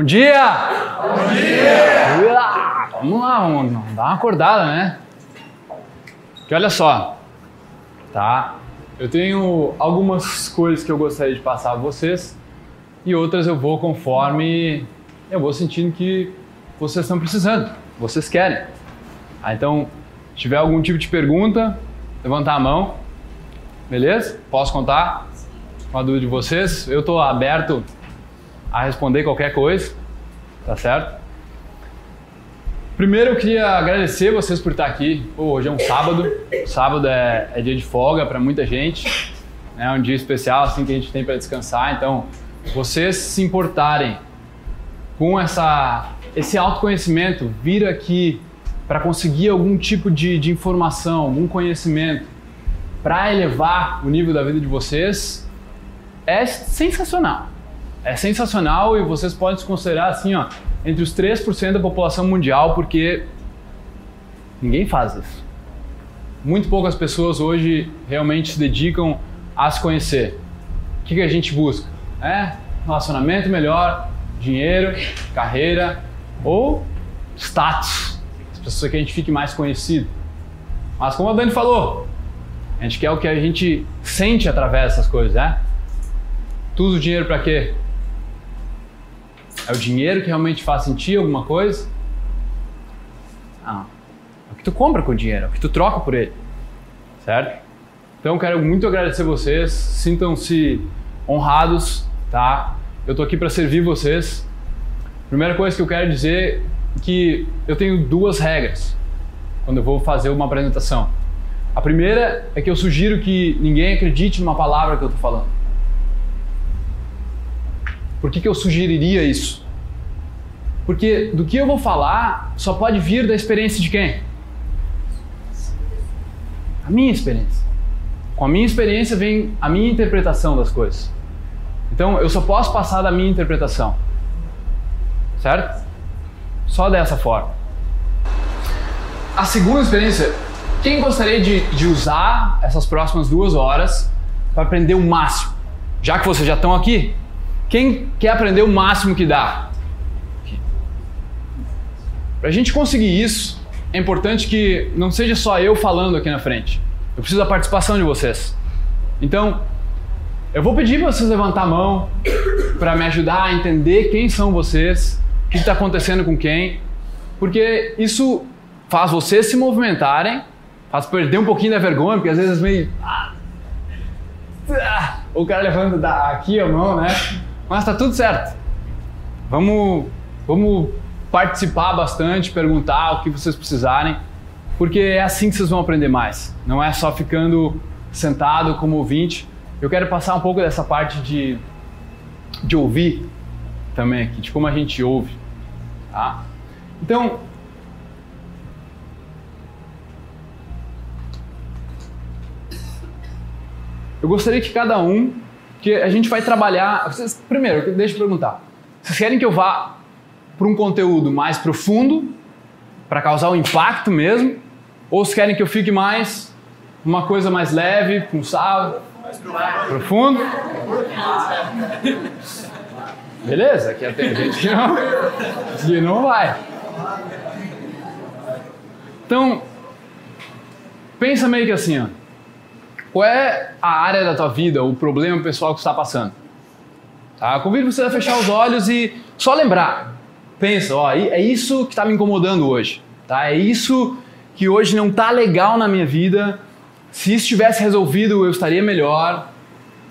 Bom dia! Bom dia! Vamos lá, vamos dar uma acordada, né? Que olha só, tá? Eu tenho algumas coisas que eu gostaria de passar a vocês e outras eu vou conforme eu vou sentindo que vocês estão precisando, vocês querem. Ah, então, se tiver algum tipo de pergunta, levantar a mão, beleza? Posso contar com a dúvida de vocês? Eu estou aberto a responder qualquer coisa, tá certo? Primeiro eu queria agradecer vocês por estar aqui. Pô, hoje é um sábado, sábado é, é dia de folga para muita gente, é um dia especial assim que a gente tem para descansar. Então, vocês se importarem com essa, esse autoconhecimento, vir aqui para conseguir algum tipo de, de informação, algum conhecimento, para elevar o nível da vida de vocês, é sensacional. É sensacional e vocês podem se considerar assim, ó, entre os 3% da população mundial, porque ninguém faz isso. Muito poucas pessoas hoje realmente se dedicam a se conhecer. O que, que a gente busca? É relacionamento melhor, dinheiro, carreira ou status. As pessoas que a gente fique mais conhecido. Mas como a Dani falou, a gente quer o que a gente sente através dessas coisas, né? Tudo dinheiro para quê? É o dinheiro que realmente faz sentir alguma coisa? Não. É o que tu compra com o dinheiro, é o que tu troca por ele. Certo? Então quero muito agradecer vocês, sintam-se honrados, tá? Eu tô aqui para servir vocês. Primeira coisa que eu quero dizer é que eu tenho duas regras quando eu vou fazer uma apresentação. A primeira é que eu sugiro que ninguém acredite numa palavra que eu estou falando. Por que, que eu sugeriria isso? Porque do que eu vou falar só pode vir da experiência de quem? A minha experiência. Com a minha experiência vem a minha interpretação das coisas. Então eu só posso passar da minha interpretação. Certo? Só dessa forma. A segunda experiência, quem gostaria de, de usar essas próximas duas horas para aprender o máximo? Já que vocês já estão aqui, quem quer aprender o máximo que dá? Para a gente conseguir isso, é importante que não seja só eu falando aqui na frente. Eu preciso da participação de vocês. Então, eu vou pedir para vocês levantar a mão para me ajudar a entender quem são vocês, o que está acontecendo com quem, porque isso faz vocês se movimentarem, faz perder um pouquinho da vergonha, porque às vezes meio. Ah, o cara levanta aqui a mão, né? Mas tá tudo certo. Vamos, vamos participar bastante, perguntar o que vocês precisarem, porque é assim que vocês vão aprender mais. Não é só ficando sentado como ouvinte. Eu quero passar um pouco dessa parte de, de ouvir também aqui, de como a gente ouve. Tá? Então, eu gostaria que cada um que a gente vai trabalhar. Vocês, primeiro, deixa eu perguntar. Vocês querem que eu vá para um conteúdo mais profundo, para causar um impacto mesmo? Ou vocês querem que eu fique mais uma coisa mais leve, com sal? Profundo? Beleza? Aqui tem gente que não, que não vai. Então, pensa meio que assim, ó. Qual é a área da tua vida, o problema pessoal que está passando? Tá? Convido você a fechar os olhos e só lembrar. Pensa, ó, é isso que está me incomodando hoje. Tá? É isso que hoje não está legal na minha vida. Se isso tivesse resolvido, eu estaria melhor.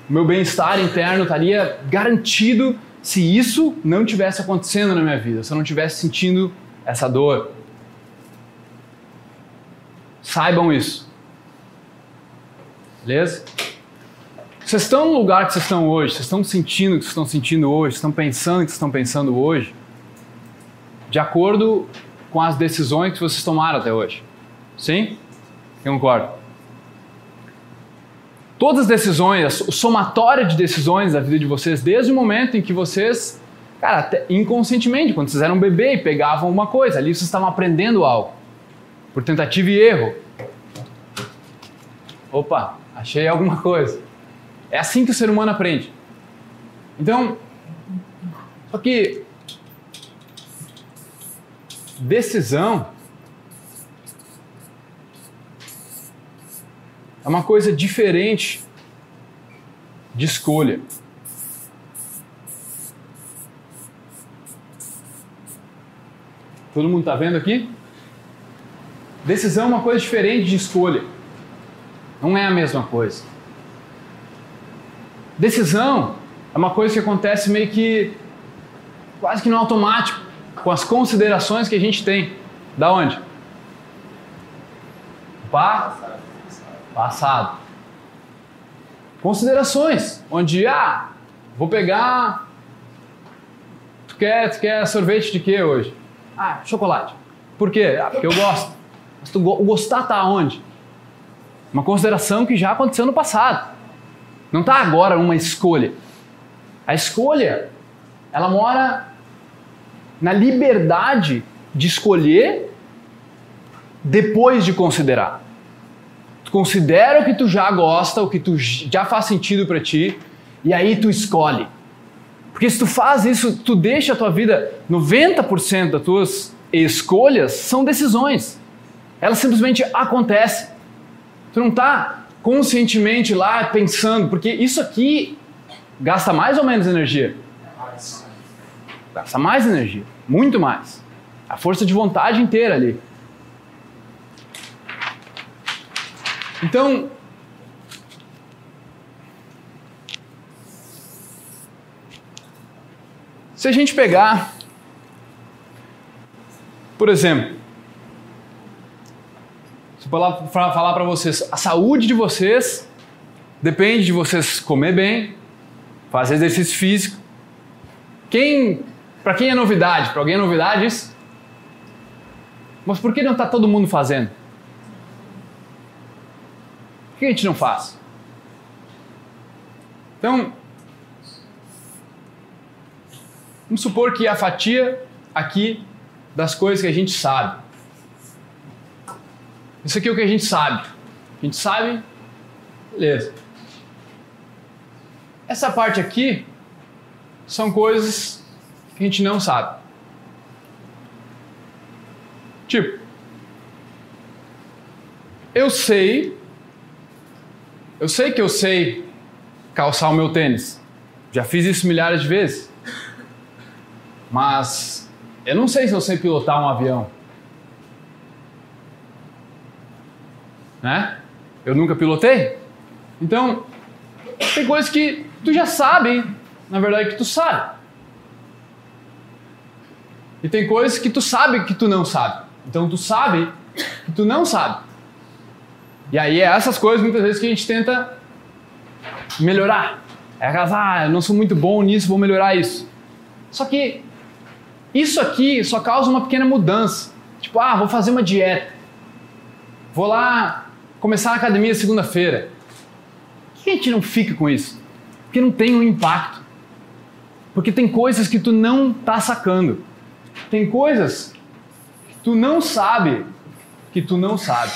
Meu bem-estar interno estaria garantido se isso não tivesse acontecendo na minha vida, se eu não tivesse sentindo essa dor. Saibam isso. Beleza? Vocês estão no lugar que vocês estão hoje, vocês estão sentindo o que vocês estão sentindo hoje, estão pensando o que vocês estão pensando hoje, de acordo com as decisões que vocês tomaram até hoje. Sim? Eu concordo. Todas as decisões, o somatório de decisões da vida de vocês, desde o momento em que vocês, cara, até inconscientemente, quando vocês eram um bebê e pegavam uma coisa, ali vocês estavam aprendendo algo, por tentativa e erro. Opa, achei alguma coisa. É assim que o ser humano aprende. Então, só que decisão é uma coisa diferente de escolha. Todo mundo está vendo aqui? Decisão é uma coisa diferente de escolha. Não é a mesma coisa. Decisão é uma coisa que acontece meio que quase que no automático, com as considerações que a gente tem. Da onde? Pa passado. Considerações, onde ah, vou pegar tu quer, tu quer sorvete de quê hoje? Ah, chocolate. Por quê? Ah, porque eu gosto. Mas tu, o gostar tá onde? Uma consideração que já aconteceu no passado. Não está agora uma escolha. A escolha, ela mora na liberdade de escolher depois de considerar. Tu considera o que tu já gosta, o que tu já faz sentido para ti, e aí tu escolhe. Porque se tu faz isso, tu deixa a tua vida, 90% das tuas escolhas são decisões. Elas simplesmente acontecem. Tu não está conscientemente lá pensando, porque isso aqui gasta mais ou menos energia? Gasta mais energia, muito mais. A força de vontade inteira ali. Então, se a gente pegar, por exemplo, para falar para vocês, a saúde de vocês depende de vocês comer bem, fazer exercício físico. Quem, para quem é novidade? Para alguém é novidade isso? Mas por que não está todo mundo fazendo? Por que a gente não faz? Então, vamos supor que a fatia aqui das coisas que a gente sabe isso aqui é o que a gente sabe. A gente sabe, beleza. Essa parte aqui são coisas que a gente não sabe. Tipo, eu sei, eu sei que eu sei calçar o meu tênis. Já fiz isso milhares de vezes. Mas eu não sei se eu sei pilotar um avião. Né? Eu nunca pilotei. Então, tem coisas que tu já sabe, na verdade que tu sabe. E tem coisas que tu sabe que tu não sabe. Então tu sabe que tu não sabe. E aí é essas coisas muitas vezes que a gente tenta melhorar. É aquelas, ah, eu não sou muito bom nisso, vou melhorar isso. Só que isso aqui só causa uma pequena mudança. Tipo, ah, vou fazer uma dieta. Vou lá começar a academia segunda-feira. Por que a gente não fica com isso? Porque não tem um impacto. Porque tem coisas que tu não tá sacando. Tem coisas que tu não sabe que tu não sabe.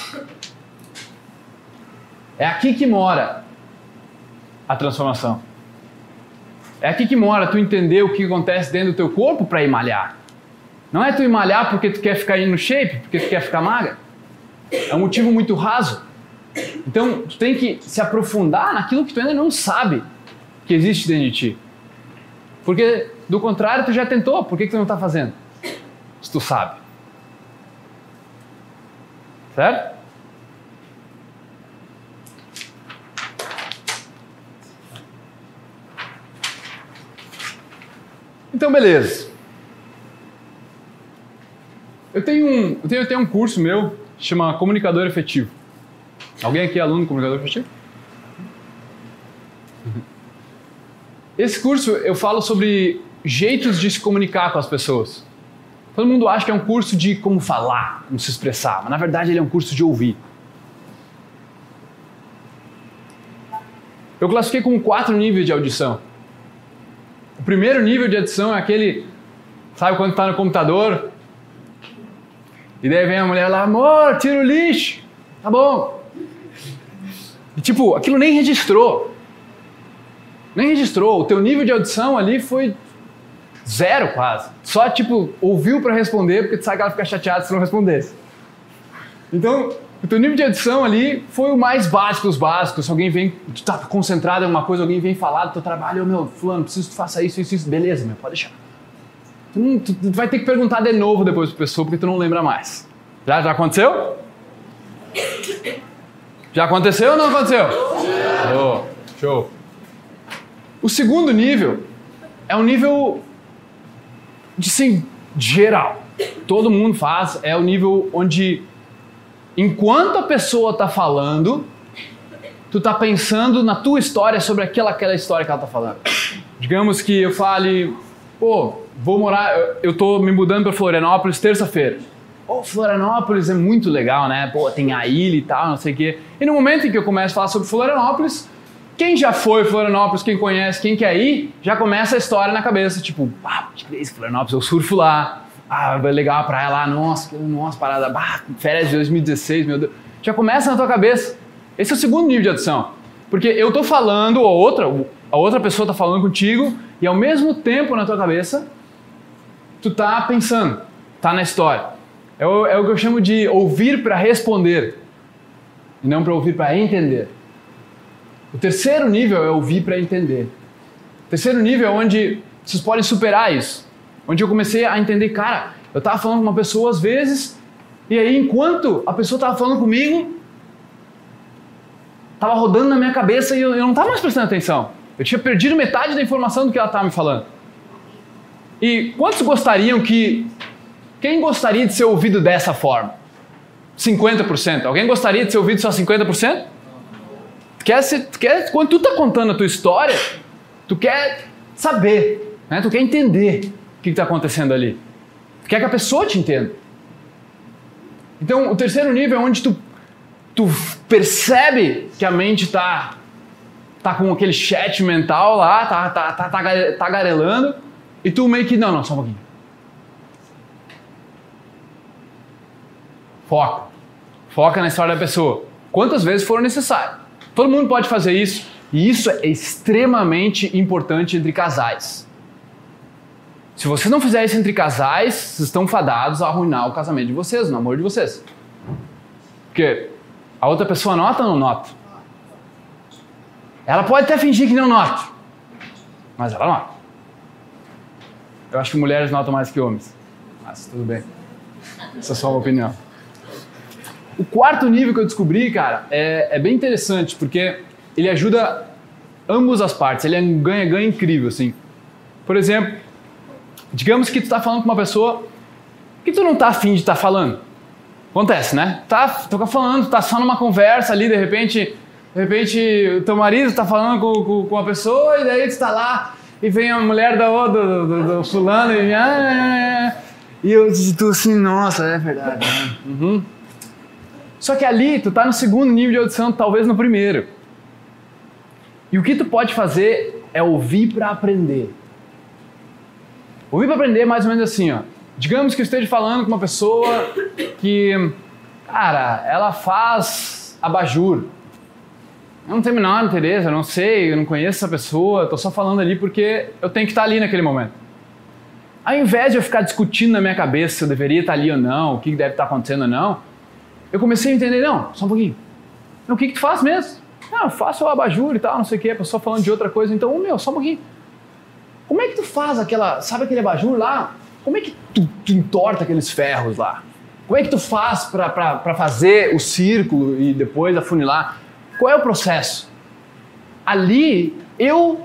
É aqui que mora a transformação. É aqui que mora tu entender o que acontece dentro do teu corpo para ir malhar. Não é tu ir malhar porque tu quer ficar no shape, porque tu quer ficar magra. É um motivo muito raso. Então, tu tem que se aprofundar naquilo que tu ainda não sabe que existe dentro de ti. Porque, do contrário, tu já tentou, por que, que tu não está fazendo? Se tu sabe. Certo? Então, beleza. Eu tenho um, eu tenho, eu tenho um curso meu, chama Comunicador Efetivo. Alguém aqui é aluno comunicador efetivo? Esse curso eu falo sobre jeitos de se comunicar com as pessoas. Todo mundo acha que é um curso de como falar, como se expressar, mas na verdade ele é um curso de ouvir. Eu classifiquei com quatro níveis de audição. O primeiro nível de audição é aquele, sabe quando está no computador? E daí vem a mulher lá, amor, tira o lixo. Tá bom. E tipo, aquilo nem registrou. Nem registrou. O teu nível de audição ali foi zero quase. Só, tipo, ouviu para responder, porque tu sabe que ela fica chateada se não respondesse. Então, o teu nível de audição ali foi o mais básico dos básicos. Se alguém vem, tu tá concentrado em alguma coisa, alguém vem falar do teu trabalho, oh, meu, fulano, preciso que tu faça isso, isso, isso. Beleza, meu, pode deixar. Tu, não, tu, tu vai ter que perguntar de novo depois pra pessoa, porque tu não lembra mais. Já, já aconteceu? Já aconteceu ou não aconteceu? Oh, show. O segundo nível é um nível de sim, geral. Todo mundo faz, é o nível onde enquanto a pessoa está falando, tu está pensando na tua história sobre aquela aquela história que ela está falando. Digamos que eu fale, pô, vou morar, eu estou me mudando para Florianópolis terça-feira. Pô, Florianópolis é muito legal, né? Pô, tem a ilha e tal, não sei o quê. E no momento em que eu começo a falar sobre Florianópolis, quem já foi Florianópolis, quem conhece, quem quer ir, já começa a história na cabeça, tipo, ah, que Florianópolis, eu surfo lá, ah, legal a praia lá, nossa, nossa, parada, férias de 2016, meu Deus. Já começa na tua cabeça. Esse é o segundo nível de adição. Porque eu tô falando, ou outra, a outra pessoa tá falando contigo, e ao mesmo tempo na tua cabeça, tu tá pensando, tá na história. É o, é o que eu chamo de ouvir para responder, e não para ouvir para entender. O terceiro nível é ouvir para entender. O terceiro nível é onde vocês podem superar isso. Onde eu comecei a entender, cara, eu estava falando com uma pessoa às vezes, e aí enquanto a pessoa estava falando comigo, estava rodando na minha cabeça e eu, eu não estava mais prestando atenção. Eu tinha perdido metade da informação do que ela estava me falando. E quantos gostariam que. Quem gostaria de ser ouvido dessa forma? 50%. Alguém gostaria de ser ouvido só 50%? Tu quer, ser, quer, quando tu está contando a tua história, tu quer saber, né? tu quer entender o que está acontecendo ali. Tu quer que a pessoa te entenda. Então, o terceiro nível é onde tu, tu percebe que a mente está tá com aquele chat mental lá, tá, tá, tá, tá, tá garelando, e tu meio que, não, não, só um pouquinho. Foca. Foca na história da pessoa. Quantas vezes for necessário. Todo mundo pode fazer isso e isso é extremamente importante entre casais. Se vocês não fizerem isso entre casais, vocês estão fadados a arruinar o casamento de vocês, o namoro de vocês. Porque a outra pessoa nota ou não nota? Ela pode até fingir que não nota, mas ela nota. Eu acho que mulheres notam mais que homens, mas tudo bem. Essa é só uma opinião. O quarto nível que eu descobri, cara, é, é bem interessante, porque ele ajuda ambas as partes, ele é um ganha-ganha incrível, assim. Por exemplo, digamos que tu está falando com uma pessoa que tu não tá afim de estar tá falando. Acontece, né? Tá, tu falando, tá só numa conversa ali, de repente, de repente o teu marido está falando com, com, com uma pessoa e daí tu está lá e vem a mulher da outra, do, do, do fulano e, ah, e eu tô assim, nossa, é verdade. Né? Uhum. Só que ali tu tá no segundo nível de audição, talvez no primeiro. E o que tu pode fazer é ouvir para aprender. Ouvir para aprender é mais ou menos assim, ó. Digamos que eu esteja falando com uma pessoa que, cara, ela faz abajur. Eu não tenho o menor interesse, eu não sei, eu não conheço essa pessoa, estou só falando ali porque eu tenho que estar ali naquele momento. Ao invés de eu ficar discutindo na minha cabeça se eu deveria estar ali ou não, o que deve estar acontecendo ou não, eu comecei a entender, não, só um pouquinho. o que, que tu faz mesmo? Não, eu faço o abajur e tal, não sei o que, a pessoa falando de outra coisa, então, meu, só um pouquinho. Como é que tu faz aquela, sabe aquele abajur lá? Como é que tu, tu entorta aqueles ferros lá? Como é que tu faz para fazer o círculo e depois afunilar? Qual é o processo? Ali, eu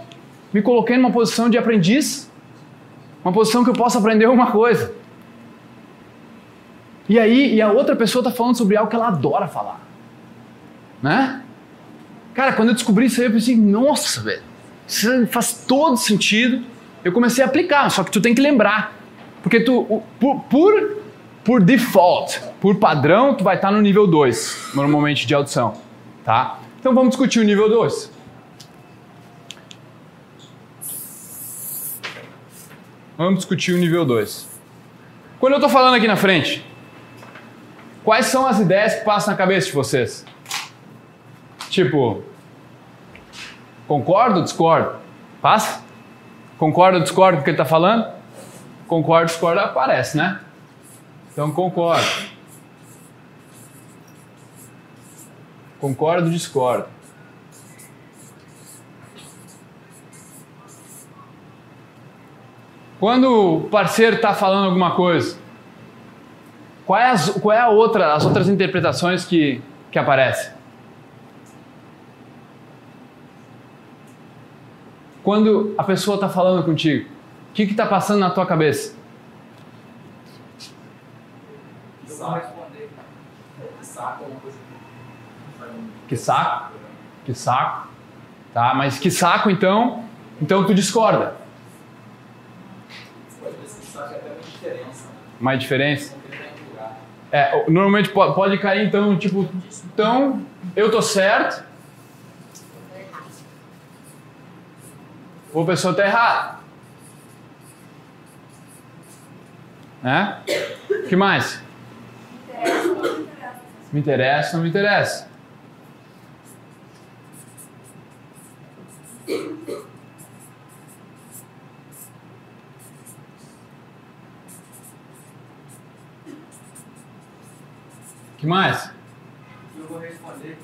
me coloquei numa posição de aprendiz, uma posição que eu posso aprender uma coisa. E aí, e a outra pessoa está falando sobre algo que ela adora falar. Né? Cara, quando eu descobri isso aí, eu pensei, nossa, velho, isso faz todo sentido. Eu comecei a aplicar, só que tu tem que lembrar. Porque tu, por, por, por default, por padrão, tu vai estar no nível 2, normalmente, de audição. Tá? Então vamos discutir o nível 2. Vamos discutir o nível 2. Quando eu estou falando aqui na frente, Quais são as ideias que passam na cabeça de vocês? Tipo, concordo ou discordo? Passa? Concorda ou discorda com o que ele está falando? Concorda, discorda, aparece, né? Então concordo. Concordo, discordo. Quando o parceiro está falando alguma coisa, qual é, as, qual é a outra, as outras interpretações que, que aparecem? Quando a pessoa está falando contigo, o que está passando na tua cabeça? Que saco? Que saco? Tá, mas que saco então? Então tu discorda. Mais diferença? É, normalmente pode, pode cair então, tipo, então eu tô certo ou a pessoa tá errada. Né? Que mais? Me interessa não me interessa? Que mais? Eu vou responder.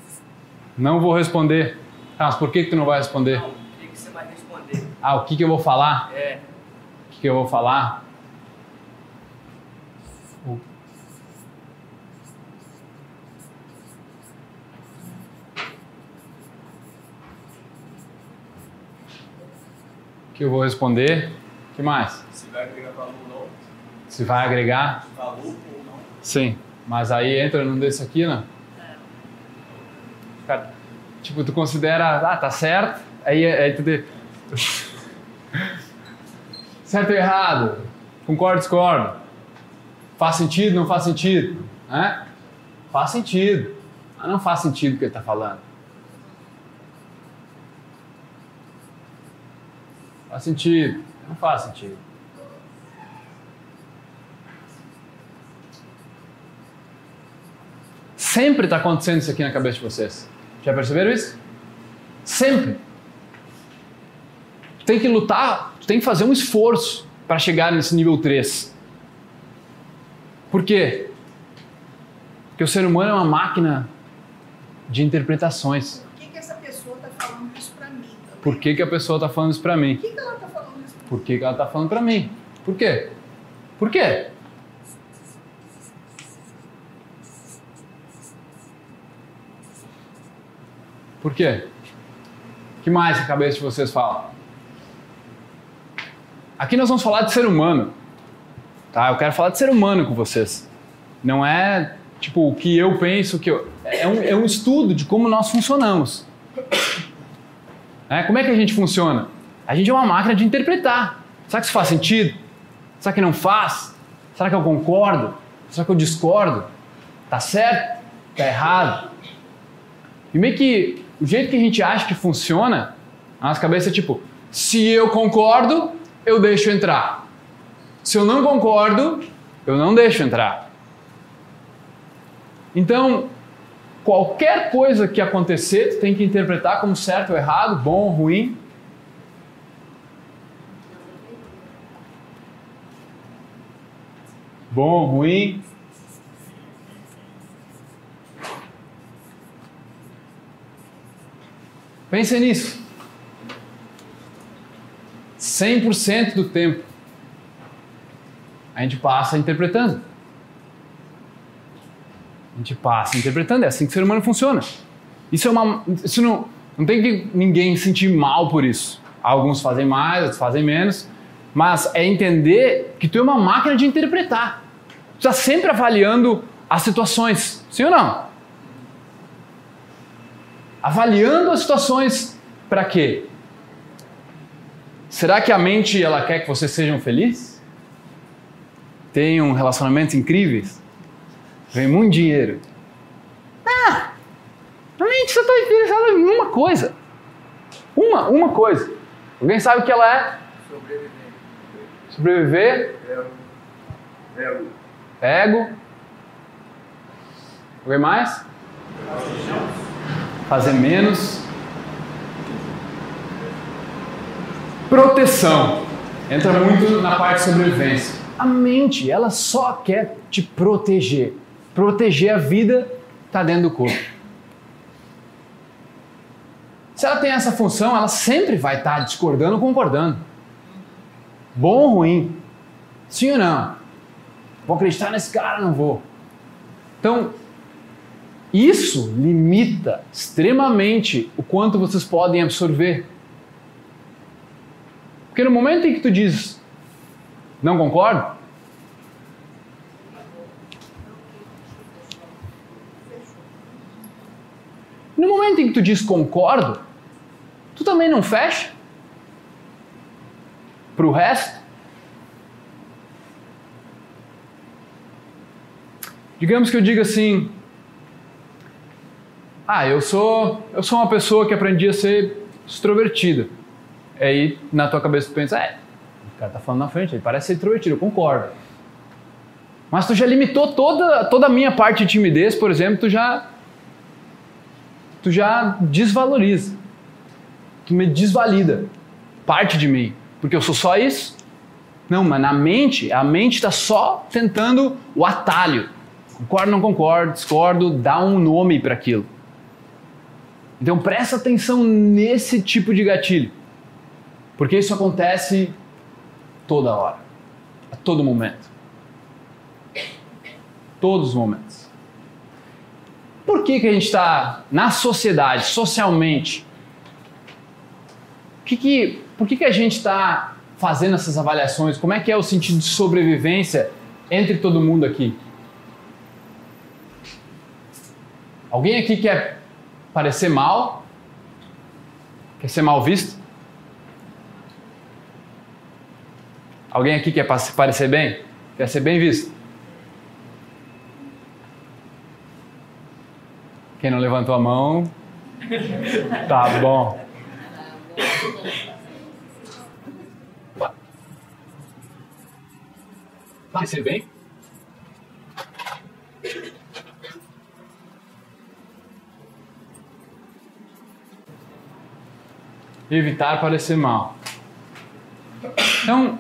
Não vou responder. Ah, mas por que, que tu não vai responder? Não, o que, que você vai responder? Ah, o que, que eu vou falar? É. O que, que eu vou falar? O- que eu vou responder? O que mais? Se vai agregar valor ou não. Se vai agregar? Valor ou não. Sim. Mas aí entra num desse aqui, né? Cara, tipo, tu considera, ah, tá certo, aí, aí tu de... certo ou errado? Concordo, discordo? Faz sentido, não faz sentido? Né? Faz sentido. Mas não faz sentido o que ele tá falando. Faz sentido. Não faz sentido. Sempre está acontecendo isso aqui na cabeça de vocês. Já perceberam isso? Sempre. Tu tem que lutar, tu tem que fazer um esforço para chegar nesse nível 3. Por quê? Porque o ser humano é uma máquina de interpretações. Por que, que essa pessoa está falando isso para mim? também? Por que, que a pessoa está falando isso para mim? Por que, que ela está falando isso? Por que, que ela está falando para mim? Por quê? Por quê? Por quê? O que mais a cabeça de vocês fala? Aqui nós vamos falar de ser humano. Tá? Eu quero falar de ser humano com vocês. Não é tipo o que eu penso, que eu... É, um, é um estudo de como nós funcionamos. É, como é que a gente funciona? A gente é uma máquina de interpretar. Será que isso faz sentido? Será que não faz? Será que eu concordo? Será que eu discordo? Tá certo? Tá errado? E meio que o jeito que a gente acha que funciona, a nossa cabeça é tipo: se eu concordo, eu deixo entrar. Se eu não concordo, eu não deixo entrar. Então, qualquer coisa que acontecer, tu tem que interpretar como certo ou errado, bom ou ruim. Bom, ruim. Pense nisso. 100% do tempo a gente passa interpretando. A gente passa interpretando, é assim que o ser humano funciona. Isso é uma. Isso não, não tem que ninguém sentir mal por isso. Alguns fazem mais, outros fazem menos. Mas é entender que tu é uma máquina de interpretar. Tu está sempre avaliando as situações, sim ou não? Avaliando as situações para quê? Será que a mente ela quer que vocês sejam felizes? Tenham relacionamentos incríveis? Ganhem muito dinheiro? Ah! A mente só está interessada em uma coisa. Uma, uma coisa. Alguém sabe o que ela é? Sobreviver. Sobreviver, Ego. Ego. Alguém mais? Fazer menos. proteção. Entra muito na parte de sobrevivência. A mente, ela só quer te proteger. Proteger a vida está dentro do corpo. Se ela tem essa função, ela sempre vai estar tá discordando ou concordando. Bom ou ruim? Sim ou não? Vou acreditar nesse cara? Não vou. Então, isso limita extremamente o quanto vocês podem absorver. Porque no momento em que tu diz não concordo, no momento em que tu diz concordo, tu também não fecha para o resto. Digamos que eu diga assim: "Ah, eu sou eu sou uma pessoa que aprendi a ser extrovertida". Aí na tua cabeça tu pensa, é, o cara tá falando na frente, ele parece ser introvertido, eu concordo. Mas tu já limitou toda, toda a minha parte de timidez, por exemplo, tu já tu já desvaloriza. Tu me desvalida parte de mim, porque eu sou só isso. Não, mas na mente, a mente está só tentando o atalho. Concordo, não concordo, discordo, dá um nome para aquilo. Então presta atenção nesse tipo de gatilho. Porque isso acontece toda hora, a todo momento. Todos os momentos. Por que, que a gente está na sociedade, socialmente? Que que, por que, que a gente está fazendo essas avaliações? Como é que é o sentido de sobrevivência entre todo mundo aqui? Alguém aqui quer parecer mal? Quer ser mal visto? Alguém aqui quer parecer bem? Quer ser bem visto? Quem não levantou a mão? Tá bom. Parecer bem? Evitar parecer mal. Então,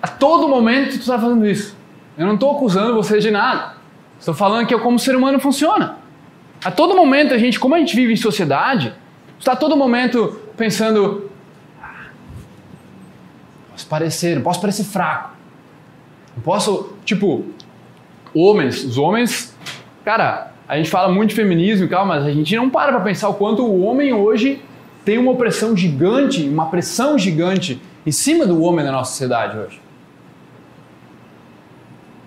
a todo momento tu está fazendo isso. Eu não estou acusando você de nada. Estou falando que é como o ser humano funciona. A todo momento a gente, como a gente vive em sociedade, está a todo momento pensando, ah, posso parecer, não posso parecer fraco. Não posso, tipo, homens, os homens, cara, a gente fala muito de feminismo e tal, mas a gente não para para pensar o quanto o homem hoje tem uma opressão gigante, uma pressão gigante em cima do homem na nossa sociedade hoje.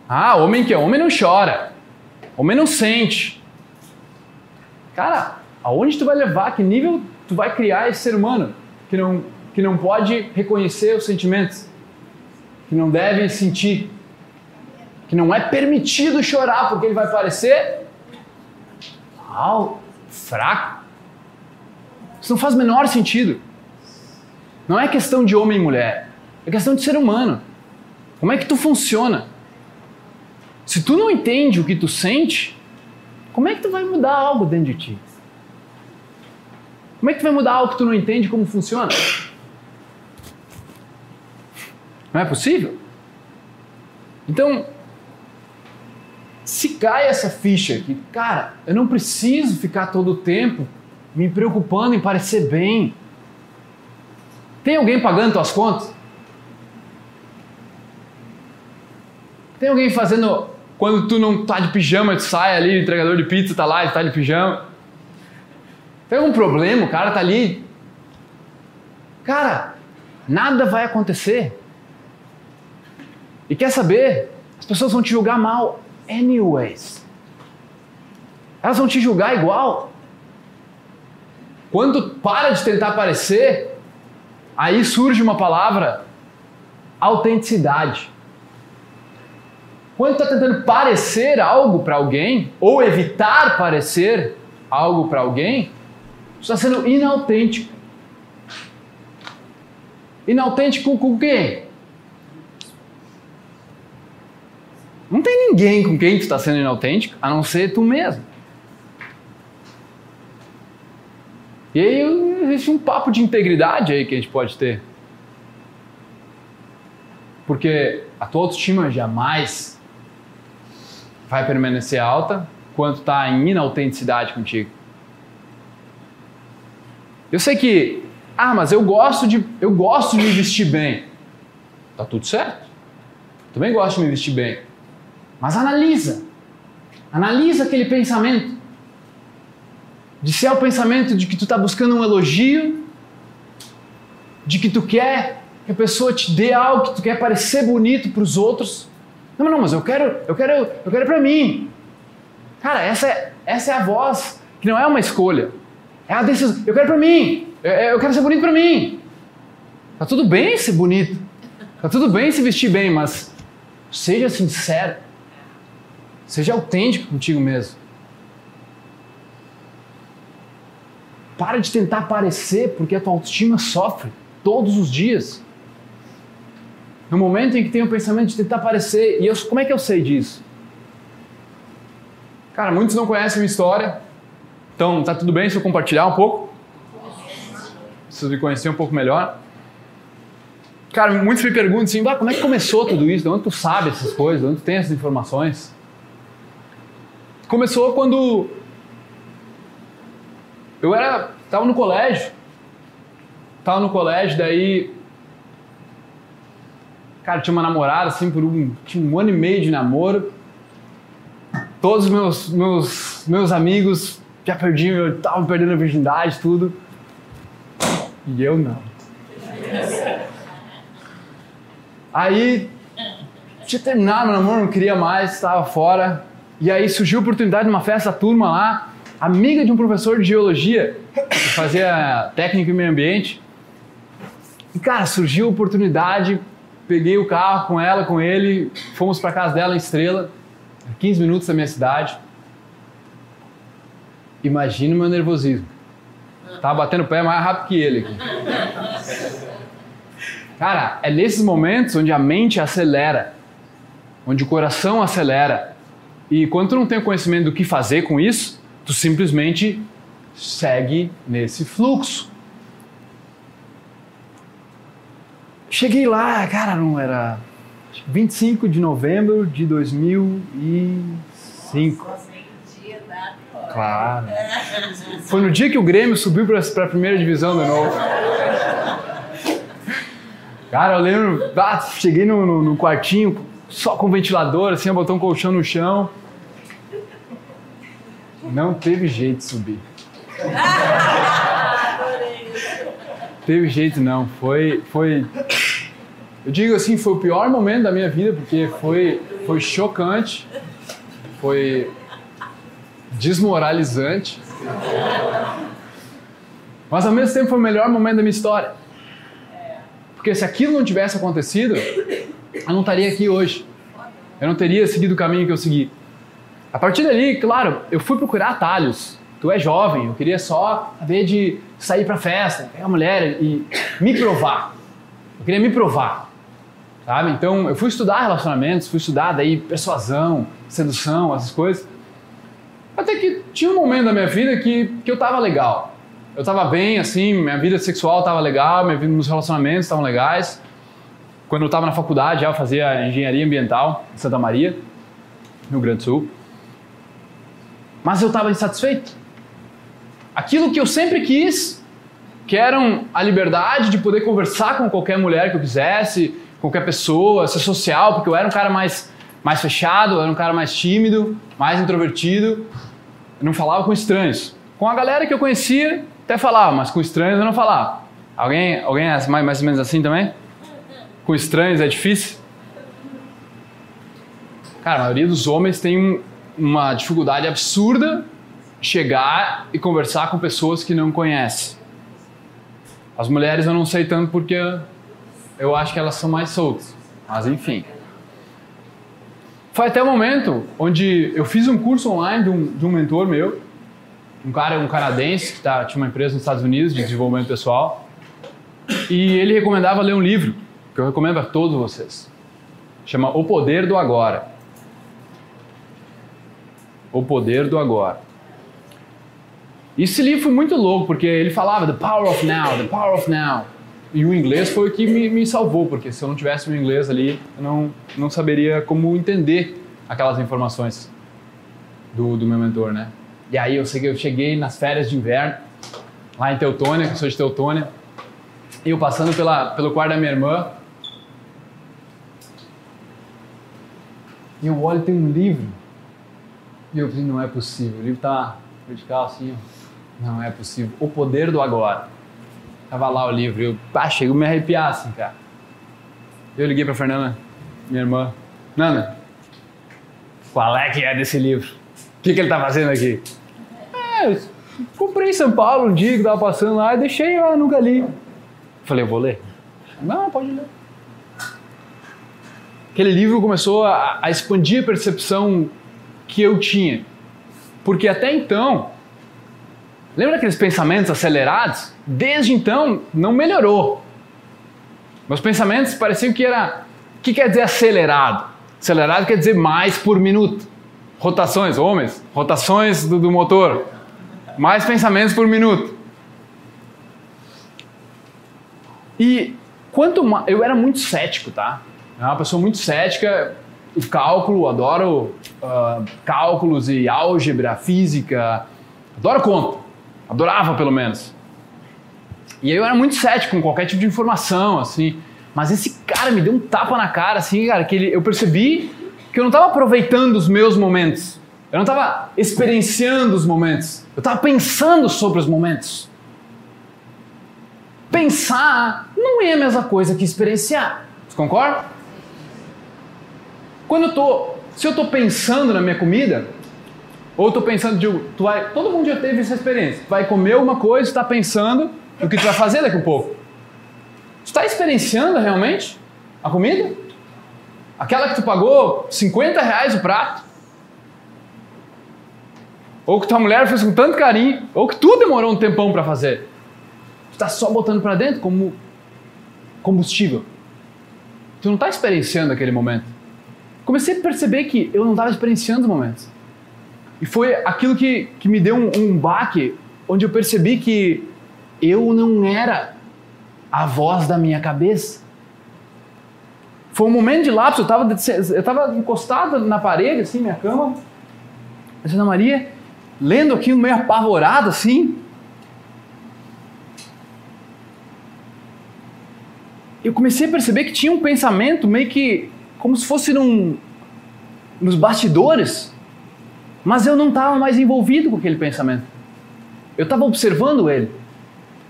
Ah, homem que é homem não chora. Homem não sente. Cara, aonde tu vai levar? Que nível tu vai criar esse ser humano que não, que não pode reconhecer os sentimentos? Que não deve sentir? Que não é permitido chorar porque ele vai parecer mal, fraco. Isso não faz o menor sentido. Não é questão de homem e mulher, é questão de ser humano. Como é que tu funciona? Se tu não entende o que tu sente, como é que tu vai mudar algo dentro de ti? Como é que tu vai mudar algo que tu não entende como funciona? Não é possível? Então, se cai essa ficha que, cara, eu não preciso ficar todo o tempo me preocupando em parecer bem. Tem alguém pagando tuas contas? Tem alguém fazendo quando tu não tá de pijama, tu sai ali, o entregador de pizza tá lá e tá de pijama. Tem algum problema, o cara tá ali. Cara, nada vai acontecer. E quer saber? As pessoas vão te julgar mal anyways. Elas vão te julgar igual. Quando para de tentar aparecer, aí surge uma palavra: autenticidade. Quando está tentando parecer algo para alguém, ou evitar parecer algo para alguém, está sendo inautêntico. Inautêntico com quem? Não tem ninguém com quem tu está sendo inautêntico, a não ser tu mesmo. E aí existe um papo de integridade aí que a gente pode ter. Porque a tua autoestima jamais vai permanecer alta quando está em inautenticidade contigo. Eu sei que, ah, mas eu gosto de, eu gosto de me vestir bem. Tá tudo certo. Também gosto de me vestir bem. Mas analisa. Analisa aquele pensamento. De ser o pensamento de que tu está buscando um elogio, de que tu quer que a pessoa te dê algo, que tu quer parecer bonito para os outros. Não, não, mas eu quero, eu quero, eu quero para mim. Cara, essa é, essa é a voz que não é uma escolha. É a decisão. Eu quero para mim. Eu, eu quero ser bonito para mim. Tá tudo bem ser bonito. Tá tudo bem se vestir bem, mas seja sincero. Seja autêntico contigo mesmo. Para de tentar parecer, porque a tua autoestima sofre todos os dias. No momento em que tem o pensamento de tentar parecer, e eu, como é que eu sei disso? Cara, muitos não conhecem a minha história, então tá tudo bem se eu compartilhar um pouco? Vocês me conhecer um pouco melhor. Cara, muitos me perguntam assim, ah, como é que começou tudo isso? De onde tu sabe essas coisas? De onde tu tem essas informações? Começou quando eu era, tava no colégio, tava no colégio, daí, cara, tinha uma namorada assim por um, tinha um ano e meio de namoro. Todos os meus meus meus amigos já perdiam, eu tava perdendo a virgindade, tudo. E eu não. Aí tinha terminado meu namoro, não queria mais, estava fora. E aí surgiu a oportunidade de uma festa turma lá, amiga de um professor de geologia, que fazia técnico em meio ambiente. E cara, surgiu a oportunidade, peguei o carro com ela, com ele, fomos para casa dela em Estrela, 15 minutos da minha cidade. Imagina o meu nervosismo. Tava batendo o pé mais rápido que ele aqui. Cara, é nesses momentos onde a mente acelera, onde o coração acelera. E quando tu não tem conhecimento do que fazer com isso, tu simplesmente segue nesse fluxo. Cheguei lá, cara, não era 25 de novembro de 2005. Claro. Foi no dia que o Grêmio subiu para a primeira divisão de novo. Cara, eu lembro, ah, cheguei no, no, no, quartinho só com ventilador, assim, botou um colchão no chão. Não teve jeito de subir. teve jeito não, foi, foi, eu digo assim, foi o pior momento da minha vida porque foi, foi chocante, foi desmoralizante, mas ao mesmo tempo foi o melhor momento da minha história. Porque se aquilo não tivesse acontecido, eu não estaria aqui hoje. Eu não teria seguido o caminho que eu segui. A partir dali, claro, eu fui procurar atalhos. Tu é jovem, eu queria só ver de sair pra festa, pegar a mulher e me provar. Eu queria me provar. Sabe? Então, eu fui estudar relacionamentos, fui estudar daí persuasão, sedução, essas coisas. Até que tinha um momento da minha vida que, que eu tava legal eu estava bem, assim, minha vida sexual estava legal, minha vida, meus relacionamentos estavam legais. Quando eu estava na faculdade, já eu fazia engenharia ambiental em Santa Maria, Rio Grande do Sul. Mas eu estava insatisfeito. Aquilo que eu sempre quis, que era a liberdade de poder conversar com qualquer mulher que eu quisesse, qualquer pessoa, ser social, porque eu era um cara mais, mais fechado, eu era um cara mais tímido, mais introvertido. Eu não falava com estranhos. Com a galera que eu conhecia, até falava, mas com estranhos eu não falava. Alguém, alguém é mais, mais ou menos assim também? Com estranhos é difícil? Cara, a maioria dos homens tem um, uma dificuldade absurda chegar e conversar com pessoas que não conhecem. As mulheres eu não sei tanto porque eu acho que elas são mais soltas. Mas enfim. Foi até o momento onde eu fiz um curso online de um, de um mentor meu um cara, um canadense que tá, tinha uma empresa nos Estados Unidos de desenvolvimento pessoal e ele recomendava ler um livro que eu recomendo a todos vocês. Chama O Poder do Agora. O Poder do Agora. Esse livro foi muito louco porque ele falava The Power of Now, The Power of Now. e o inglês foi o que me, me salvou, porque se eu não tivesse o inglês ali, eu não, não saberia como entender aquelas informações do, do meu mentor, né? E aí eu cheguei, eu cheguei nas férias de inverno, lá em Teutônia, que eu sou de Teutônia, e eu passando pela, pelo quarto da minha irmã, e eu olho e tem um livro, e eu falei, não é possível, livro tá vertical assim, ó. não é possível, O Poder do Agora. Tava lá o livro, eu, pá, chego a me arrepiar assim, cara. Eu liguei pra Fernanda, minha irmã, Nana, qual é que é desse livro? O que, que ele tá fazendo aqui? É, comprei em São Paulo um dia que tava passando lá e deixei lá, nunca li. Falei, eu vou ler. Não, pode ler. Aquele livro começou a, a expandir a percepção que eu tinha. Porque até então, lembra aqueles pensamentos acelerados? Desde então, não melhorou. Meus pensamentos pareciam que era. O que quer dizer acelerado? Acelerado quer dizer mais por minuto. Rotações, homens, rotações do, do motor. Mais pensamentos por minuto. E quanto mais. Eu era muito cético, tá? Eu era uma pessoa muito cética. O cálculo, adoro uh, cálculos e álgebra, física. Adoro conta. Adorava, pelo menos. E aí eu era muito cético com qualquer tipo de informação, assim. Mas esse cara me deu um tapa na cara, assim, cara, que ele, eu percebi que eu não estava aproveitando os meus momentos. Eu não estava experienciando os momentos. Eu estava pensando sobre os momentos. Pensar não é a mesma coisa que experienciar. Você concorda? Quando eu tô, se eu estou pensando na minha comida, ou estou pensando de, tu vai, todo mundo já teve essa experiência. Tu vai comer uma coisa, está pensando o que tu vai fazer daqui a pouco. Tu está experienciando realmente a comida? Aquela que tu pagou 50 reais o prato? Ou que tua mulher fez com tanto carinho? Ou que tu demorou um tempão para fazer? Tu está só botando para dentro como combustível. Tu não está experienciando aquele momento. Comecei a perceber que eu não estava experienciando os momentos. E foi aquilo que, que me deu um, um baque, onde eu percebi que eu não era a voz da minha cabeça. Foi um momento de lapso, eu estava eu tava encostado na parede, assim, minha cama, a Ana Maria, lendo aquilo meio apavorado, assim. Eu comecei a perceber que tinha um pensamento meio que como se fosse num, nos bastidores, mas eu não estava mais envolvido com aquele pensamento. Eu estava observando ele.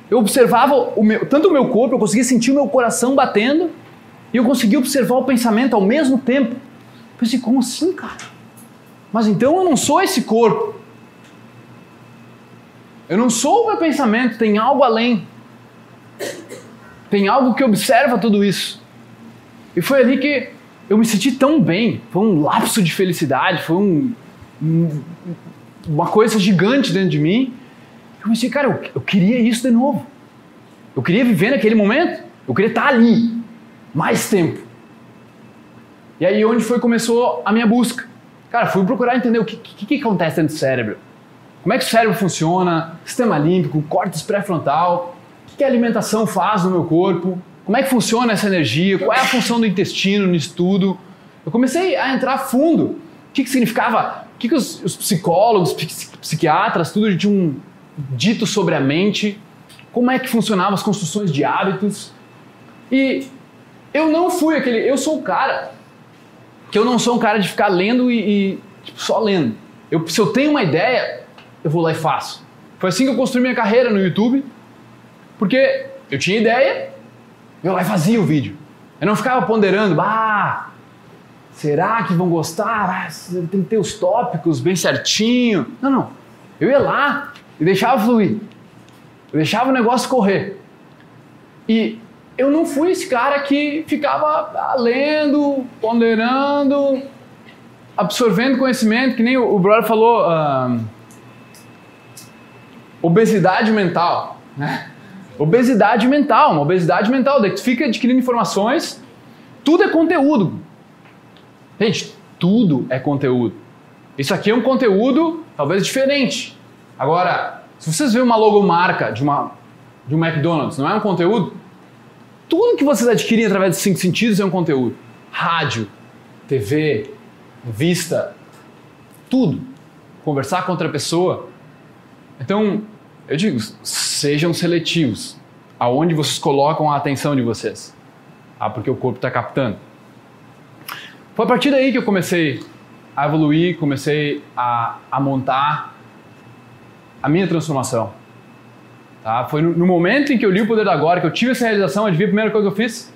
Eu observava o meu, tanto o meu corpo, eu conseguia sentir o meu coração batendo, e eu conseguia observar o pensamento ao mesmo tempo. Eu pensei, como assim, cara? Mas então eu não sou esse corpo. Eu não sou o meu pensamento, tem algo além. Tem algo que observa tudo isso. E foi ali que eu me senti tão bem. Foi um lapso de felicidade, foi um, um, uma coisa gigante dentro de mim. Eu pensei, cara, eu, eu queria isso de novo. Eu queria viver naquele momento. Eu queria estar ali mais tempo. E aí onde foi começou a minha busca. Cara, fui procurar entender o que, que, que acontece dentro do cérebro. Como é que o cérebro funciona, sistema límbico, córtex pré-frontal, o que, que a alimentação faz no meu corpo, como é que funciona essa energia, qual é a função do intestino nisso tudo. Eu comecei a entrar fundo. O que, que significava, o que, que os, os psicólogos, psiquiatras, tudo tinham dito sobre a mente, como é que funcionavam as construções de hábitos. E eu não fui aquele. Eu sou o cara que eu não sou um cara de ficar lendo e, e tipo, só lendo. Eu, se eu tenho uma ideia, eu vou lá e faço. Foi assim que eu construí minha carreira no YouTube, porque eu tinha ideia, eu lá e fazia o vídeo. Eu não ficava ponderando, ah, será que vão gostar? Ah, tem que ter os tópicos bem certinho. Não, não. Eu ia lá e deixava fluir. Eu deixava o negócio correr. E eu não fui esse cara que ficava lendo, ponderando, absorvendo conhecimento, que nem o, o brother falou, uh, obesidade mental, né? Obesidade mental, uma obesidade mental, daí tu fica adquirindo informações, tudo é conteúdo. Gente, tudo é conteúdo. Isso aqui é um conteúdo talvez diferente. Agora, se vocês verem uma logomarca de, uma, de um McDonald's, não é um conteúdo? tudo que vocês adquirem através dos cinco sentidos é um conteúdo. Rádio, TV, vista, tudo. Conversar com outra pessoa. Então, eu digo, sejam seletivos. Aonde vocês colocam a atenção de vocês. Ah, porque o corpo está captando. Foi a partir daí que eu comecei a evoluir, comecei a, a montar a minha transformação. Tá? Foi no, no, momento em que eu li o Poder da Agora, que eu tive essa realização, adivinha a primeira coisa que eu fiz?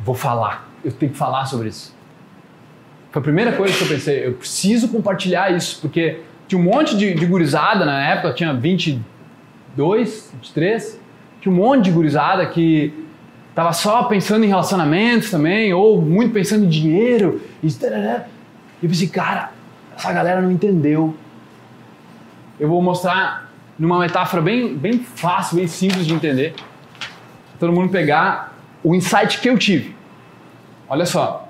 Vou falar. Eu tenho que falar sobre isso. Foi a primeira coisa que eu pensei. Eu preciso compartilhar isso, porque tinha um monte de, de gurizada na época, tinha 22, 23, tinha um monte de gurizada que tava só pensando em relacionamentos também, ou muito pensando em dinheiro. E, e eu pensei, cara, essa galera não entendeu. Eu vou mostrar numa metáfora bem, bem fácil, bem simples de entender. Todo mundo pegar o insight que eu tive. Olha só.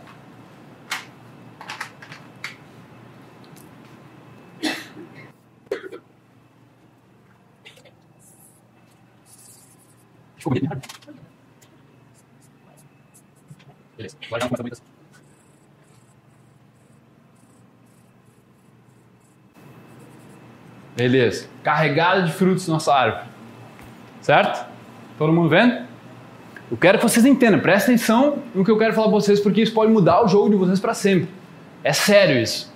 Beleza. Beleza. Carregada de frutos nossa árvore. Certo? Todo mundo vendo? Eu quero que vocês entendam, prestem atenção no que eu quero falar para vocês, porque isso pode mudar o jogo de vocês para sempre. É sério isso.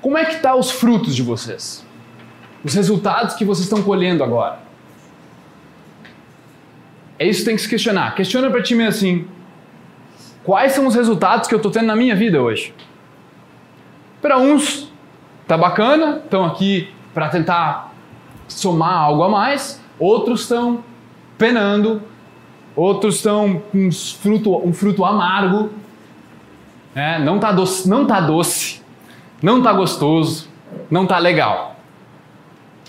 Como é que tá os frutos de vocês? Os resultados que vocês estão colhendo agora? É isso que tem que se questionar. Questiona para ti mesmo assim: quais são os resultados que eu estou tendo na minha vida hoje? Para uns tá bacana, estão aqui para tentar somar algo a mais, outros estão penando, outros estão com um fruto, um fruto amargo, é, não tá doce, não tá doce, não tá gostoso, não tá legal.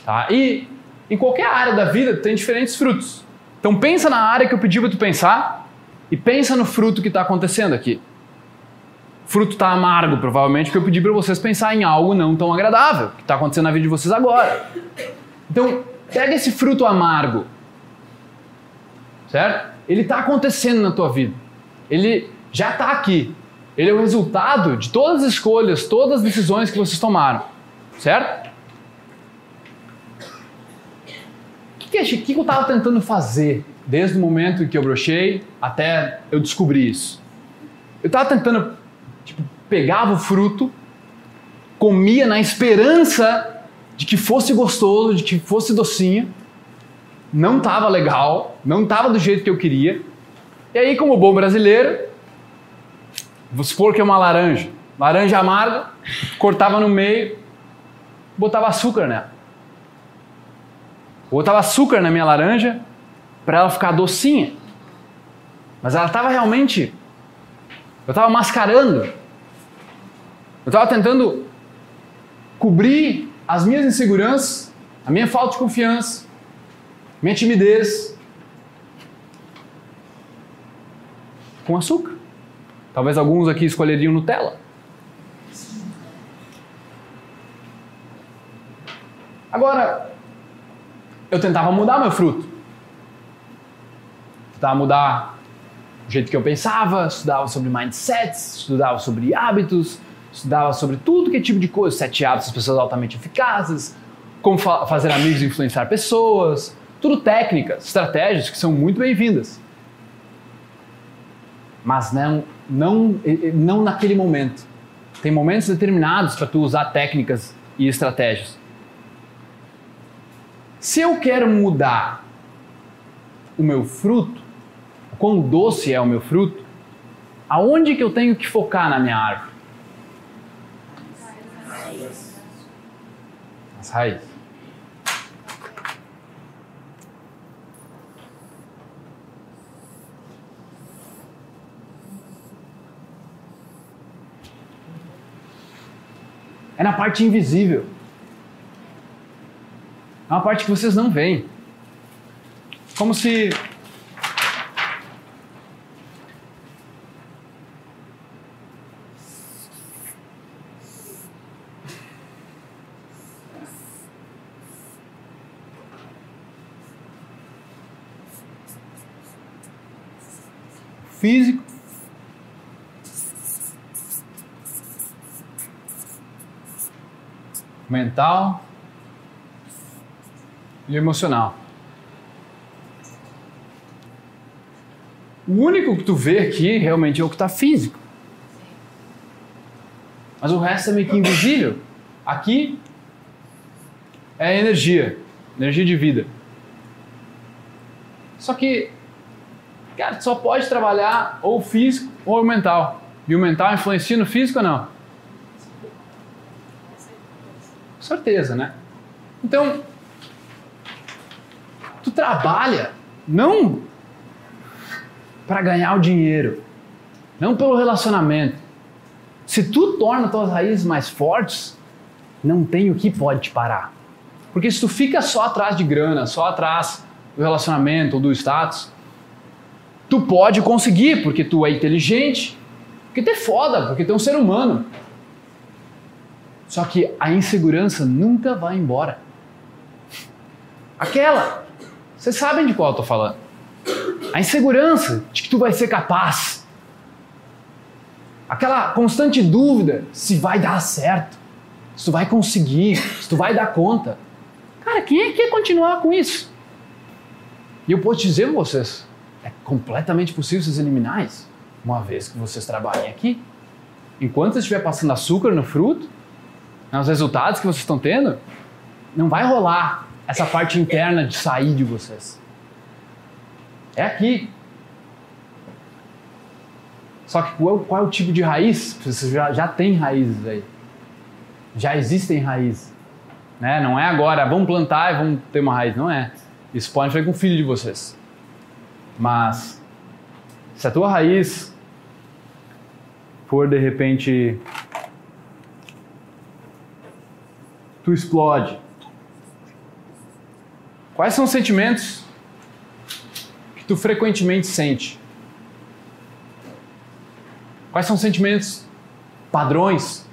Tá? E em qualquer área da vida tem diferentes frutos. Então pensa na área que eu pedi para tu pensar e pensa no fruto que está acontecendo aqui fruto está amargo, provavelmente, porque eu pedi para vocês pensar em algo não tão agradável que está acontecendo na vida de vocês agora. Então, pega esse fruto amargo, certo? Ele está acontecendo na tua vida. Ele já está aqui. Ele é o resultado de todas as escolhas, todas as decisões que vocês tomaram, certo? O que, que, eu estava tentando fazer desde o momento em que eu brochei até eu descobrir isso? Eu estava tentando Tipo, pegava o fruto, comia na esperança de que fosse gostoso, de que fosse docinho. Não estava legal, não estava do jeito que eu queria. E aí, como bom brasileiro, vou supor que é uma laranja, laranja amarga, cortava no meio, botava açúcar nela. Botava açúcar na minha laranja para ela ficar docinha. Mas ela estava realmente eu estava mascarando. Eu estava tentando cobrir as minhas inseguranças, a minha falta de confiança, minha timidez com açúcar. Talvez alguns aqui escolheriam Nutella. Agora, eu tentava mudar meu fruto. Tentava mudar o jeito que eu pensava, estudava sobre mindsets, estudava sobre hábitos, estudava sobre tudo que é tipo de coisa, sete hábitos das pessoas altamente eficazes, como fa fazer amigos e influenciar pessoas, tudo técnicas, estratégias que são muito bem-vindas. Mas não, não, não naquele momento. Tem momentos determinados para tu usar técnicas e estratégias. Se eu quero mudar o meu fruto, quão doce é o meu fruto, aonde que eu tenho que focar na minha árvore? As raízes. É na parte invisível. É uma parte que vocês não veem. Como se. Físico, mental, e emocional. O único que tu vê aqui realmente é o que está físico. Mas o resto é meio que invisível. Aqui é energia, energia de vida. Só que, cara, tu só pode trabalhar ou físico ou mental. E o mental influencia no físico ou não? Com certeza, né? Então, tu trabalha não para ganhar o dinheiro, não pelo relacionamento. Se tu torna tuas raízes mais fortes, não tem o que pode te parar. Porque se tu fica só atrás de grana, só atrás do relacionamento ou do status, tu pode conseguir porque tu é inteligente, porque tu é foda, porque tu é um ser humano. Só que a insegurança nunca vai embora. Aquela, vocês sabem de qual eu tô falando. A insegurança de que tu vai ser capaz. Aquela constante dúvida se vai dar certo, se tu vai conseguir, se tu vai dar conta. Cara, quem é que quer continuar com isso? E eu posso dizer para vocês, é completamente possível vocês eliminar isso, uma vez que vocês trabalhem aqui. Enquanto você estiver passando açúcar no fruto, nos resultados que vocês estão tendo, não vai rolar essa parte interna de sair de vocês. É aqui. Só que qual, qual é o tipo de raiz? Você já, já tem raízes aí. Já existem raízes. Né? Não é agora, vamos plantar e vamos ter uma raiz. Não é. Isso pode fazer com o filho de vocês. Mas, se a tua raiz for de repente. Tu explode. Quais são os sentimentos que tu frequentemente sente? Quais são os sentimentos padrões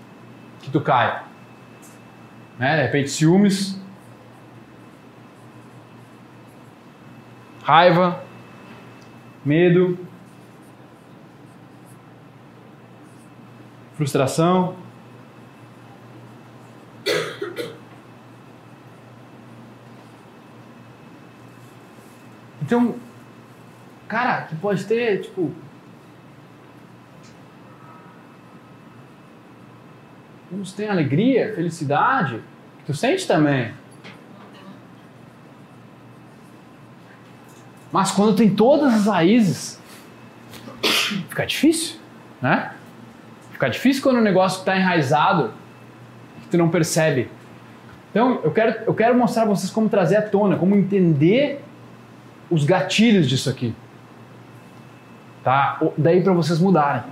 que tu cai? Né? De repente, ciúmes, raiva, medo, frustração. Então, cara, que pode ter, tipo. Uns tem alegria, felicidade, que tu sente também. Mas quando tem todas as raízes, fica difícil, né? Fica difícil quando o negócio está enraizado que tu não percebe. Então, eu quero, eu quero mostrar para vocês como trazer à tona, como entender os gatilhos disso aqui. Tá? Daí para vocês mudarem.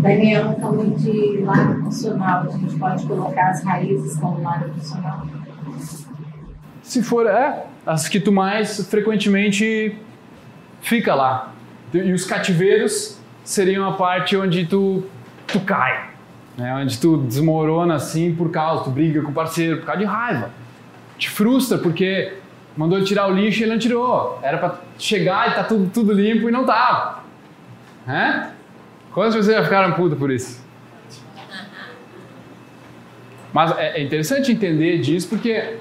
Daniel falou de lado emocional. A gente pode colocar as raízes como lado emocional? Se for, é, as que tu mais frequentemente fica lá. E os cativeiros seriam a parte onde tu, tu cai, né? onde tu desmorona assim por causa, tu briga com o parceiro por causa de raiva. Te frustra porque mandou tirar o lixo e ele não tirou. Era para chegar e tá tudo, tudo limpo e não tava. Né? Quantas pessoas já ficaram putas por isso? Mas é, é interessante entender disso porque,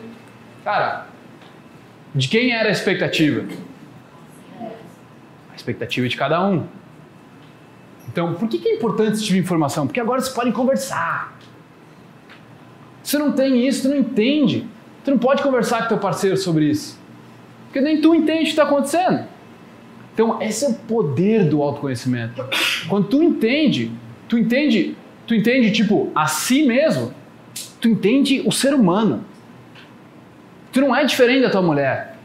cara, de quem era a expectativa? A expectativa de cada um. Então, por que, que é importante esse tipo de informação? Porque agora vocês podem conversar. Se não tem isso, tu não entende. Tu não pode conversar com teu parceiro sobre isso. Porque nem tu entende o que está acontecendo. Então, esse é o poder do autoconhecimento. Quando tu entende, tu entende, tu entende tipo a si mesmo, tu entende o ser humano. Tu não é diferente da tua mulher.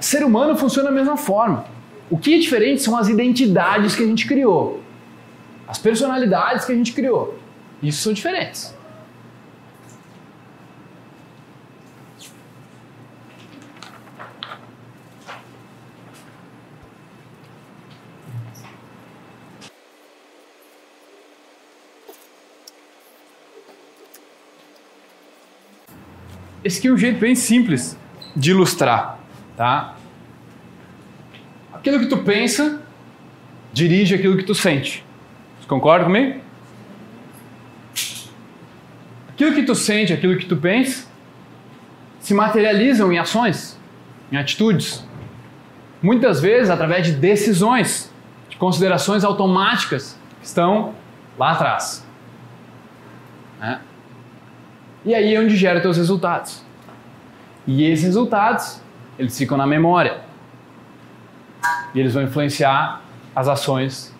Ser humano funciona da mesma forma. O que é diferente são as identidades que a gente criou. As personalidades que a gente criou. Isso são diferentes. Esse aqui é um jeito bem simples de ilustrar, tá? aquilo que tu pensa dirige aquilo que tu sente. Você concorda comigo? Aquilo que tu sente, aquilo que tu pensa, se materializam em ações, em atitudes. Muitas vezes através de decisões, de considerações automáticas que estão lá atrás. Né? E aí é onde gera teus resultados. E esses resultados, eles ficam na memória. E eles vão influenciar as ações,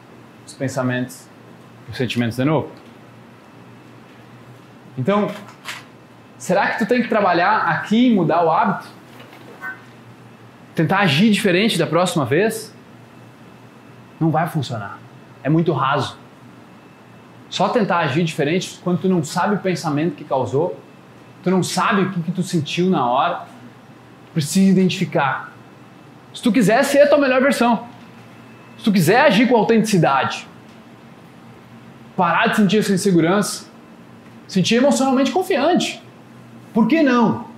os pensamentos, os sentimentos de novo. Então, será que tu tem que trabalhar aqui e mudar o hábito? Tentar agir diferente da próxima vez? Não vai funcionar. É muito raso. Só tentar agir diferente quando tu não sabe o pensamento que causou, tu não sabe o que, que tu sentiu na hora, tu precisa identificar. Se tu quiser ser a tua melhor versão, se tu quiser agir com autenticidade, parar de sentir essa insegurança, sentir emocionalmente confiante. Por que não?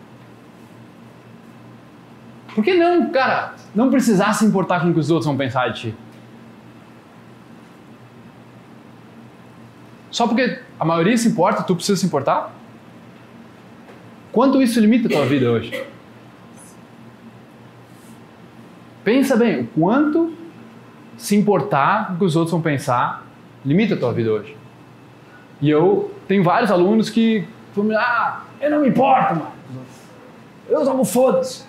Por que não, cara, não precisar se importar com o que os outros vão pensar de ti? Só porque a maioria se importa, tu precisa se importar? Quanto isso limita a tua vida hoje? Pensa bem, o quanto se importar com o que os outros vão pensar limita a tua vida hoje. E eu tenho vários alunos que falam, ah, eu não me importo, mano. Eu só foda-se.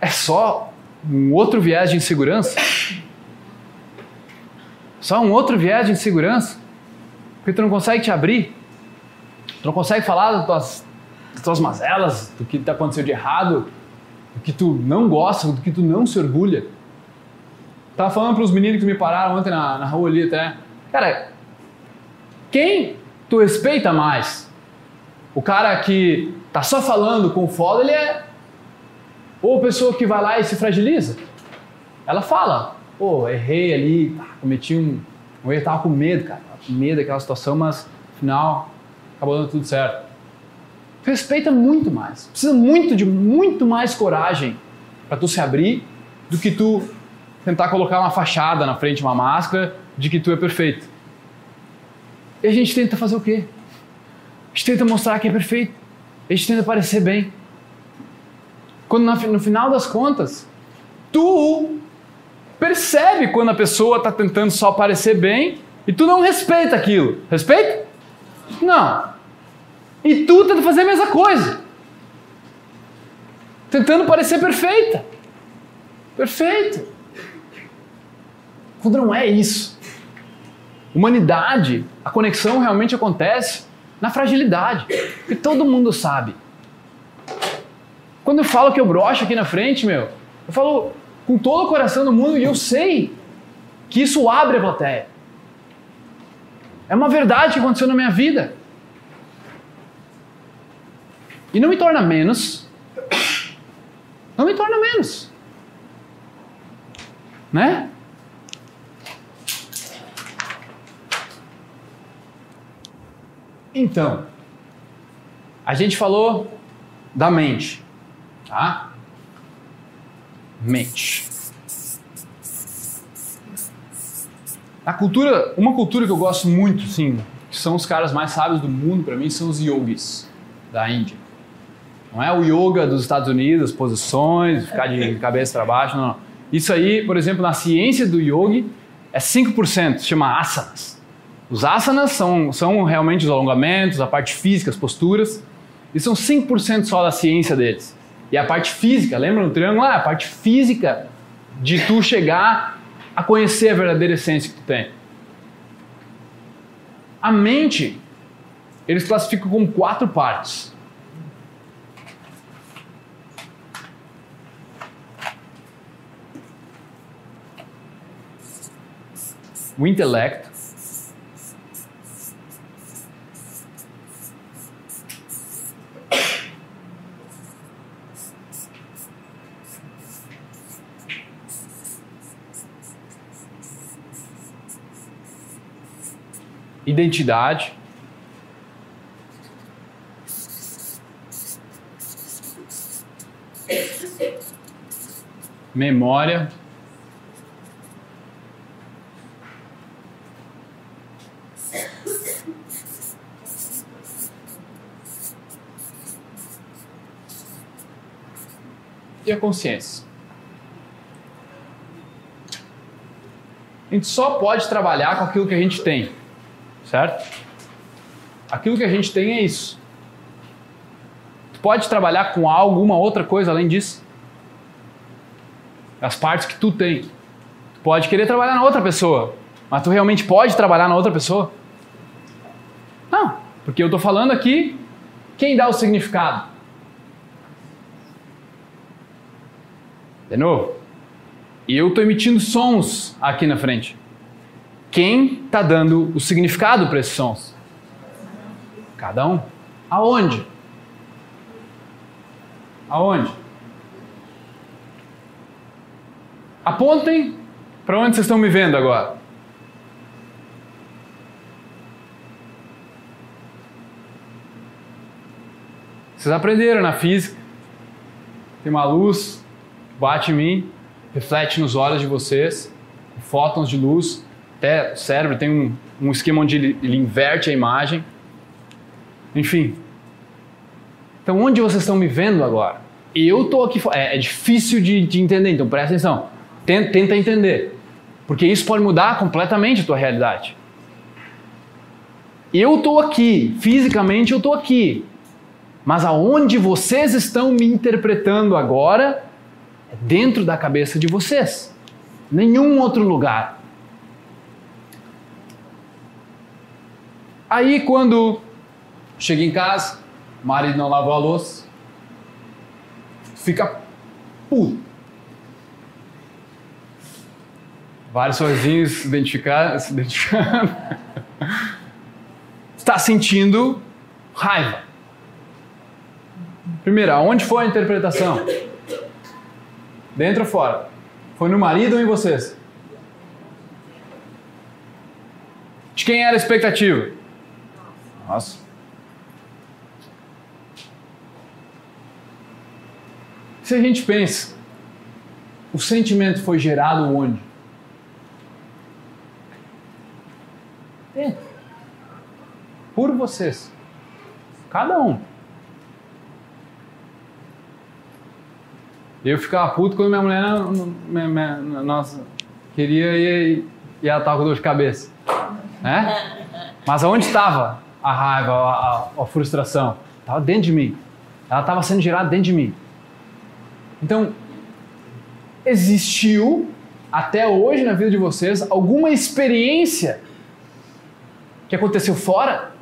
É só um outro viés de insegurança? Só um outro viés de insegurança? Porque tu não consegue te abrir? Tu não consegue falar das tuas, das tuas mazelas, do que está acontecendo de errado, do que tu não gosta, do que tu não se orgulha? Tava falando para os meninos que me pararam ontem na, na rua ali até. Cara, quem tu respeita mais? O cara que tá só falando com foda, ele é. Ou a pessoa que vai lá e se fragiliza? Ela fala, pô, errei ali, cometi um, um erro, tava com medo, cara, tava com medo daquela situação, mas final acabou dando tudo certo. Respeita muito mais. Precisa muito de muito mais coragem para tu se abrir do que tu tentar colocar uma fachada na frente, uma máscara de que tu é perfeito. E a gente tenta fazer o quê? A gente tenta mostrar que é perfeito. A gente tenta parecer bem. Quando no final das contas, tu percebe quando a pessoa está tentando só parecer bem e tu não respeita aquilo. Respeita? Não. E tu tenta fazer a mesma coisa. Tentando parecer perfeita. Perfeito. Quando não é isso. Humanidade, a conexão realmente acontece na fragilidade. Que todo mundo sabe. Quando eu falo que eu brocho aqui na frente, meu, eu falo com todo o coração do mundo e eu sei que isso abre a plateia. É uma verdade que aconteceu na minha vida. E não me torna menos. Não me torna menos. Né? Então, a gente falou da mente, tá? Mente. A cultura, uma cultura que eu gosto muito, sim, que são os caras mais sábios do mundo para mim, são os yogis da Índia. Não é o yoga dos Estados Unidos, posições, ficar de cabeça para baixo, não, não. Isso aí, por exemplo, na ciência do yoga é 5%, se chama asanas. Os asanas são, são realmente os alongamentos, a parte física, as posturas, e são 5% só da ciência deles. E a parte física, lembra no triângulo? Ah, a parte física de tu chegar a conhecer a verdadeira essência que tu tem. A mente, eles classificam como quatro partes. O intelecto, identidade. memória. E a consciência. A gente só pode trabalhar com aquilo que a gente tem, certo? Aquilo que a gente tem é isso. Tu pode trabalhar com alguma outra coisa além disso? As partes que tu tem. Tu pode querer trabalhar na outra pessoa, mas tu realmente pode trabalhar na outra pessoa? Não, porque eu estou falando aqui quem dá o significado. De novo. Eu estou emitindo sons aqui na frente. Quem está dando o significado para esses sons? Cada um. Aonde? Aonde? Apontem para onde vocês estão me vendo agora. Vocês aprenderam na física. Tem uma luz que bate em mim, reflete nos olhos de vocês, fótons de luz. Até o cérebro tem um, um esquema onde ele, ele inverte a imagem. Enfim. Então, onde vocês estão me vendo agora? Eu estou aqui. É, é difícil de, de, entender, então presta atenção. Tenta, tenta entender. Porque isso pode mudar completamente a tua realidade. Eu estou aqui, fisicamente eu estou aqui. Mas aonde vocês estão me interpretando agora é dentro da cabeça de vocês. Nenhum outro lugar. Aí quando chega em casa, o marido não lavou a louça, fica puto. Vários sozinhos se identificando. Está sentindo raiva. Primeiro, aonde foi a interpretação? Dentro ou fora? Foi no marido ou em vocês? De quem era a expectativa? Nossa. Se a gente pensa, o sentimento foi gerado onde? Dentro. Por vocês. Cada um. Eu ficava puto quando minha mulher, minha, minha, nossa, queria ir, e ela tava com dor de cabeça. Né? Mas aonde estava a raiva, a, a, a frustração? Estava dentro de mim. Ela estava sendo gerada dentro de mim. Então, existiu até hoje na vida de vocês alguma experiência que aconteceu fora?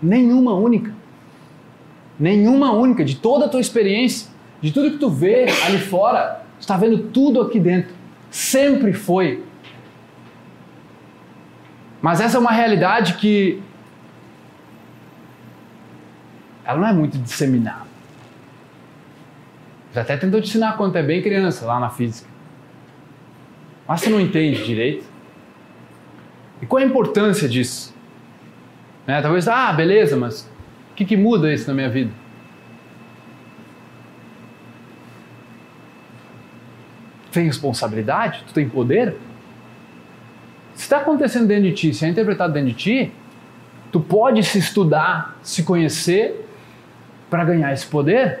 Nenhuma única. Nenhuma única. De toda a tua experiência, de tudo que tu vê ali fora, tu está vendo tudo aqui dentro. Sempre foi. Mas essa é uma realidade que ela não é muito disseminada. Já até tentou te ensinar quando é bem criança, lá na física. Mas você não entende direito. E qual é a importância disso? Né? Talvez, ah, beleza, mas o que, que muda isso na minha vida? Tem responsabilidade? Tu tem poder? Se está acontecendo dentro de ti, se é interpretado dentro de ti, tu pode se estudar, se conhecer para ganhar esse poder?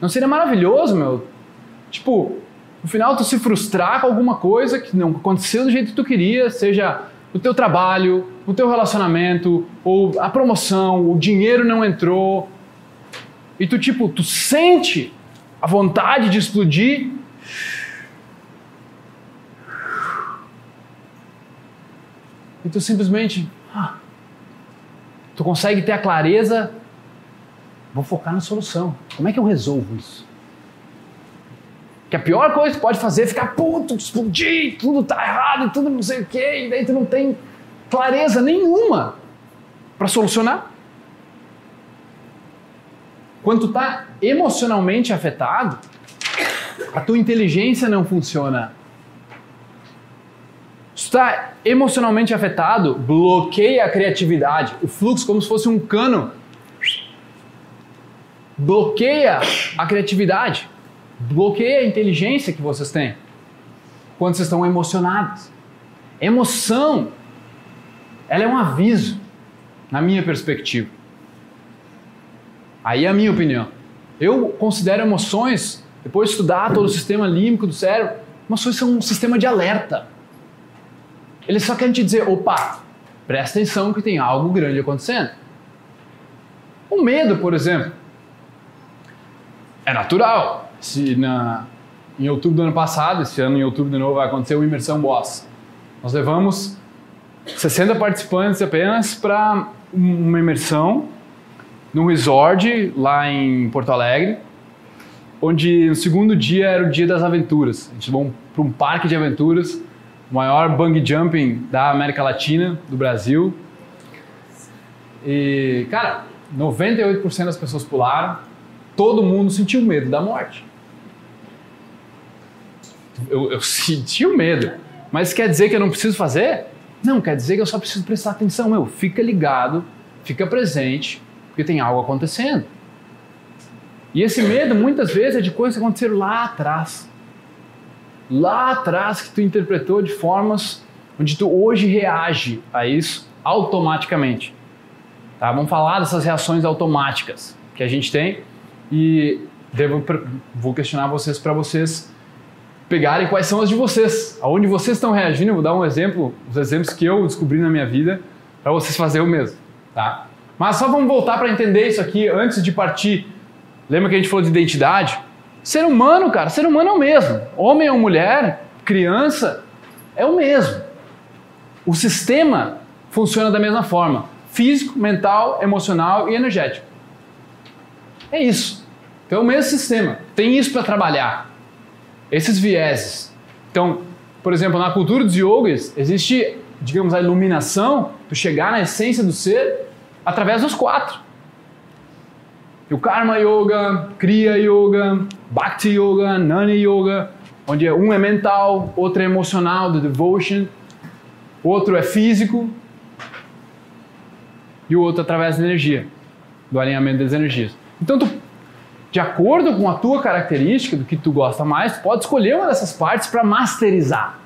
Não seria maravilhoso, meu? Tipo, no final tu se frustrar com alguma coisa que não aconteceu do jeito que tu queria, seja o teu trabalho, o teu relacionamento, ou a promoção, o dinheiro não entrou. E tu tipo, tu sente a vontade de explodir. E tu simplesmente, ah, tu consegue ter a clareza Vou focar na solução. Como é que eu resolvo isso? Que a pior coisa que pode fazer é ficar puto, explodir, tudo tá errado, tudo não sei o quê, e daí tu não tem clareza nenhuma para solucionar. Quando tu tá emocionalmente afetado, a tua inteligência não funciona. Está emocionalmente afetado, bloqueia a criatividade, o fluxo como se fosse um cano bloqueia a criatividade. bloqueia a inteligência que vocês têm quando vocês estão emocionados. Emoção, ela é um aviso, na minha perspectiva. Aí é a minha opinião. Eu considero emoções, depois de estudar todo o sistema límbico do cérebro, emoções são um sistema de alerta. Eles só querem te dizer, opa, presta atenção que tem algo grande acontecendo. O medo, por exemplo, é natural. Se na, em outubro do ano passado, esse ano em outubro de novo vai acontecer o Imersão Boss. Nós levamos 60 participantes apenas para uma imersão num resort lá em Porto Alegre, onde no segundo dia era o dia das aventuras. A gente vão para um parque de aventuras, o maior bungee jumping da América Latina, do Brasil. E, cara, 98% das pessoas pularam, todo mundo sentiu medo da morte. Eu, eu senti o medo, mas quer dizer que eu não preciso fazer? Não, quer dizer que eu só preciso prestar atenção. Meu, fica ligado, fica presente, porque tem algo acontecendo. E esse medo muitas vezes é de coisas que aconteceram lá atrás. Lá atrás que tu interpretou de formas onde tu hoje reage a isso automaticamente. Tá? Vamos falar dessas reações automáticas que a gente tem e devo, vou questionar vocês para vocês pegarem quais são as de vocês, aonde vocês estão reagindo. Eu vou dar um exemplo, os exemplos que eu descobri na minha vida, para vocês fazerem o mesmo, tá? Mas só vamos voltar para entender isso aqui antes de partir. Lembra que a gente falou de identidade? Ser humano, cara, ser humano é o mesmo. Homem ou mulher, criança, é o mesmo. O sistema funciona da mesma forma: físico, mental, emocional e energético. É isso. Então é o mesmo sistema. Tem isso para trabalhar esses vieses. Então, por exemplo, na cultura dos yogis, existe, digamos, a iluminação, tu chegar na essência do ser através dos quatro. O Karma Yoga, Kriya Yoga, Bhakti Yoga, Nani Yoga, onde um é mental, outro é emocional, do devotion, outro é físico e o outro através da energia, do alinhamento das energias. Então tu de acordo com a tua característica, do que tu gosta mais, tu pode escolher uma dessas partes para masterizar.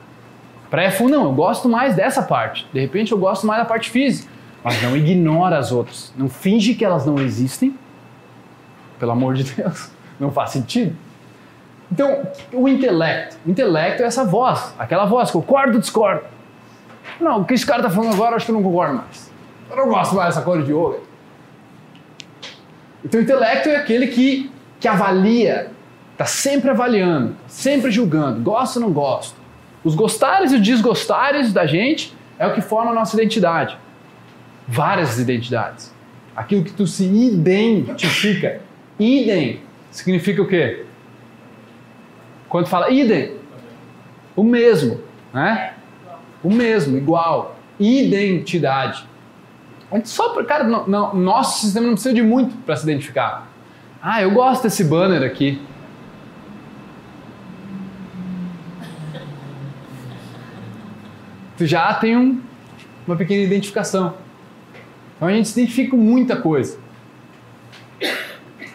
Para F1, não, eu gosto mais dessa parte. De repente eu gosto mais da parte física. Mas não ignora as outras. Não finge que elas não existem. Pelo amor de Deus. Não faz sentido. Então, o intelecto. O intelecto é essa voz. Aquela voz concordo ou discordo. Não, o que esse cara está falando agora, acho que eu não concordo mais. Eu não gosto mais dessa cor de yoga. Então, o intelecto é aquele que que avalia, está sempre avaliando, sempre julgando, gosto ou não gosto. Os gostares e os desgostares da gente é o que forma a nossa identidade. Várias identidades. Aquilo que tu se identifica. Idem significa o quê? Quando fala idem, o mesmo, né? O mesmo, igual. Identidade. Só, cara, não, não, nosso sistema não precisa de muito para se identificar. Ah, eu gosto desse banner aqui. Tu já tem um, uma pequena identificação. Então a gente se identifica com muita coisa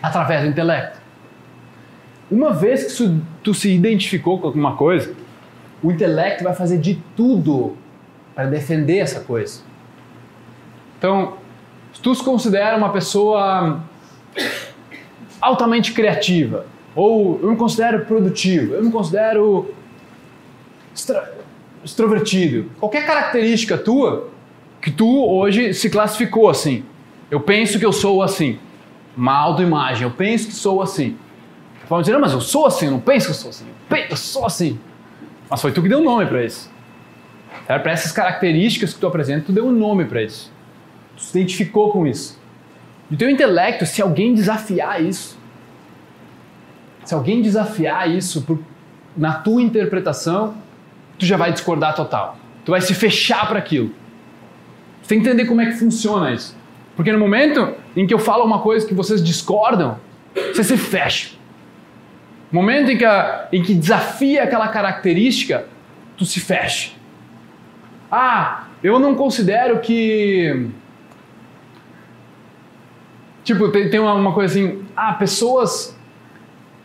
através do intelecto. Uma vez que tu se identificou com alguma coisa, o intelecto vai fazer de tudo para defender essa coisa. Então, se tu se considera uma pessoa altamente criativa, ou eu me considero produtivo, eu me considero extra, extrovertido. Qualquer característica tua que tu hoje se classificou assim. Eu penso que eu sou assim. Uma autoimagem, eu penso que sou assim. Pode dizer, não, mas eu sou assim, eu não penso que eu sou assim. Eu, penso, eu sou assim. Mas foi tu que deu um nome para isso. Para essas características que tu apresenta, tu deu um nome para isso. Tu se identificou com isso. E o teu intelecto, se alguém desafiar isso, se alguém desafiar isso por, na tua interpretação, tu já vai discordar total. Tu vai se fechar para aquilo. Você tem que entender como é que funciona isso. Porque no momento em que eu falo uma coisa que vocês discordam, você se fecha. Momento em que, a, em que desafia aquela característica, tu se fecha. Ah, eu não considero que Tipo, tem, tem uma, uma coisa assim, ah, pessoas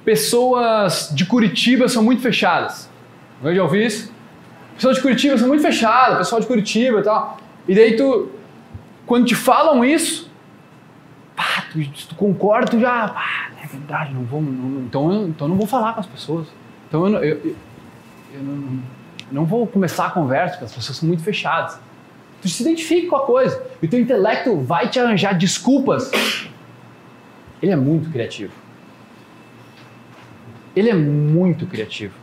pessoas de Curitiba são muito fechadas. Alguém já ouviu isso? Pessoas de Curitiba são muito fechadas, pessoal de Curitiba e tal. E daí tu, quando te falam isso, pá, tu, tu concorda, tu já, pá, é verdade, não vou, não, então, eu, então eu não vou falar com as pessoas. Então eu, eu, eu, não, não vou começar a conversa, porque as pessoas são muito fechadas. Tu se identifica com a coisa. E teu intelecto vai te arranjar desculpas. Ele é muito criativo. Ele é muito criativo.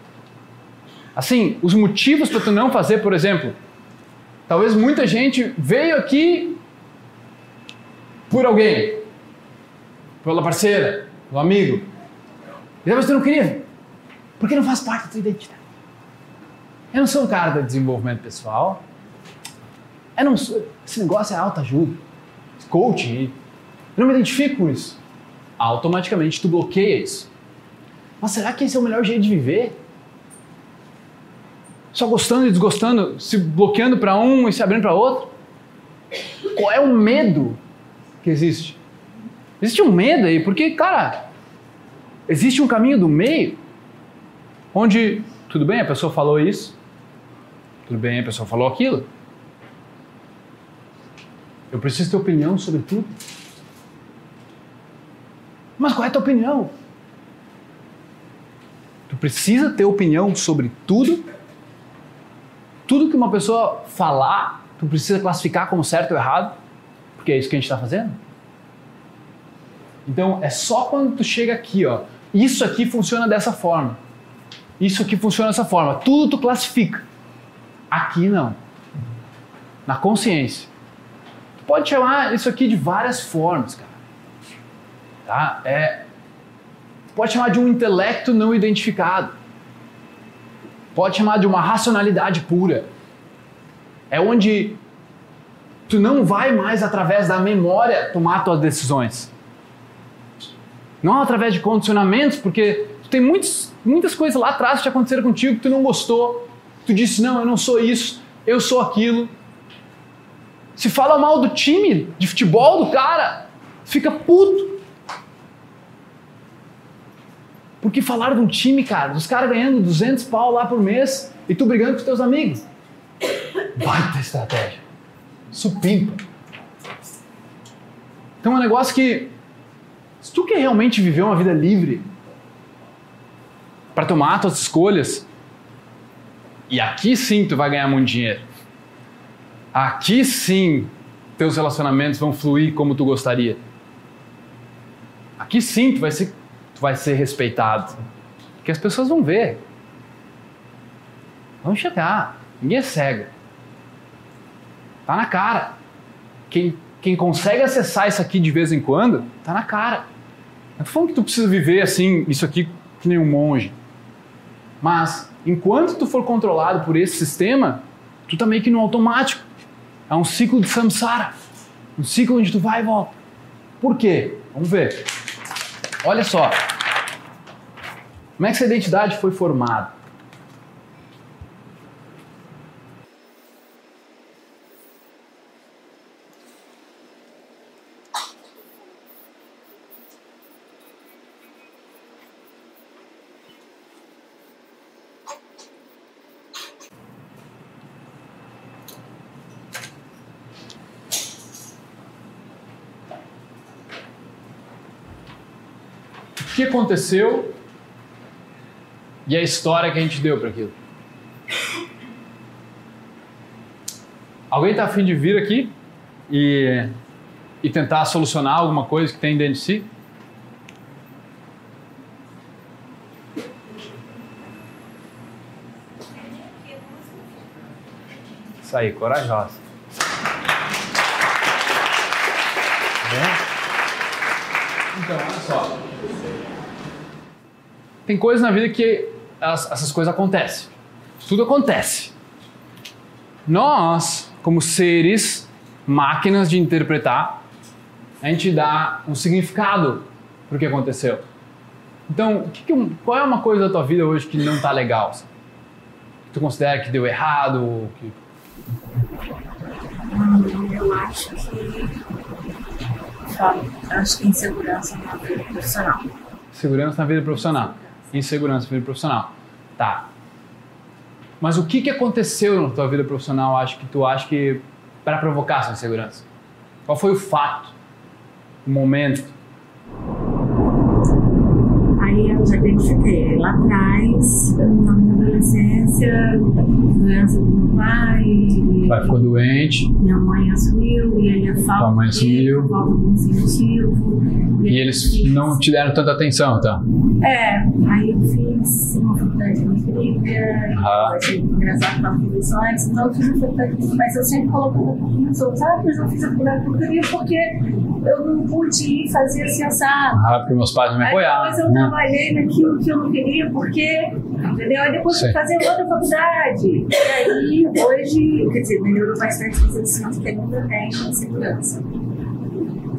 Assim, os motivos para tu não fazer, por exemplo, talvez muita gente veio aqui por alguém, pela parceira, pelo amigo. E talvez tu não queria, porque não faz parte da tua identidade. Eu não sou um cara de desenvolvimento pessoal. Eu não sou, esse negócio é autoajuda, coaching. Eu não me identifico com isso. Automaticamente tu bloqueia isso. Mas será que esse é o melhor jeito de viver? Só gostando e desgostando, se bloqueando para um e se abrindo para outro? Qual é o medo que existe? Existe um medo aí, porque, cara, existe um caminho do meio onde, tudo bem, a pessoa falou isso, tudo bem, a pessoa falou aquilo. Eu preciso ter opinião sobre tudo. Mas qual é a tua opinião? Tu precisa ter opinião sobre tudo. Tudo que uma pessoa falar, tu precisa classificar como certo ou errado, porque é isso que a gente está fazendo. Então é só quando tu chega aqui, ó, isso aqui funciona dessa forma, isso aqui funciona dessa forma, tudo tu classifica. Aqui não. Na consciência. Tu pode chamar isso aqui de várias formas, cara. Tá? É, pode chamar de um intelecto não identificado. Pode chamar de uma racionalidade pura. É onde tu não vai mais através da memória tomar tuas decisões. Não através de condicionamentos, porque tu tem muitos, muitas coisas lá atrás que aconteceram contigo que tu não gostou. Tu disse, não, eu não sou isso, eu sou aquilo. Se fala mal do time de futebol do cara, fica puto. Porque falaram de um time, cara, dos caras ganhando 200 pau lá por mês e tu brigando com teus amigos. Baita estratégia. Supimpa. Então é um negócio que, se tu quer realmente viver uma vida livre, para tomar as tuas escolhas, e aqui sim tu vai ganhar muito dinheiro. Aqui sim teus relacionamentos vão fluir como tu gostaria. Aqui sim tu vai ser tu vai ser respeitado. Porque as pessoas vão ver. Vão chegar. Ninguém é cego. Tá na cara. Quem, quem consegue acessar isso aqui de vez em quando, tá na cara. Não tô falando que tu precisa viver assim, isso aqui que nem um monge. Mas, enquanto tu for controlado por esse sistema, tu tá meio que no automático. É um ciclo de samsara. Um ciclo onde tu vai e volta. Por quê? Vamos ver. Olha só. Como é que essa identidade foi formada? Que aconteceu e a história que a gente deu para aquilo. Alguém está afim de vir aqui e, e tentar solucionar alguma coisa que tem dentro de si? Isso aí, corajosa. Então, olha só. Tem coisas na vida que as- essas coisas acontecem. Tudo acontece. Nós, como seres, máquinas de interpretar, a gente dá um significado para o que aconteceu. Então, que que qual é uma coisa da tua vida hoje que não está legal? Que tu considera que deu errado? Que... Eu acho que. Eu acho que insegurança na vida profissional. Segurança na vida profissional. Insegurança na vida profissional. Tá. Mas o que, que aconteceu na tua vida profissional, acho que tu acha que para provocar essa insegurança? Qual foi o fato? O momento? Aí eu já identifiquei lá atrás, na minha adolescência, doença do meu pai, O pai ficou doente minha mãe assumiu, e aí a falta Tua mãe assumiu. falta do incentivo. e aí eles fiz- não te deram tanta atenção, tá? É, aí eu fiz uma faculdade de queria, Ah. achei engraçado isso antes, então eu fiz uma faculdade, mas eu sempre colocava pouquinho outros, ah, mas eu fiz a faculdade porque eu não pude ir fazer assim, assado. Ah, porque meus pais não me apoiaram. depois eu né? trabalhei naquilo que eu não queria, porque, entendeu? Aí depois fui fazer outra faculdade. E aí, hoje, quer dizer, melhorou bastante, mas eu sinto que ainda tem insegurança.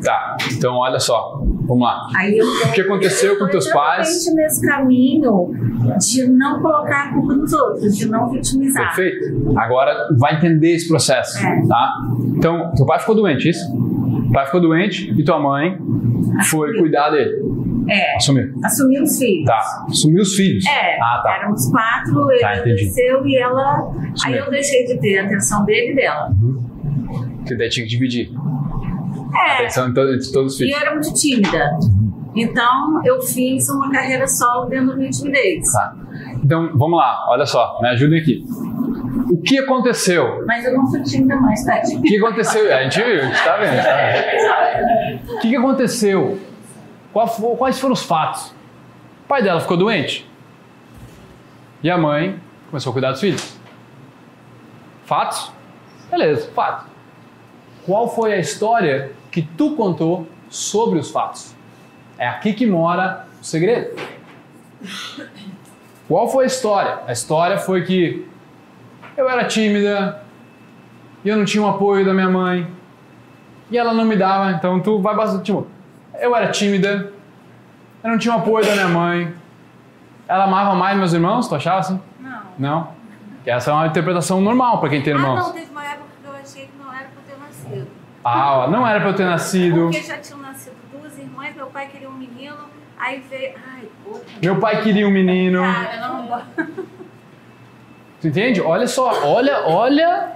Tá, então olha só. Vamos lá. Eu O que aconteceu com teus pais? exatamente nesse caminho de não colocar a culpa nos outros, de não vitimizar. Perfeito. Agora vai entender esse processo, É. tá? Então, teu pai ficou doente, isso? O pai ficou doente e tua mãe foi cuidar dele. É, Assumiu. assumir os filhos. Tá. Assumiu os filhos. É, Ah, tá. éramos quatro, ele Tá, e ela. Isso aí eu deixei de ter a atenção dele e dela. Que daí tinha que dividir. É, Atenção entre todos os E filhos. eu era muito tímida. Então, eu fiz uma carreira solo dentro do timidez. Tá. Então, vamos lá. Olha só. Me ajudem aqui. O que aconteceu? Mas eu não sou tímida mais, tá? O que aconteceu? A gente viu, a gente tá vendo. tá vendo. O que aconteceu? Quais foram os fatos? O pai dela ficou doente. E a mãe começou a cuidar dos filhos. Fatos? Beleza, fatos. Qual foi a história que tu contou sobre os fatos? É aqui que mora o segredo. Qual foi a história? A história foi que eu era tímida e eu não tinha o apoio da minha mãe e ela não me dava, então tu vai bastante. Tipo, eu era tímida, eu não tinha o apoio da minha mãe, ela amava mais meus irmãos, tu achava assim? Não. Não? Que essa é uma interpretação normal para quem tem Ah, irmãos. não, teve uma época que eu achei que não era pra eu ter nascido. Ah, não era pra eu ter nascido. Porque já tinham nascido duas irmãs, meu pai queria um menino, aí veio. Ai, outra. Meu pai queria um menino. Cara, não. Tu entende? Olha só, olha, olha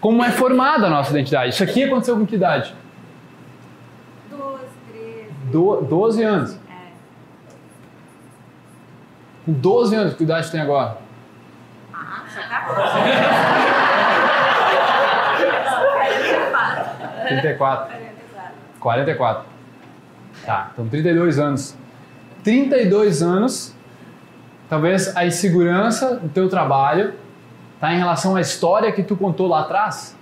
como é formada a nossa identidade. Isso aqui aconteceu com que idade? 12, 13. Do, 12 anos. É. Com 12 anos, que idade tem agora? Ah, já tá 34. 44. 44. Tá, então 32 anos. 32 anos, talvez a insegurança do teu trabalho tá em relação à história que tu contou lá atrás.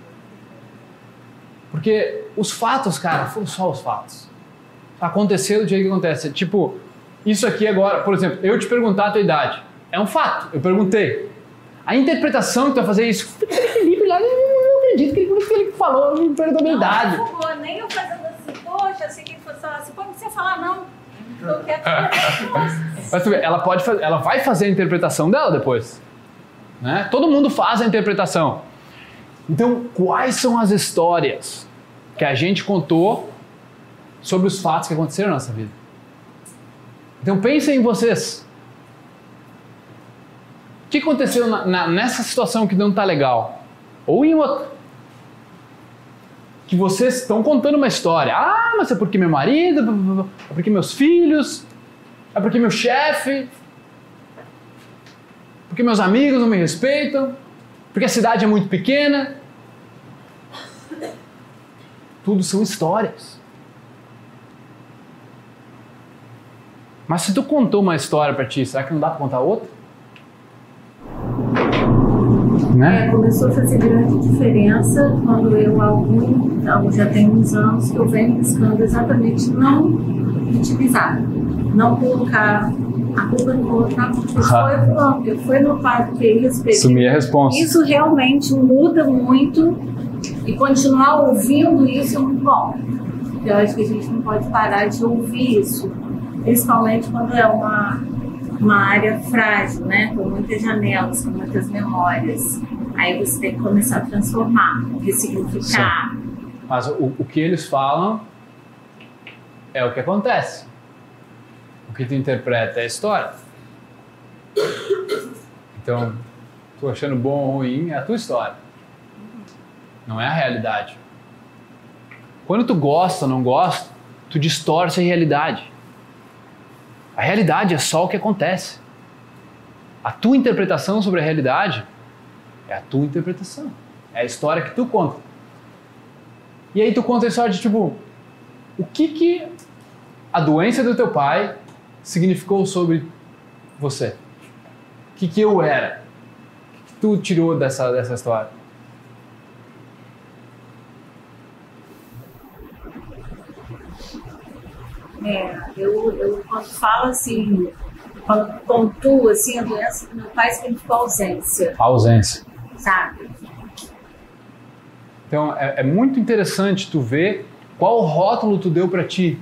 Porque os fatos, cara, foram só os fatos. Aconteceu do jeito que acontece. Tipo, isso aqui agora, por exemplo, eu te perguntar a tua idade. É um fato, eu perguntei. A interpretação que tu vai fazer isso, Felipe lá, eu não acredito que ele, que ele falou, me perguntou a minha idade. Não, fugou, nem eu fazendo assim, poxa, achei que fosse falar assim, pode você falar não. Eu quero Nossa. Mas tu vê, ela pode fazer, ela vai fazer a interpretação dela depois. Né? Todo mundo faz a interpretação. Então, quais são as histórias que a gente contou sobre os fatos que aconteceram na nossa vida? Então, pensem em vocês. O que aconteceu na- na- nessa situação que não está legal? Ou em outra? Que vocês estão contando uma história. Ah, mas é porque meu marido, é porque meus filhos, é porque meu chefe, porque meus amigos não me respeitam, porque a cidade é muito pequena. Tudo são histórias. Mas se tu contou uma história pra ti, será que não dá pra contar outra? Né? É, começou a fazer grande diferença quando eu, algum, já tem uns anos, que eu venho buscando exatamente não vitimizar, não colocar a culpa no outro, não, porque foi, pronto, eu fui no parque que isso, Assumir a responsa. Isso realmente muda muito e continuar ouvindo isso é muito bom. Eu acho que a gente não pode parar de ouvir isso, principalmente quando é uma, uma área frágil, né? com muitas janelas, com muitas memórias. Aí você tem que começar a transformar, ressignificar. Mas o, o que eles falam é o que acontece. O que tu interpreta é a história. Então, tu achando bom ou ruim é a tua história. Não é a realidade. Quando tu gosta ou não gosta, tu distorce a realidade. A realidade é só o que acontece. A tua interpretação sobre a realidade é a tua interpretação. É a história que tu conta. E aí tu conta a história de tipo, o que que a doença do teu pai significou sobre você? O que que eu era? O que, que tu tirou dessa, dessa história? É, eu, eu quando falo assim, quando pontuo assim, a doença do meu pai significou ausência, ausência. sabe? Então é, é muito interessante tu ver qual rótulo tu deu pra ti.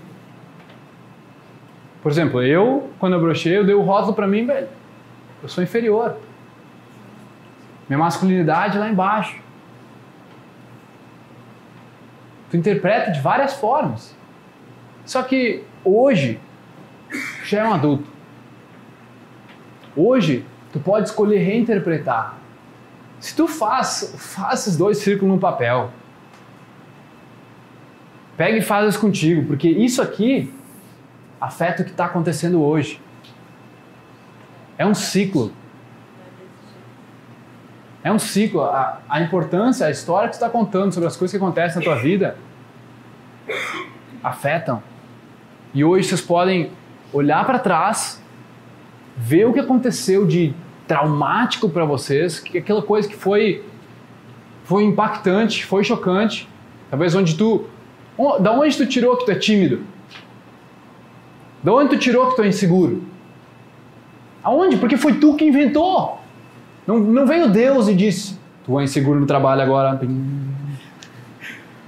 Por exemplo, eu, quando eu brochei, eu dei o rótulo pra mim, velho. Eu sou inferior. Minha masculinidade é lá embaixo. Tu interpreta de várias formas. Só que hoje já é um adulto. Hoje tu pode escolher reinterpretar. Se tu faz, faz esses dois círculos no papel. Pega e faz isso contigo, porque isso aqui afeta o que está acontecendo hoje. É um ciclo. É um ciclo. A, a importância, a história que você está contando sobre as coisas que acontecem na tua vida afetam. E hoje vocês podem olhar para trás, ver o que aconteceu de traumático para vocês, que aquela coisa que foi foi impactante, foi chocante, talvez onde tu da onde tu tirou que tu é tímido? Da onde tu tirou que tu é inseguro? Aonde? Porque foi tu que inventou. Não, não veio Deus e disse: Tu é inseguro no trabalho agora.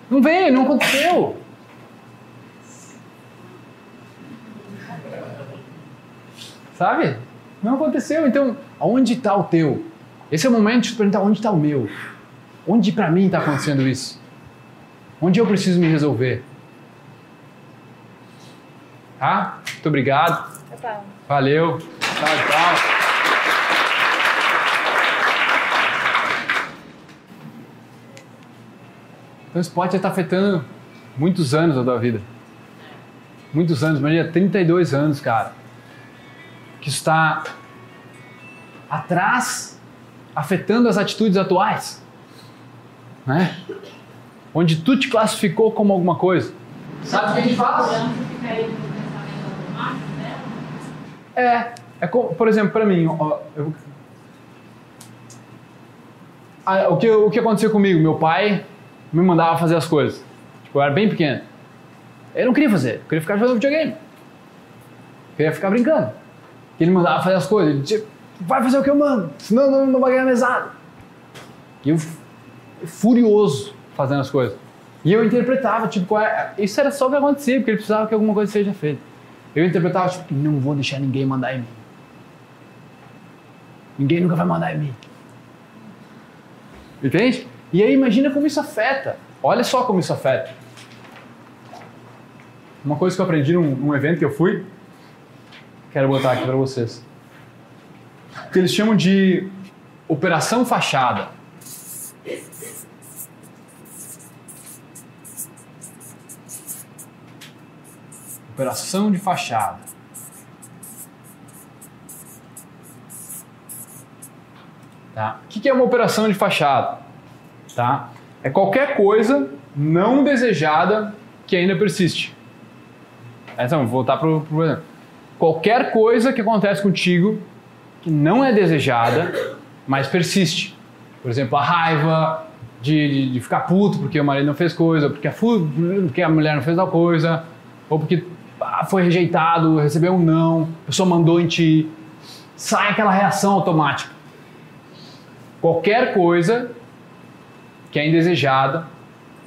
Não veio, não aconteceu. Sabe? Não aconteceu. Então, aonde está o teu? Esse é o momento de te perguntar onde está o meu. Onde para mim está acontecendo isso? Onde eu preciso me resolver? Tá? Muito obrigado. Tá bom. Valeu. Tchau, tchau. Então esse pode estar afetando muitos anos da tua vida. Muitos anos, imagina 32 anos, cara. Que está atrás, afetando as atitudes atuais. Né? Onde tu te classificou como alguma coisa. Sabe o que a gente faz? É, é como, por exemplo, pra mim, ó, eu- Ah, o, que, o que aconteceu comigo? Meu pai me mandava fazer as coisas. Tipo, eu era bem pequeno. Eu não queria fazer, eu queria ficar jogando videogame. Eu queria ficar brincando. Ele mandava fazer as coisas, ele dizia, vai fazer o que eu mando, senão não, não vai ganhar mesada. E eu furioso fazendo as coisas. E eu interpretava, tipo, é- isso era só o que acontecia, porque ele precisava que alguma coisa seja feita. Eu interpretava, tipo, não vou deixar ninguém mandar em mim. Ninguém nunca vai mandar em mim. Entende? E aí imagina como isso afeta. Olha só como isso afeta. Uma coisa que eu aprendi num, num evento que eu fui, quero botar aqui para vocês. Que eles chamam de operação fachada. Operação de fachada. Tá? O que é uma operação de fachada? Tá? É qualquer coisa não desejada que ainda persiste. Então, vou voltar para o exemplo. Qualquer coisa que acontece contigo que não é desejada, mas persiste. Por exemplo, a raiva de, de, de ficar puto porque o marido não fez coisa, porque a, porque a mulher não fez tal coisa, ou porque ah, foi rejeitado, recebeu um não, a pessoa mandou em ti. Sai aquela reação automática. Qualquer coisa que é indesejada,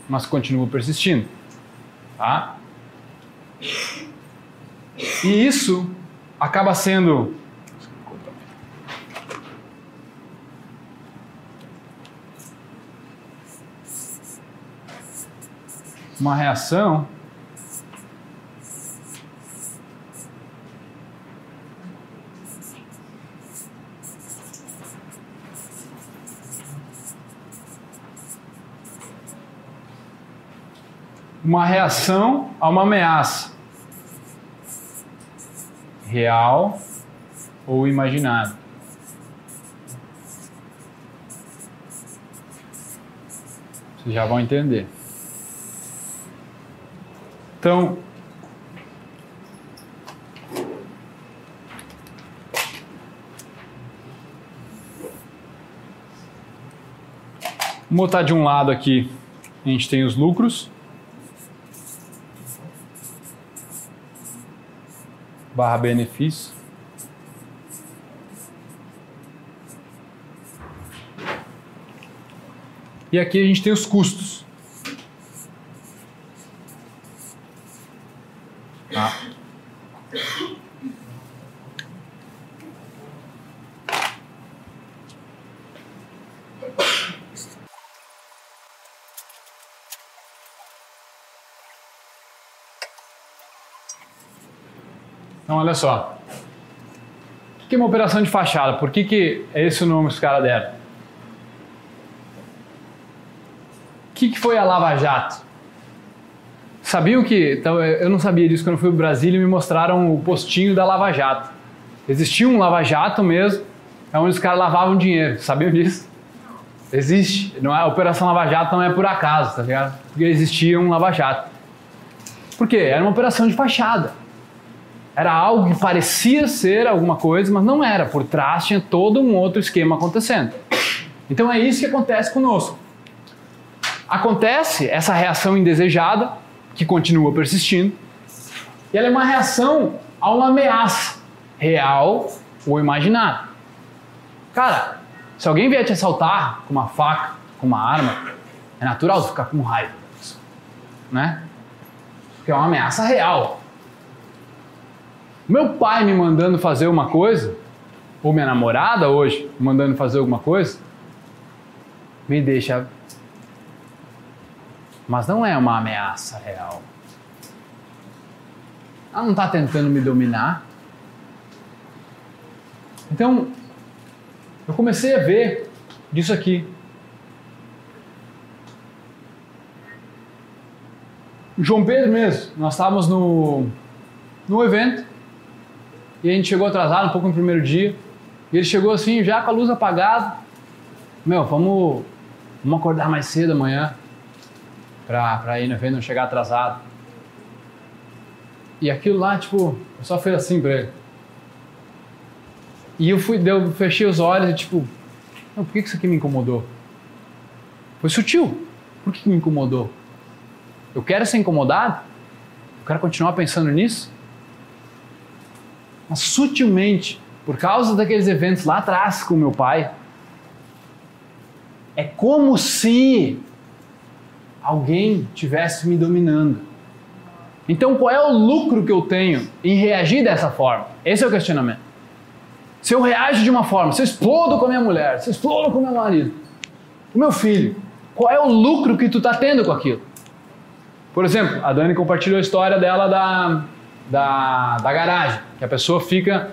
mas continua persistindo. Tá? E isso acaba sendo uma reação uma reação a uma ameaça. Real ou imaginado. Vocês já vão entender. Então, Vamos botar de um lado aqui, a gente tem os lucros. Barra benefício. E aqui a gente tem os custos. Então, olha só. O que é uma operação de fachada? Por que, que é esse o nome que os caras deram? O que, que foi a Lava Jato? Sabiam que. Então, eu não sabia disso quando eu fui para Brasília e me mostraram o postinho da Lava Jato. Existia um Lava Jato mesmo, é onde os caras lavavam dinheiro. Sabiam disso? Existe. Não é, a Operação Lava Jato não é por acaso, tá ligado? Porque existia um Lava Jato. Por quê? Era uma operação de fachada. Era algo que parecia ser alguma coisa, mas não era. Por trás tinha todo um outro esquema acontecendo. Então é isso que acontece conosco. Acontece essa reação indesejada, que continua persistindo, e ela é uma reação a uma ameaça, real ou imaginada. Cara, se alguém vier te assaltar com uma faca, com uma arma, é natural você ficar com raiva. Né? Porque é uma ameaça real. Meu pai me mandando fazer uma coisa, ou minha namorada hoje mandando fazer alguma coisa, me deixa. Mas não é uma ameaça real. Ela não está tentando me dominar. Então, eu comecei a ver disso aqui. João Pedro mesmo, nós estávamos no, no evento e a gente chegou atrasado um pouco no primeiro dia. E ele chegou assim, já com a luz apagada. Meu, vamos, vamos acordar mais cedo amanhã pra, pra ir no evento não chegar atrasado. E aquilo lá, tipo, eu só fiz assim pra ele. E eu fui, eu fechei os olhos e tipo, não, por que isso aqui me incomodou? Foi sutil. Por que me incomodou? Eu quero ser incomodado? Eu quero continuar pensando nisso? Mas sutilmente, por causa daqueles eventos lá atrás com meu pai, é como se alguém tivesse me dominando. Então, qual é o lucro que eu tenho em reagir dessa forma? Esse é o questionamento. Se eu reajo de uma forma, se eu explodo com a minha mulher, se eu explodo com o meu marido, o meu filho, qual é o lucro que tu está tendo com aquilo? Por exemplo, a Dani compartilhou a história dela da, da, da garagem, que a pessoa fica,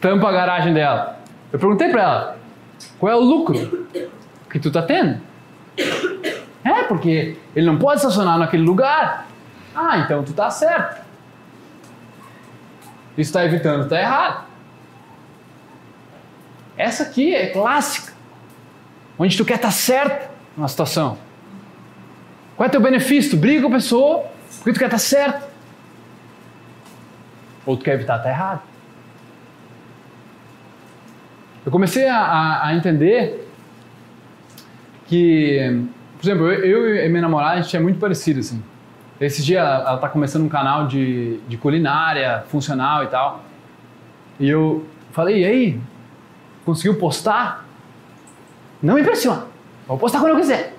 tampa a garagem dela. Eu perguntei para ela, qual é o lucro que tu está tendo? É, porque ele não pode estacionar naquele lugar. Ah, então tu tá certo. Isso está evitando, está errado. Essa aqui é clássica, onde tu quer estar tá certo na situação. Qual é teu benefício? Tu briga com a pessoa porque tu quer estar tá certo. Ou tu quer evitar tá errado. Eu comecei a, a, entender que, por exemplo, eu, eu, e minha namorada, a gente é muito parecido, assim. Esse dia ela está começando um canal de, de culinária, funcional e tal. E eu falei, e aí? Conseguiu postar? Não me impressiona. Vou postar quando eu quiser.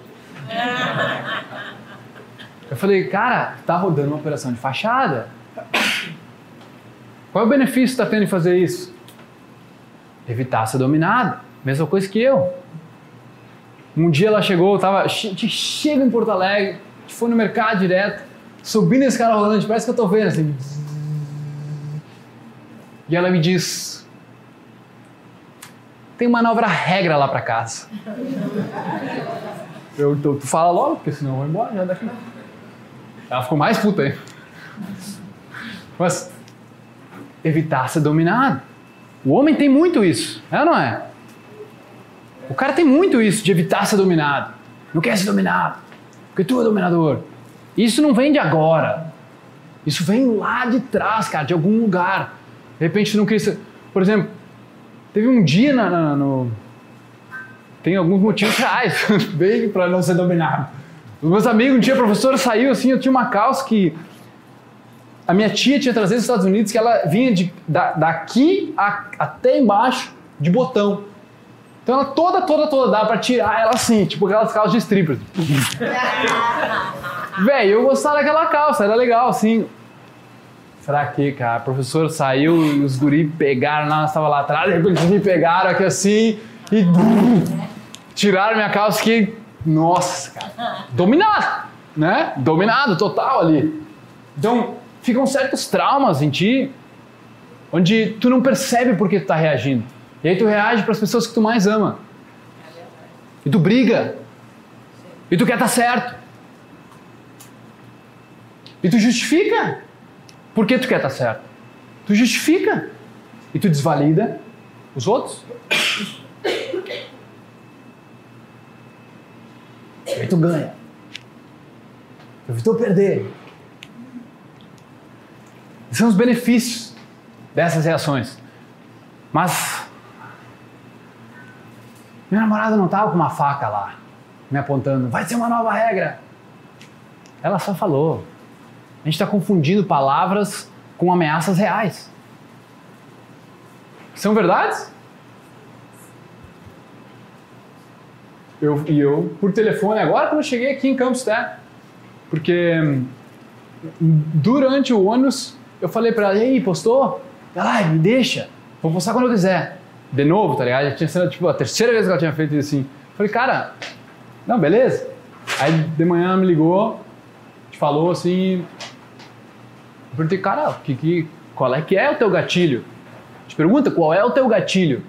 Eu falei, cara, tá rodando uma operação de fachada. Qual é o benefício que está tendo em fazer isso? Evitar ser dominado. Mesma coisa que eu. Um dia ela chegou, tava, chega em Porto Alegre, foi no mercado direto, subindo esse cara rolante, parece que eu tô vendo assim. E ela me diz: tem uma nova regra lá para casa. Eu, tu, tu fala logo, porque senão eu vou embora já daqui. Ela ficou mais puta aí. Mas evitar ser dominado. O homem tem muito isso, é ou não é? O cara tem muito isso de evitar ser dominado. Não quer ser dominado, porque tu é dominador. Isso não vem de agora. Isso vem lá de trás, cara, de algum lugar. De repente não quer ser. Por exemplo, teve um dia na, na, no. Tem alguns motivos reais, bem para não ser dominado. Os meus amigos, um dia a professora saiu assim, eu tinha uma calça que a minha tia tinha trazido dos Estados Unidos, que ela vinha de, da, daqui a, até embaixo de botão. Então ela toda, toda, toda dá pra tirar ela assim, tipo aquelas calças de stripper. Véi, eu gostava daquela calça, era legal, assim. Será que, cara, a professora saiu e os guri pegaram, nós estava lá atrás, de repente me pegaram aqui assim e tiraram minha calça que, nossa, cara, dominado, né? Dominado total ali. Então, ficam certos traumas em ti, onde tu não percebe por que tu tá reagindo. E aí tu reage para as pessoas que tu mais ama. E tu briga. E tu quer estar tá certo. E tu justifica. Por que tu quer estar tá certo? Tu justifica. E tu desvalida os outros. E aí tu ganha. Evitou perder. São os benefícios dessas reações. Mas minha namorada não estava com uma faca lá, me apontando, vai ser uma nova regra. Ela só falou. A gente está confundindo palavras com ameaças reais. São verdades? Eu, e eu, por telefone, agora quando eu cheguei aqui em Campos Terra, porque hum, durante o ônibus eu falei para ela, e aí, postou? Ela, me deixa, vou postar quando eu quiser. De novo, tá ligado? Já tinha sido tipo a terceira vez que ela tinha feito isso assim. Falei, cara, não, beleza. Aí de manhã ela me ligou, te falou assim. Eu perguntei, cara, que, que, qual é que é o teu gatilho? Te pergunta qual é o teu gatilho.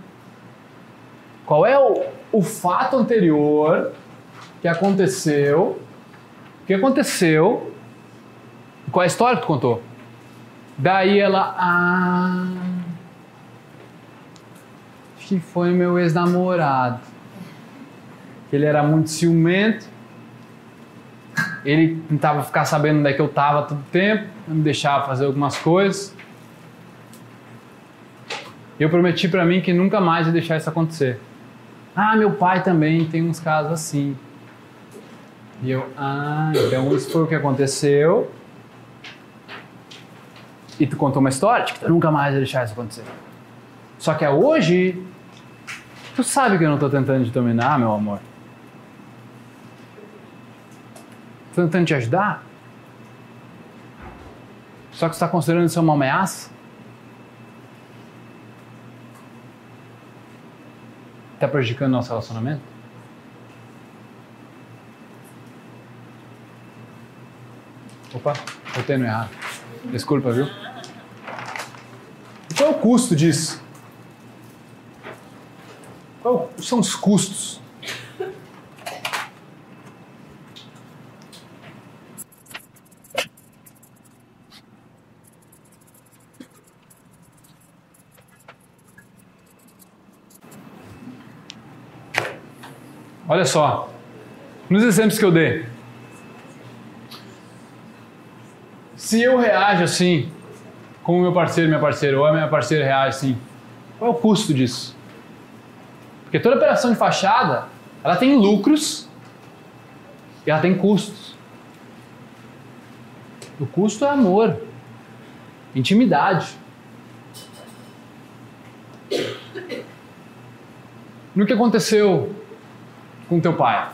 Qual é o, o fato anterior que aconteceu? O que aconteceu? Qual é a história que tu contou? Daí ela, ah, que foi meu ex-namorado. Ele era muito ciumento. Ele tentava ficar sabendo onde é que eu estava todo tempo, não me deixava fazer algumas coisas. Eu prometi para mim que nunca mais ia deixar isso acontecer. Ah, meu pai também tem uns casos assim. E eu, ah, então isso foi o que aconteceu. E tu contou uma história que tu nunca mais ia deixar isso acontecer. Só que é hoje Tu sabe que eu não estou tentando te dominar, meu amor. Estou tentando te ajudar. Só que você está considerando isso uma ameaça? Está prejudicando nosso relacionamento? Opa, botei no errado. Desculpa, viu? Qual é o custo disso? Qual são os custos? Olha só, nos exemplos que eu dei, se eu reajo assim, como meu parceiro, minha parceira, ou a minha parceira reage assim, qual é o custo disso? Porque toda operação de fachada, ela tem lucros e ela tem custos. O custo é amor, intimidade. No que aconteceu com teu pai,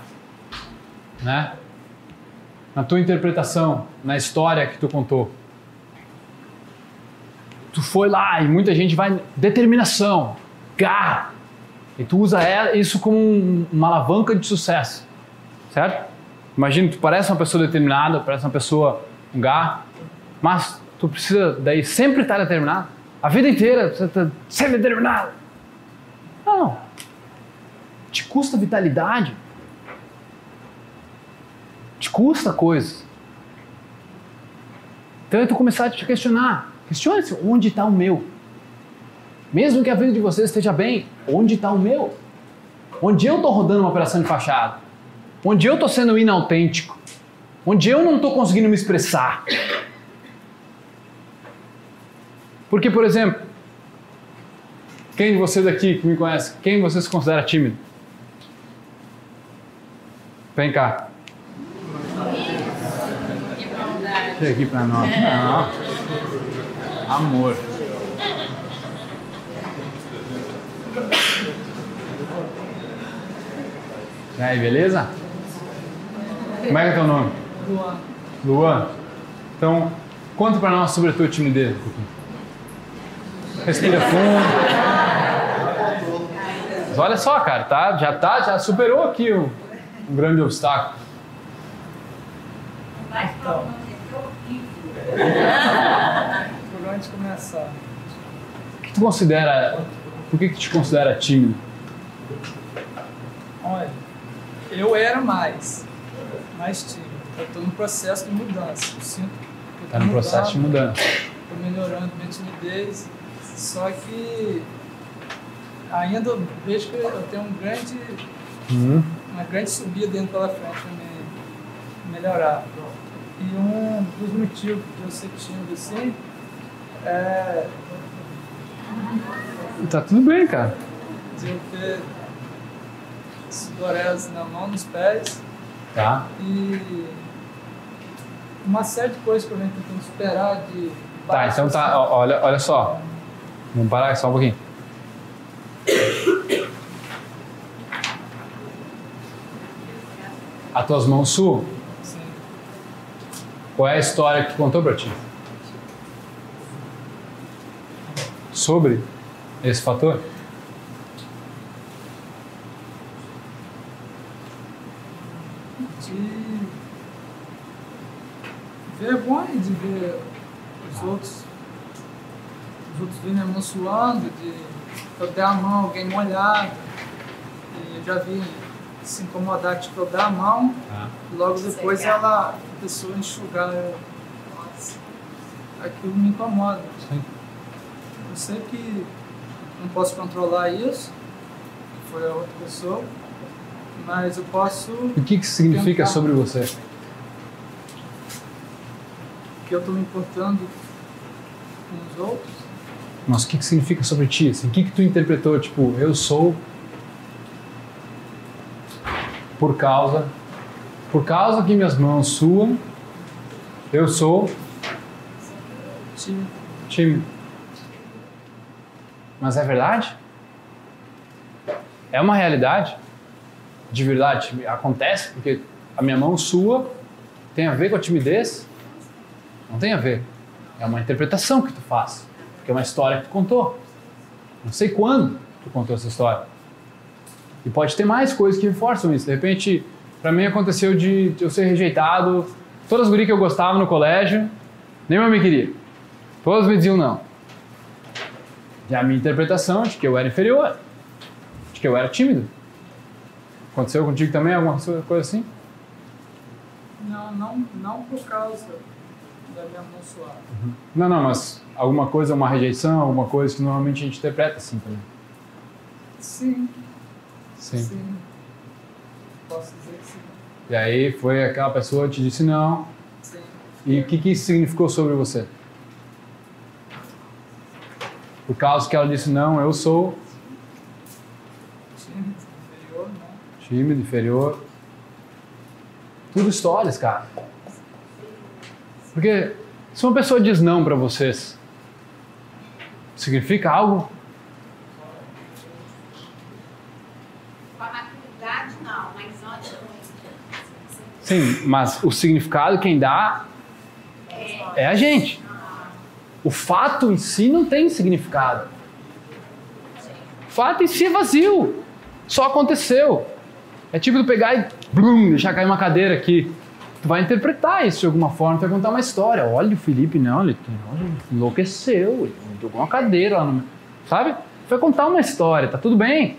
né? Na tua interpretação, na história que tu contou. Tu foi lá e muita gente vai determinação, garra, e tu usa isso como uma alavanca de sucesso, certo? Imagina, tu parece uma pessoa determinada, parece uma pessoa um gar, mas tu precisa daí sempre estar determinado. A vida inteira você está sempre determinado. Não. Te custa vitalidade. Te custa coisas. Então é tu começar a te questionar. Questione-se, onde está o meu? Mesmo que a vida de vocês esteja bem, onde está o meu? Onde eu estou rodando uma operação de fachada? Onde eu estou sendo inautêntico? Onde eu não estou conseguindo me expressar? Porque, por exemplo, quem de vocês aqui que me conhece, quem de vocês se considera tímido? Vem cá. Chega aqui pra nós. Não. Amor. E aí, beleza? Como é que é teu nome? Luan. Luan. Então, conta pra nós sobre a tua timidez. Respira fundo. Mas olha só, cara, tá? Já tá, já superou aqui um, um grande obstáculo. Por onde começar? O que tu considera. Por que, que te considera tímido? Olha, eu era mais, mais tímido. Eu estou no processo de mudança. Eu sinto que eu Tá no processo de mudança. Estou melhorando minha timidez. Só que ainda eu vejo que eu tenho um grande, Uhum. uma grande subida dentro pela frente para me melhorar. E um dos motivos de eu ser tímido assim é Tá tudo bem, cara. de eu ter sudorese na mão, nos pés Tá. e uma série de coisas que eu venho tentando superar de Tá, então tá. ó, Olha, olha só. Vamos parar só um pouquinho. As tuas mãos suam. Sim. Qual é a história que tu contou pra ti? Sobre esse fator? de vergonha de ver os outros os outros mão suando, de eu der a mão, alguém me olhar. E eu já vi se incomodar, tipo, eu dar a mão, e logo depois ela, a pessoa enxugar. Eu, nossa, aquilo me incomoda. Sim. Eu sei que não posso controlar isso, foi a outra pessoa, mas eu posso O que, que significa Tentar. sobre você? que eu estou me importando com os outros. Mas o que, que significa sobre ti? Assim, o que, que tu interpretou? Tipo, eu sou por causa por causa que minhas mãos suam, eu sou Tímido. tímido. Mas é verdade? É uma realidade? De verdade? Acontece porque a minha mão sua tem a ver com a timidez? Não tem a ver. É uma interpretação que tu faz. Porque é uma história que tu contou. Não sei quando tu contou essa história. E pode ter mais coisas que reforçam isso. De repente, pra mim aconteceu de eu ser rejeitado. Todas as gurias que eu gostava no colégio, nenhuma me queria. Todas me diziam não. E a minha interpretação de que eu era inferior, de que eu era tímido. Aconteceu contigo também alguma coisa assim? Não, não, não por causa da minha mão suar. Não, não, mas alguma coisa, uma rejeição, alguma coisa que normalmente a gente interpreta assim também. Sim, Sim. sim. Posso dizer que sim. E aí foi aquela pessoa que te disse não. Sim. E o que, que isso significou sobre você? Por causa que ela disse não, eu sou Tímido, inferior, né? tímido, inferior. Tudo histórias, cara. Porque se uma pessoa diz não pra vocês, significa algo? Sim, mas o significado quem dá é a gente. O fato em si não tem significado. O fato em si é vazio. Só aconteceu. É tipo tu pegar e blum, deixar cair uma cadeira aqui. Tu vai interpretar isso de alguma forma, tu vai contar uma história. Olha o Felipe, não, ele olha, ele enlouqueceu, ele jogou uma cadeira lá no. Sabe? Tu vai contar uma história, tá tudo bem.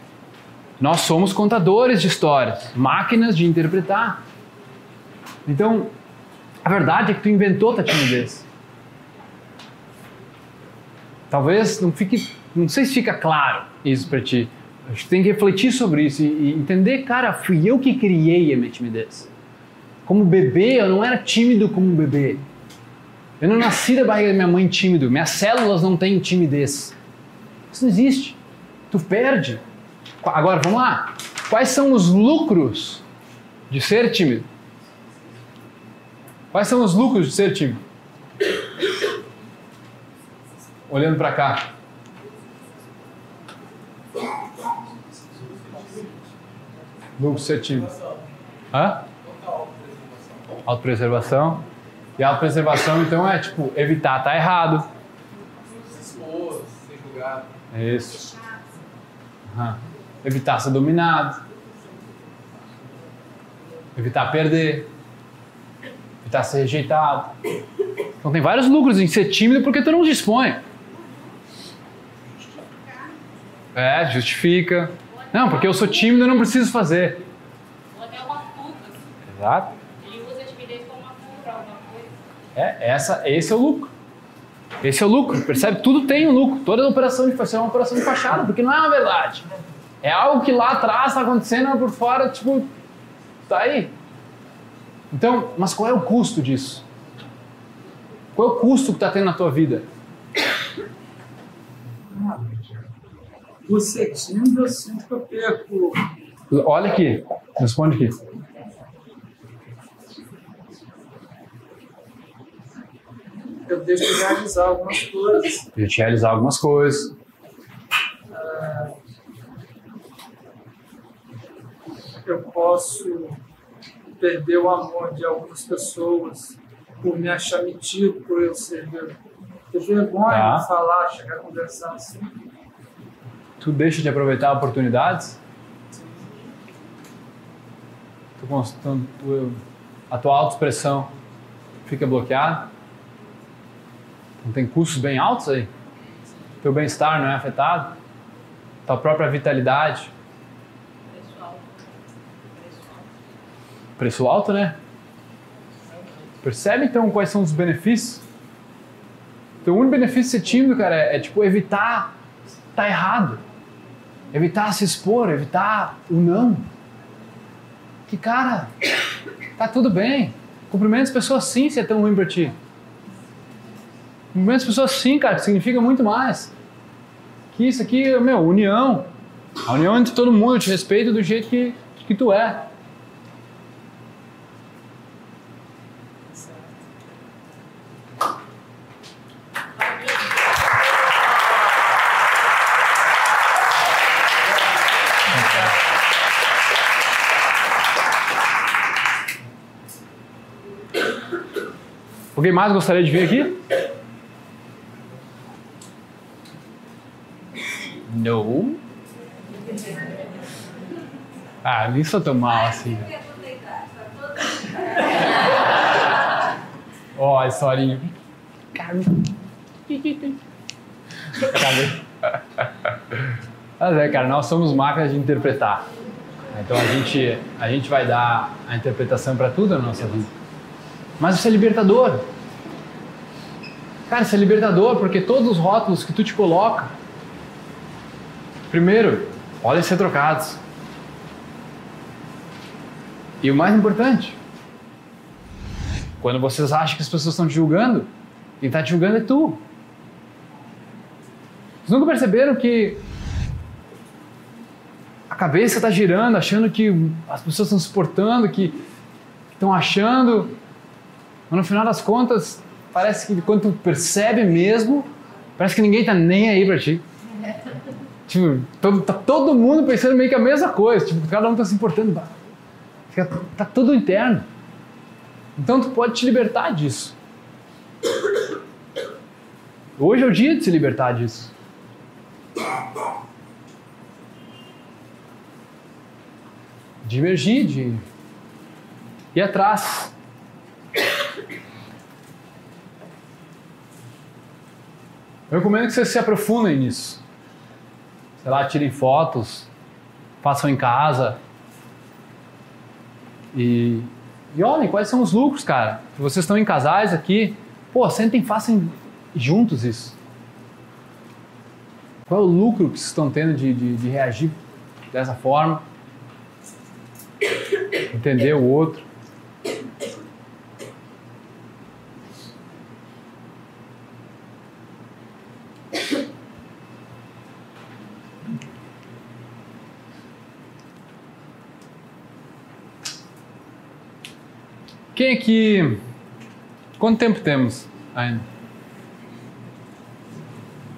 Nós somos contadores de histórias, máquinas de interpretar. Então, a verdade é que tu inventou tua timidez. Talvez não fique, não sei se fica claro isso para ti. Acho que tem que refletir sobre isso e, e entender, cara, fui eu que criei a minha timidez. Como bebê, eu não era tímido como bebê. Eu não nasci da barriga da minha mãe tímido. Minhas células não têm timidez. Isso não existe. Tu perde. Agora, vamos lá. Quais são os lucros de ser tímido? Quais são os lucros de ser tímido? Olhando para cá. Lucro tímido. Hã? Autopreservação. E autopreservação, então, é tipo, evitar tá errado. Se. Isso. Uhum. Evitar ser dominado. Evitar perder. Evitar ser rejeitado. Então tem vários lucros em ser tímido porque tu não dispõe. É, justifica. Não, porque eu sou tímido e não preciso fazer. Ou até uma fuga. Exato. Ele usa a timidez como uma fuga para alguma coisa. É, essa, esse é o lucro. Esse é o lucro, percebe? Tudo tem um lucro. Toda operação de fachada é uma operação de fachada, porque não é uma verdade. É algo que lá atrás está acontecendo, mas por fora, tipo, tá aí. Então, mas qual é o custo disso? Qual é o custo que está tendo na tua vida? Você tímido, eu sinto que eu perco. Olha aqui, responde aqui. Eu deixo de realizar algumas coisas. Eu te realizar algumas coisas. Eu posso perder o amor de algumas pessoas por me achar metido, por eu ser ter vergonha Tá. de falar, chegar a conversar assim. Tu deixa de aproveitar oportunidades? Tu, tu- a tua autoexpressão fica bloqueada? Não tem custos bem altos aí? Teu bem-estar não é afetado? Tua própria vitalidade? Pessoal. Pessoal. Preço alto, né? Percebe então quais são os benefícios? Então, o único benefício de ser tímido, cara, é, é, tipo evitar tá errado. Evitar se expor, evitar o não. Que cara, tá tudo bem. Cumprimenta as pessoas sim se é tão ruim pra ti. Cumprimenta as pessoas sim, cara, significa muito mais. Que isso aqui, meu, união. A união entre todo mundo, eu te respeito do jeito que, que tu é. Alguém mais gostaria de vir aqui? Não. Ah, nem sou tão mal assim. Ó, a historinha. Cadê? Mas é, cara, nós somos máquinas de interpretar. Então a gente, a gente vai dar a interpretação para tudo na nossa vida. Mas isso é libertador. Cara, isso é libertador porque todos os rótulos que tu te coloca, primeiro, podem ser trocados. E o mais importante, quando vocês acham que as pessoas estão te julgando, quem está te julgando é tu. Vocês nunca perceberam que a cabeça está girando, achando que as pessoas estão suportando, que estão achando, mas no final das contas, parece que quando tu percebe mesmo, parece que ninguém está nem aí para ti. Tipo, todo, tá todo mundo pensando meio que a mesma coisa, tipo, cada um está se importando. Fica, tá tudo interno. Então tu pode te libertar disso. Hoje é o dia de se libertar disso. De emergir, de ir atrás. Eu recomendo que vocês se aprofundem nisso. Sei lá, tirem fotos, façam em casa. E, e olhem quais são os lucros, cara. Se vocês estão em casais aqui, pô, sentem façam juntos isso. Qual é o lucro que vocês estão tendo de, de, de reagir dessa forma? Entender o outro. Quem aqui. Quanto tempo temos ainda?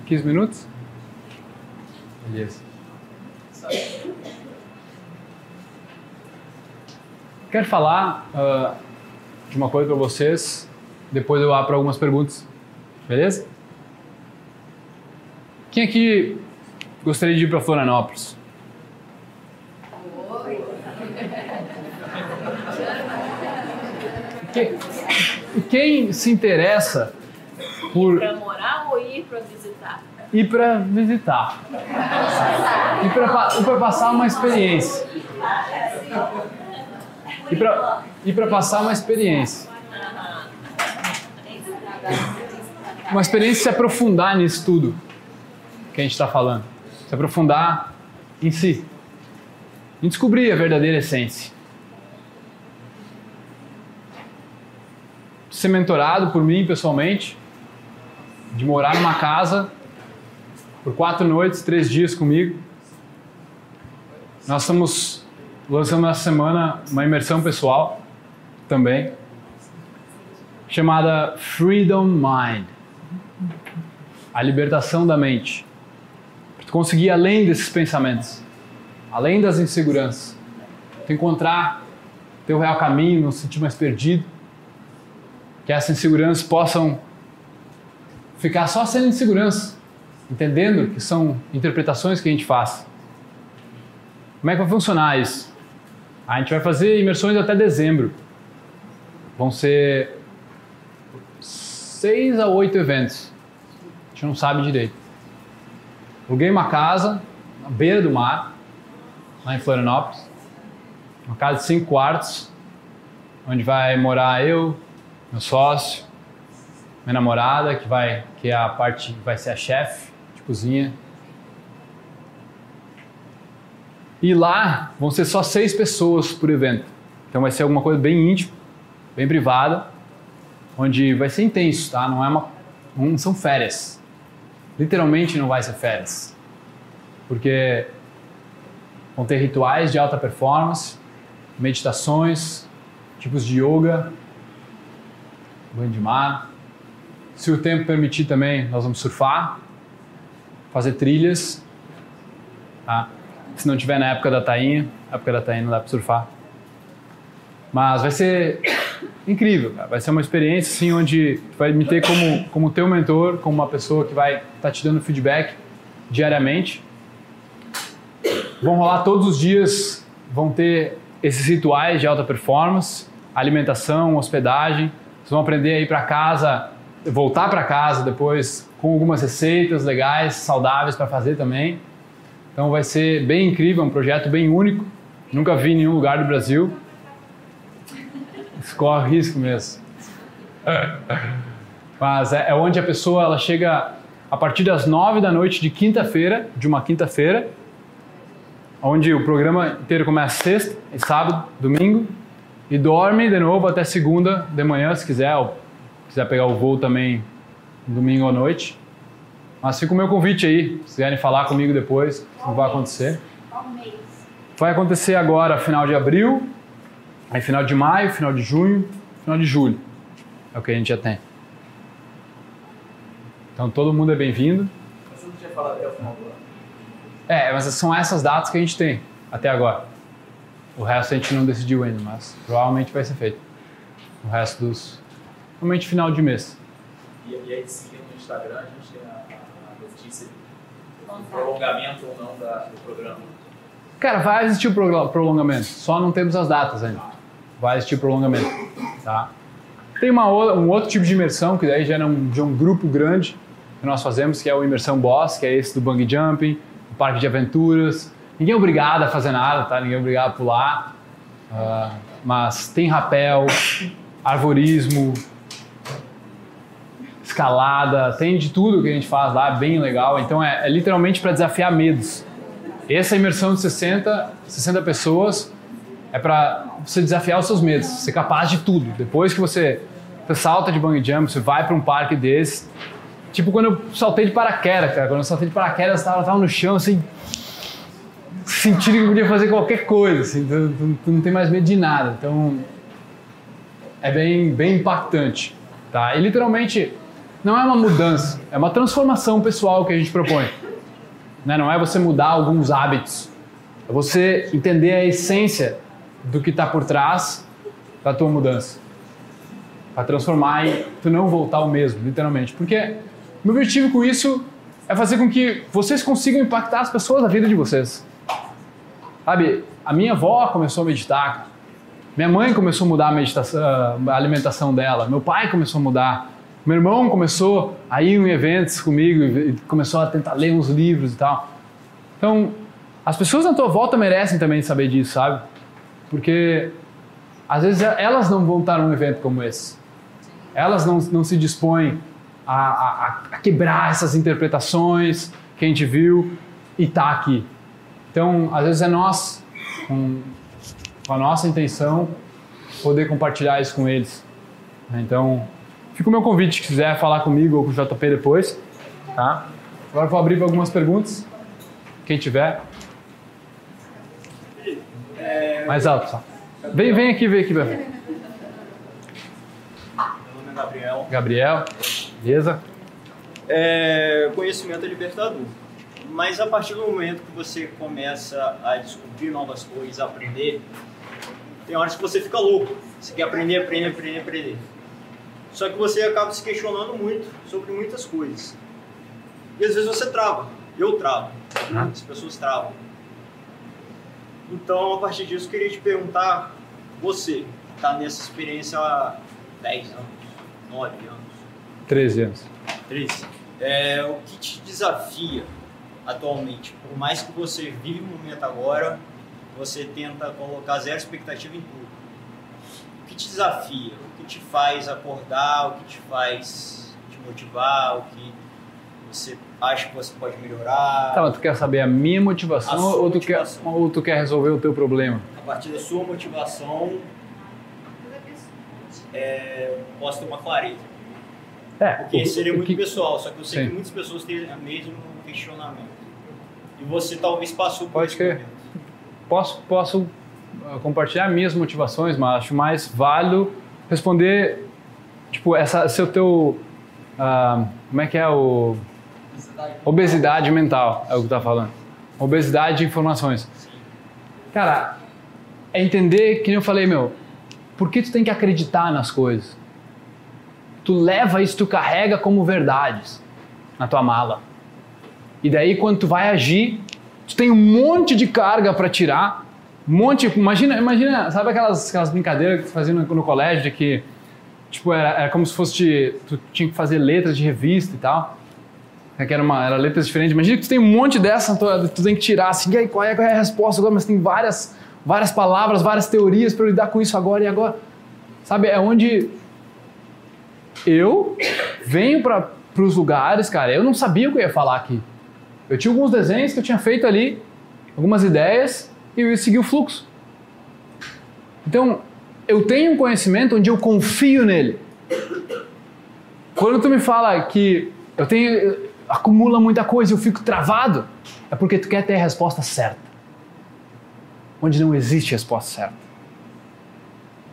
15 minutos? Beleza. Quero falar ah, de uma coisa para vocês, depois eu abro algumas perguntas. Beleza? Quem aqui gostaria de ir para Florianópolis? Quem, quem se interessa por Pra morar ou ir pra visitar? ir para visitar? Ir para passar uma experiência. Ir para ir para passar uma experiência. Uma experiência se aprofundar nisso tudo que a gente está falando. Se aprofundar em si. Em descobrir a verdadeira essência. Ser mentorado por mim pessoalmente. De morar numa casa por quatro noites, três dias comigo. Nós estamos lançando essa semana uma imersão pessoal também, chamada Freedom Mind a libertação da mente. Para conseguir ir além desses pensamentos, além das inseguranças, tu encontrar teu real caminho, não se sentir mais perdido, que essas inseguranças possam ficar só sendo insegurança, entendendo que são interpretações que a gente faz. Como é que vai funcionar isso? A gente vai fazer imersões até dezembro. Vão ser seis a oito eventos. A gente não sabe direito. Aluguei uma casa na beira do mar, lá em Florianópolis. Uma casa de cinco quartos, onde vai morar eu, meu sócio, minha namorada, que vai, que é a parte, vai ser a chefe de cozinha. E lá vão ser só seis pessoas por evento. Então vai ser alguma coisa bem íntima, bem privada, onde vai ser intenso, tá? Não é uma, não são férias. Literalmente não vai ser férias, porque vão ter rituais de alta performance, meditações, tipos de yoga, banho de mar. Se o tempo permitir também, nós vamos surfar, fazer trilhas, tá? Se não tiver na época da tainha, época da tainha não dá para surfar. Mas vai ser incrível, cara. vai ser uma experiência assim onde tu vai me ter como como teu mentor, como uma pessoa que vai estar tá te dando feedback diariamente. Vão rolar todos os dias, vão ter esses rituais de alta performance, alimentação, hospedagem. Vocês vão aprender aí para casa, voltar para casa depois com algumas receitas legais, saudáveis para fazer também. Então vai ser bem incrível, um projeto bem único. Nunca vi em nenhum lugar do Brasil. Corre risco mesmo. Mas é, é onde a pessoa ela chega a partir das nove da noite de quinta-feira, de uma quinta-feira, onde o programa inteiro começa sexta, sábado, domingo, e dorme de novo até segunda de manhã, se quiser, ou quiser pegar o voo também domingo à noite. Mas fica o meu convite aí, se quiserem falar comigo depois, o que vai acontecer. Vai acontecer agora, final de abril, aí final de maio, final de junho, final de julho. É o que a gente já tem. Então todo mundo é bem-vindo. Mas você não tinha falado até o final do ano? É, mas são essas datas que a gente tem até agora. O resto a gente não decidiu ainda, mas provavelmente vai ser feito. O resto dos. Provavelmente final de mês. E, e aí, seguindo no Instagram, a gente tem a, a notícia do prolongamento ou não da, do programa. Cara, vai existir o prolo- prolongamento, só não temos as datas ainda. Vai existir prolongamento, tá? Tem uma, um outro tipo de imersão, que daí já é um, de um grupo grande que nós fazemos, que é o Imersão Boss, que é esse do bungee jumping, o parque de aventuras. Ninguém é obrigado a fazer nada, tá? Ninguém é obrigado a pular. Ah, mas tem rapel, arvorismo, escalada, tem de tudo que a gente faz lá, bem legal. Então é, é literalmente para desafiar medos. Essa imersão de 60, 60 pessoas é para você desafiar os seus medos, ser capaz de tudo. Depois que você, você salta de bungee jump, você vai para um parque desse. Tipo quando eu saltei de paraquedas, cara. Quando eu saltei de paraquedas, eu tava, tava no chão, assim, sentindo que podia fazer qualquer coisa, assim, tu, tu- tu não tem mais medo de nada. Então, é bem, bem impactante, tá? E literalmente, não é uma mudança, é uma transformação pessoal que a gente propõe. Né? Não é você mudar alguns hábitos, é você entender a essência do que está por trás da tua mudança. Para transformar e tu não voltar ao mesmo, literalmente. Porque meu objetivo com isso é fazer com que vocês consigam impactar as pessoas da vida de vocês. Sabe, a minha avó começou a meditar, minha mãe começou a mudar a, a alimentação dela, meu pai começou a mudar, meu irmão começou a ir em eventos comigo e começou a tentar ler uns livros e tal. Então, as pessoas na tua volta merecem também saber disso, sabe? Porque às vezes elas não vão estar num evento como esse. Elas não, não se dispõem a, a, a quebrar essas interpretações que a gente viu e tá aqui. Então, às vezes é nós, com, com a nossa intenção, poder compartilhar isso com eles. Então, fica o meu convite, se quiser falar comigo ou com o JP depois, tá? Agora vou abrir para algumas perguntas, quem tiver. Mais alto, só. Vem, vem aqui, vem aqui. Meu nome é Gabriel. Gabriel, beleza? É, conhecimento é libertador. Mas a partir do momento que você começa a descobrir novas coisas, a aprender, tem horas que você fica louco. Você quer aprender, aprender, aprender, aprender. Só que você acaba se questionando muito sobre muitas coisas. E às vezes você trava. Eu travo. Muitas pessoas travam. Então, a partir disso, eu queria te perguntar, você, está nessa experiência há 10 anos, 9 anos, 13 anos. 13. É, o que te desafia atualmente? Por mais que você vive o momento agora, você tenta colocar zero expectativa em tudo. O que te desafia? O que te faz acordar? O que te faz te motivar? O que você acha que você pode melhorar? Tá, mas tu quer saber a minha motivação, A ou, tu motivação. Quer, ou tu quer resolver o teu problema? A partir da sua motivação, é, posso ter uma clareza. É, Porque seria muito que- pessoal, só que eu sei Sim. que muitas pessoas têm o mesmo questionamento. E você talvez passou por Pode crer. posso, posso ah, compartilhar minhas motivações, mas acho mais válido responder, tipo, essa, seu teu, ah, como é que é o... Obesidade mental, é o que tá falando. Obesidade de informações. Cara, é entender, que nem eu falei, meu, por que tu tem que acreditar nas coisas? Tu leva isso, tu carrega como verdades na tua mala. E daí quando tu vai agir, tu tem um monte de carga para tirar, um monte, imagina, imagina, sabe aquelas, aquelas brincadeiras que tu fazia no, no colégio de que tipo era, era como se fosse de, tu tinha que fazer letras de revista e tal. É que era uma era letras diferentes. Imagina que tu tem um monte dessa, tu, tu tem que tirar assim, e aí qual é, qual é a resposta agora, mas tem várias várias palavras, várias teorias para lidar com isso agora e agora. Sabe, é onde eu venho para os lugares, cara, eu não sabia o que eu ia falar aqui. Eu tinha alguns desenhos que eu tinha feito ali, algumas ideias, e eu ia seguir o fluxo. Então, eu tenho um conhecimento onde eu confio nele. Quando tu me fala que eu tenho acumula muita coisa e eu fico travado, é porque tu quer ter a resposta certa. Onde não existe resposta certa.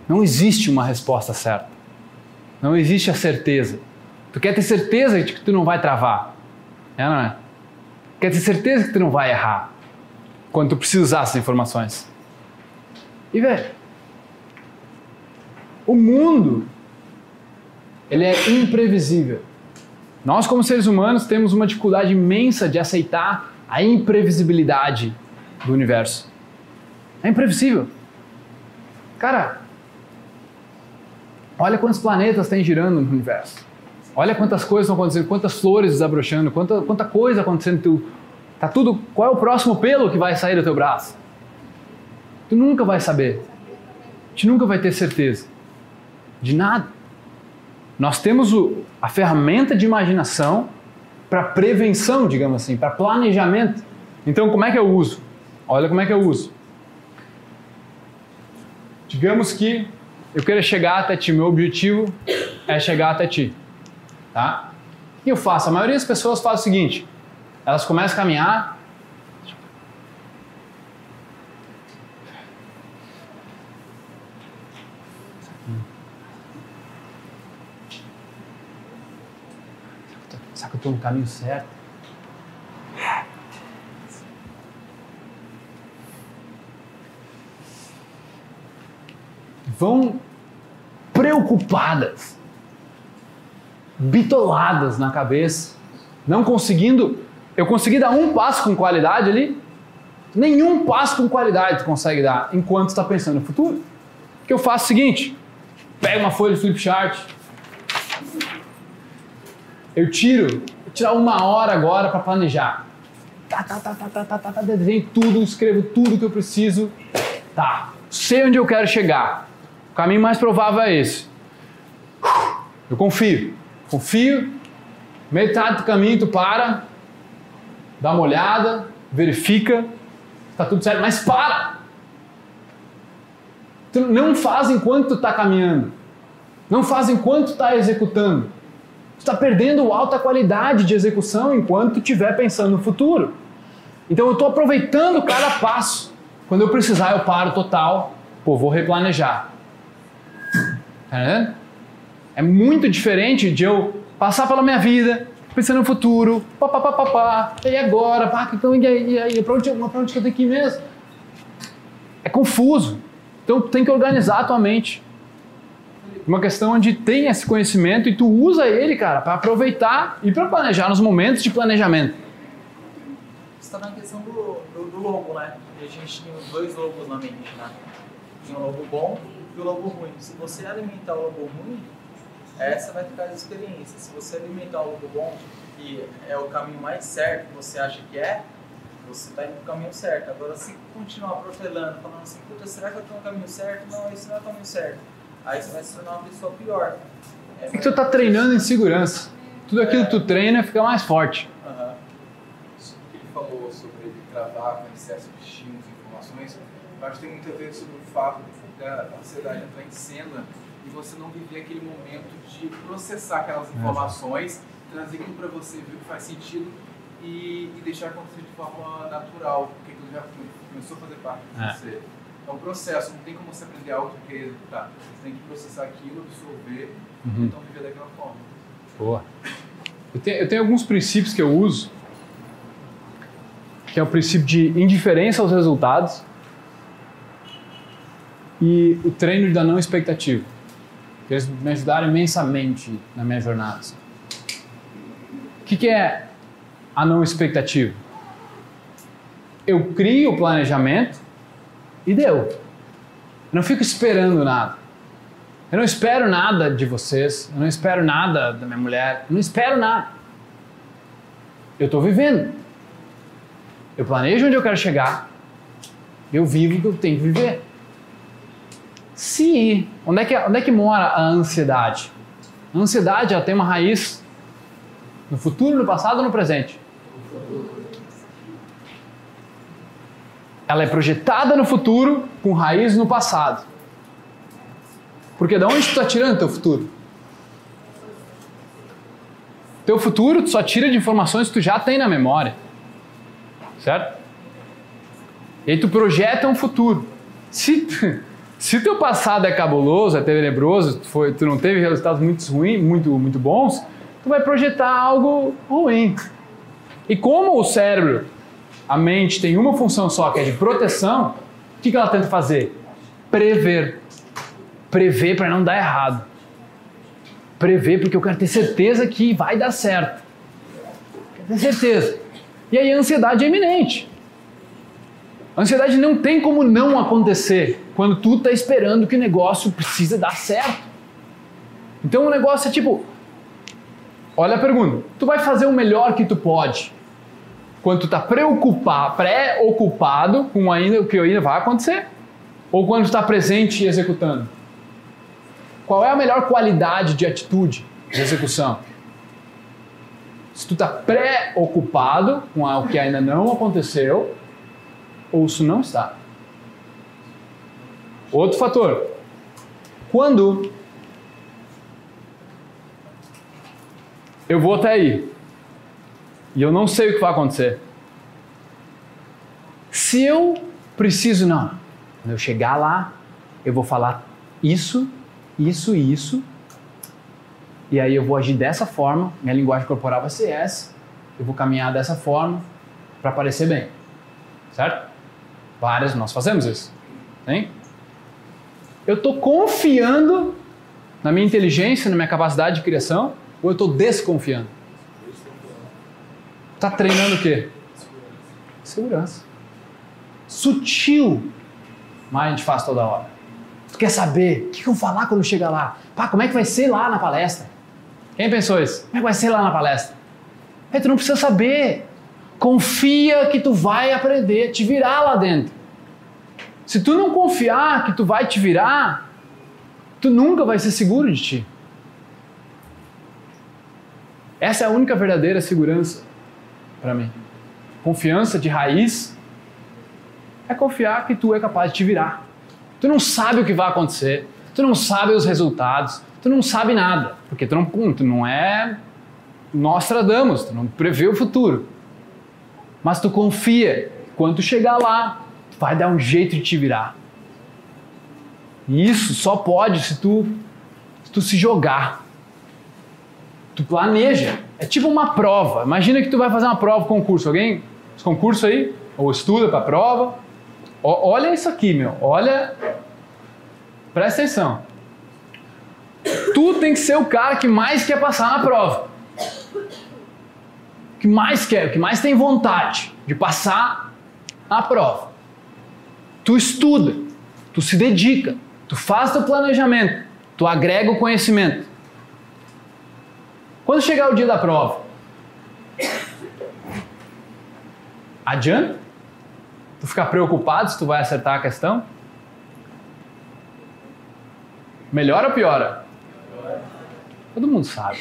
Não existe uma resposta certa. Não existe a certeza. Tu quer ter certeza de que tu não vai travar. É, não é? Quer ter certeza que tu não vai errar quando tu precisa usar essas informações. E, velho, o mundo, ele é imprevisível. Nós, como seres humanos, temos uma dificuldade imensa de aceitar a imprevisibilidade do universo. É imprevisível. Cara, olha quantos planetas tem girando no universo. Olha quantas coisas estão acontecendo, quantas flores desabrochando, quanta, quanta coisa acontecendo. Tu, tá tudo. Qual é o próximo pelo que vai sair do teu braço? Tu nunca vai saber. Tu nunca vai ter certeza de nada. nós temos o, a ferramenta de imaginação para prevenção, digamos assim, para planejamento. Então, como é que eu uso? Olha como é que eu uso. Digamos que eu queira chegar até ti, meu objetivo é chegar até ti, tá? Que eu faço? A maioria das pessoas faz o seguinte: elas começam a caminhar. Será que eu estou no caminho certo? Vão preocupadas, bitoladas na cabeça, não conseguindo. Eu consegui dar um passo com qualidade ali, nenhum passo com qualidade tu consegue dar enquanto está pensando no futuro. O que eu faço é o seguinte: pego uma folha de flipchart, eu tiro, vou tirar uma hora agora para planejar. Tá, tá, tá, tá, tá, tá, tá, tá, desenho tudo, escrevo tudo que eu preciso. Tá, sei onde eu quero chegar. O caminho mais provável é esse. Eu confio. Confio. Metade do caminho tu para, dá uma olhada, verifica, está tudo certo, mas para! Tu não faz enquanto tu está caminhando. Não faz enquanto tu está executando. Tu está perdendo alta qualidade de execução enquanto tu estiver pensando no futuro. Então eu estou aproveitando cada passo. Quando eu precisar, eu paro total. Pô, vou replanejar. Tá entendendo? É muito diferente de eu passar pela minha vida, pensando no futuro, pá, pá, pá, pá, pá, e agora, pá, então, e aí, e aí pra, onde, pra onde que eu tenho que ir mesmo? É confuso. Então tu tem que organizar a tua mente. Uma questão onde tem esse conhecimento e tu usa ele, cara, para aproveitar e para planejar nos momentos de planejamento. Você está na questão do, do, do logo, né? A gente tinha dois logos na mente, né? Tinha um logo bom e o logo ruim. Se você alimentar o logo ruim, essa vai ficar a experiência. Se você alimentar o logo bom, que é o caminho mais certo que você acha que é, você está indo para o caminho certo. Agora, se continuar protelando, falando assim, puta, será que eu estou no caminho certo? Não, esse não é o caminho certo. Aí você vai se tornar uma pessoa pior. É, tu está treinando em segurança. Tudo aquilo que tu treina fica mais forte. Aham. Isso que ele falou sobre travar com excesso de estímulos e informações, eu acho que tem muito a ver sobre o fato da ansiedade entrar em cena e você não viver aquele momento de processar aquelas informações, trazer aquilo para você, ver o que faz sentido e, e deixar acontecer de forma natural, porque aquilo já começou a fazer parte de É. você. É um processo, não tem como você aprender algo e querer executar. Você tem que processar aquilo, absorver Uhum. e então viver daquela forma. Boa. Eu tenho, eu tenho alguns princípios que eu uso, que é o princípio de indiferença aos resultados e o treino da não expectativa. Eles me ajudaram imensamente na minha jornada. assim. O que, que é a não expectativa? Eu crio o planejamento e deu. Eu não fico esperando nada. Eu não espero nada de vocês, eu não espero nada da minha mulher, eu não espero nada. Eu estou vivendo. Eu planejo onde eu quero chegar, eu vivo o que eu tenho que viver. Se, onde é que, onde é que mora a ansiedade? A ansiedade ela tem uma raiz no futuro, no passado ou no presente? Ela é projetada no futuro com raiz no passado. Porque de onde tu está tirando teu futuro? Teu futuro tu só tira de informações que tu já tem na memória. Certo? E aí tu projeta um futuro. Se, se teu passado é cabuloso, é tenebroso, tu, foi, tu não teve resultados muito ruins, muito, muito bons, tu vai projetar algo ruim. E como o cérebro, a mente tem uma função só, que é de proteção, o que, que ela tenta fazer? Prever prever para não dar errado. Prever porque eu quero ter certeza que vai dar certo. Quero ter certeza. E aí a ansiedade é iminente. A ansiedade não tem como não acontecer quando tu está esperando que o negócio precisa dar certo. Então o negócio é tipo, olha a pergunta, tu vai fazer o melhor que tu pode quando tu está preocupado, pré-ocupado com ainda o que ainda vai acontecer, ou quando tu está presente e executando? qual é a melhor qualidade de atitude de execução? Se tu está preocupado com algo que ainda não aconteceu, ou se não está. Outro fator. Quando eu vou até aí e eu não sei o que vai acontecer. Se eu preciso, não, quando eu chegar lá, eu vou falar isso, isso e isso, e aí eu vou agir dessa forma, minha linguagem corporal vai ser essa, eu vou caminhar dessa forma para parecer bem. Certo? Várias, nós fazemos isso. Hein? Eu estou confiando na minha inteligência, na minha capacidade de criação, ou eu estou desconfiando? Está treinando o quê? Segurança. Sutil, mas a gente faz toda hora. Tu quer saber o que eu vou falar quando chegar lá? Pá, como é que vai ser lá na palestra? Quem pensou isso? Como é que vai ser lá na palestra? É, tu não precisa saber. Confia que tu vai aprender, te virar lá dentro. Se tu não confiar que tu vai te virar, tu nunca vai ser seguro de ti. Essa é a única verdadeira segurança para mim. Confiança de raiz é confiar que tu é capaz de te virar. Tu não sabe o que vai acontecer, tu não sabe os resultados, tu não sabe nada, porque tu não, tu não é Nostradamus, tu não prevê o futuro. Mas tu confia, quando tu chegar lá, tu vai dar um jeito de te virar. E isso só pode se tu, se tu se jogar. Tu planeja. É tipo uma prova. Imagina que tu vai fazer uma prova, concurso. Alguém? Os concursos aí? Ou estuda para prova? O, olha isso aqui, meu. Olha. Presta atenção. Tu tem que ser o cara que mais quer passar na prova. Que mais quer, que mais tem vontade de passar na prova. Tu estuda, tu se dedica, tu faz teu planejamento, tu agrega o conhecimento. Quando chegar o dia da prova, adianta tu ficar preocupado se tu vai acertar a questão? Melhora ou piora? Todo mundo sabe.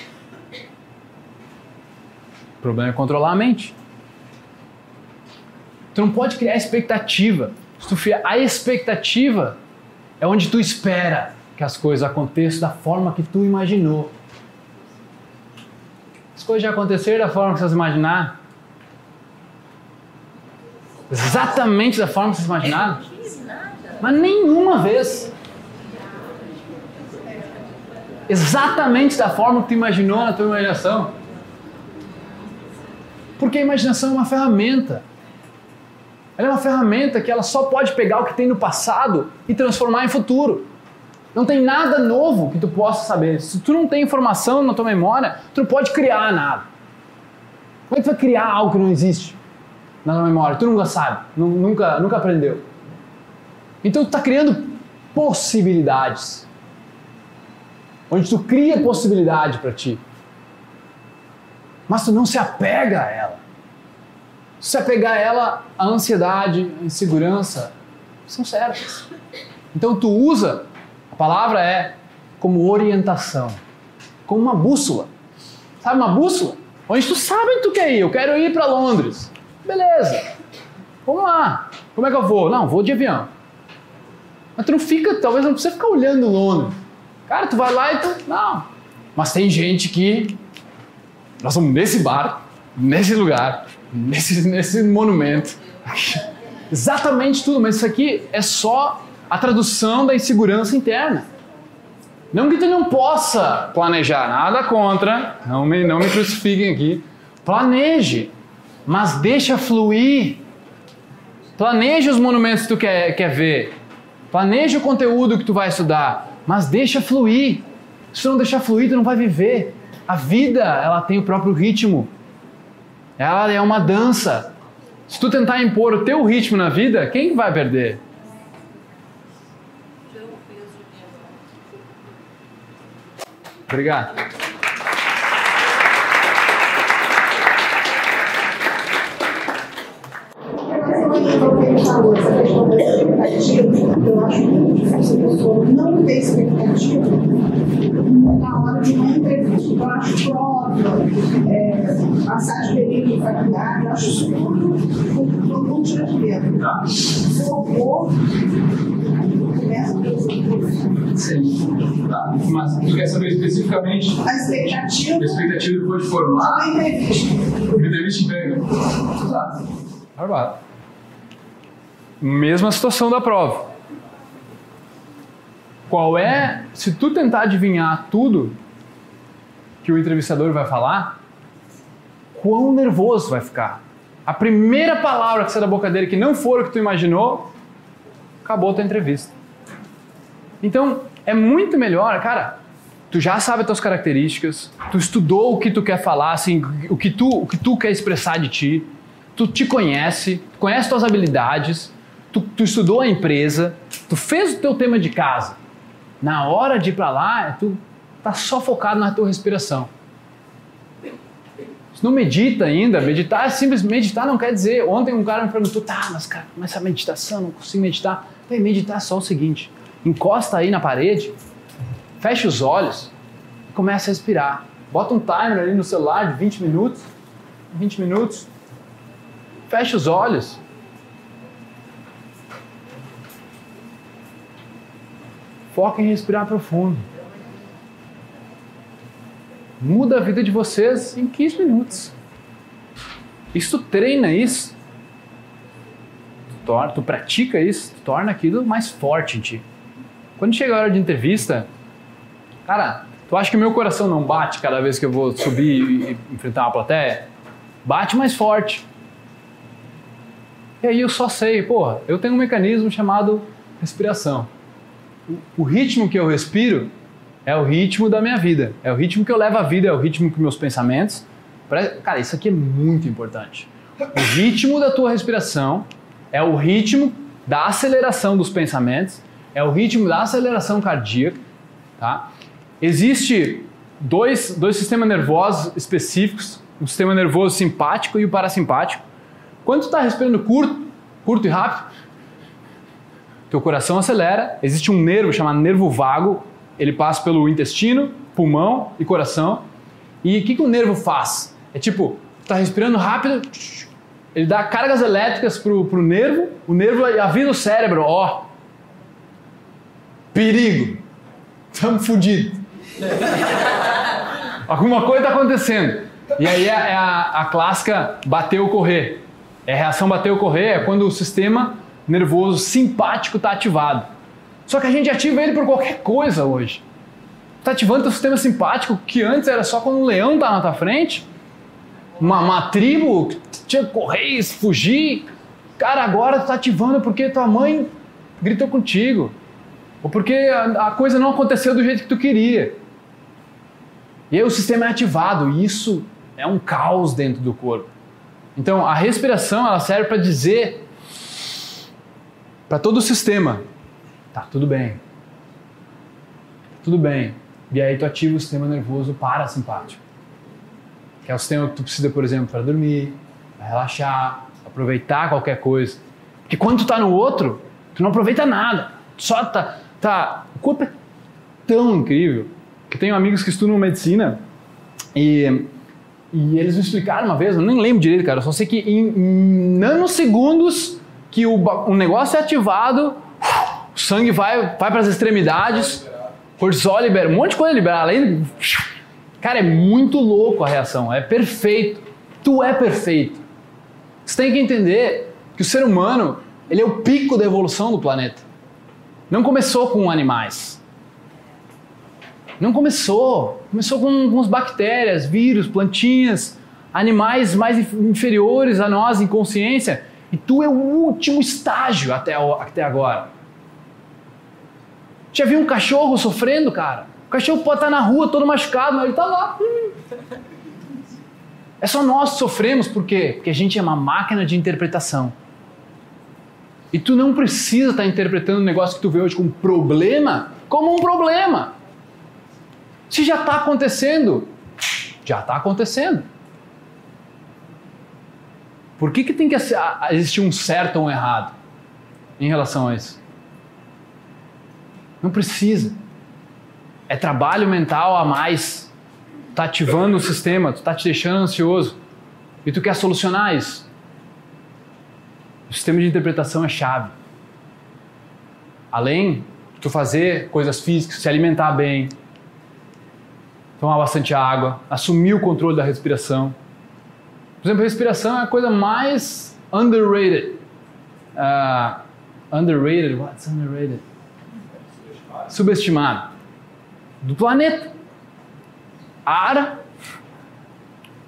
O problema é controlar a mente. Tu não pode criar expectativa. Se tu fizer a expectativa é onde tu espera que as coisas aconteçam da forma que tu imaginou. As coisas já aconteceram da forma que vocês imaginaram? Exatamente da forma que vocês imaginaram? Mas nenhuma vez. Exatamente da forma que tu imaginou na tua imaginação. Porque a imaginação é uma ferramenta. Ela é uma ferramenta que ela só pode pegar o que tem no passado e transformar em futuro. Não tem nada novo que tu possa saber. Se tu não tem informação na tua memória, tu não pode criar nada. Como é que tu vai criar algo que não existe na tua memória? Tu nunca sabe, nunca, nunca aprendeu. Então tu está criando possibilidades. Onde tu cria possibilidade para ti. Mas tu não se apega a ela. Se apegar a ela, a ansiedade, a insegurança são certas. Então tu usa palavra é como orientação, como uma bússola. Sabe uma bússola? Onde tu sabe onde tu quer ir. Eu quero ir para Londres. Beleza. Vamos lá. Como é que eu vou? Não, vou de avião. Mas tu não fica, talvez não precisa ficar olhando Londres. Cara, tu vai lá e tu. Não. Mas tem gente que. Nós vamos nesse bar, nesse lugar, nesse, nesse monumento. Exatamente tudo, mas isso aqui é só a tradução da insegurança interna. Não que tu não possa planejar, nada contra, não me, não me crucifiquem aqui. Planeje, mas deixa fluir. Planeje os monumentos que tu quer, quer ver. Planeje o conteúdo que tu vai estudar, mas deixa fluir. Se tu não deixar fluir, tu não vai viver. A vida, ela tem o próprio ritmo. Ela é uma dança. Se tu tentar impor o teu ritmo na vida, quem vai perder? Obrigado expectativa, eu acho muito difícil a pessoa não tem expectativa na hora de uma entrevista. Eu acho prova, é, é, passar de período de faculdade, eu acho isso tudo um tiramento. Tá. Focou, começa pelo Sim. Tá. Mas tu quer saber especificamente? A expectativa. A expectativa depois de formar. A entrevista. A entrevista pega. Tá. Barbado. Mesma situação da prova. Qual é, se tu tentar adivinhar tudo que o entrevistador vai falar, quão nervoso vai ficar. A primeira palavra que sai da boca dele que não for o que tu imaginou, acabou a tua entrevista. Então, é muito melhor, cara, tu já sabe as tuas características, tu estudou o que tu quer falar, assim, o que tu, o que tu quer expressar de ti, tu te conhece, conhece tuas habilidades, tu, tu estudou a empresa, tu fez o teu tema de casa. Na hora de ir para lá, tu tá só focado na tua respiração. Se não medita ainda, meditar é simples, meditar não quer dizer. Ontem um cara me perguntou, tá, mas cara, mas essa meditação, não consigo meditar. Bem, meditar é só o seguinte: encosta aí na parede, fecha os olhos e começa a respirar. Bota um timer ali no celular de 20 minutos, 20 minutos, fecha os olhos. Foca em respirar profundo. Muda a vida de vocês em 15 minutos. Isso treina isso. Tu, torna, tu pratica isso, tu torna aquilo mais forte em ti. Quando chega a hora de entrevista, cara, tu acha que meu coração não bate cada vez que eu vou subir e enfrentar uma plateia? Bate mais forte. E aí eu só sei, porra, eu tenho um mecanismo chamado respiração. O, ritmo que eu respiro é o ritmo da minha vida, é o ritmo que eu levo a vida, é o ritmo que meus pensamentos. Cara, isso aqui é muito importante. O ritmo da tua respiração é o ritmo da aceleração dos pensamentos, é o ritmo da aceleração cardíaca, tá? Existe dois, dois sistemas nervosos específicos, o sistema nervoso simpático e o parasimpático. Quando tu está respirando curto, curto e rápido, teu coração acelera, existe um nervo chamado nervo vago, ele passa pelo intestino, pulmão e coração. E o que, que o nervo faz? É tipo, tá respirando rápido, ele dá cargas elétricas pro, pro nervo, o nervo avisa o cérebro, ó, perigo, estamos fodidos. Alguma coisa está acontecendo. E aí é, é a, a clássica bater ou correr. É a reação bater ou correr é quando o sistema nervoso simpático está ativado. Só que a gente ativa ele por qualquer coisa hoje. Está ativando o sistema simpático que antes era só quando um leão estava na tua frente, uma, uma tribo que tinha que correr, fugir. Cara, agora está ativando porque tua mãe gritou contigo. Ou porque a, a coisa não aconteceu do jeito que tu queria. E aí o sistema é ativado e isso é um caos dentro do corpo. Então a respiração ela serve para dizer para todo o sistema, tá tudo bem, tudo bem. E aí tu ativa o sistema nervoso parasimpático, que é o sistema que tu precisa, por exemplo, para dormir, para relaxar, aproveitar qualquer coisa. Porque quando tu tá no outro, tu não aproveita nada. Tu só tá, tá. O corpo é tão incrível que tenho amigos que estudam medicina e e eles me explicaram uma vez, eu nem lembro direito, cara, eu só sei que em nanosegundos que o, o negócio é ativado, o sangue vai, vai para as extremidades, cortisol libera, um monte de coisa libera, além Cara, é muito louco a reação, é perfeito. Tu é perfeito. Você tem que entender que o ser humano, ele é o pico da evolução do planeta. Não começou com animais. Não começou. Começou com, com as bactérias, vírus, plantinhas, animais mais inferiores a nós em consciência. E tu é o último estágio até, até agora. Já viu um cachorro sofrendo, cara? O cachorro pode estar na rua todo machucado, mas ele está lá. É só nós que sofremos, por quê? Porque a gente é uma máquina de interpretação. E tu não precisa estar interpretando o negócio que tu vê hoje como problema como um problema. Se já está acontecendo, já está acontecendo. Por que, que tem que existir um certo ou um errado em relação a isso? Não precisa. É trabalho mental a mais. Está ativando o sistema, está te deixando ansioso. e tu quer solucionar isso. O sistema de interpretação é chave. Além de tu fazer coisas físicas, se alimentar bem, tomar bastante água, assumir o controle da respiração. Por exemplo, a respiração é a coisa mais underrated. Uh, underrated? What's underrated? Subestimado. Do planeta. Ar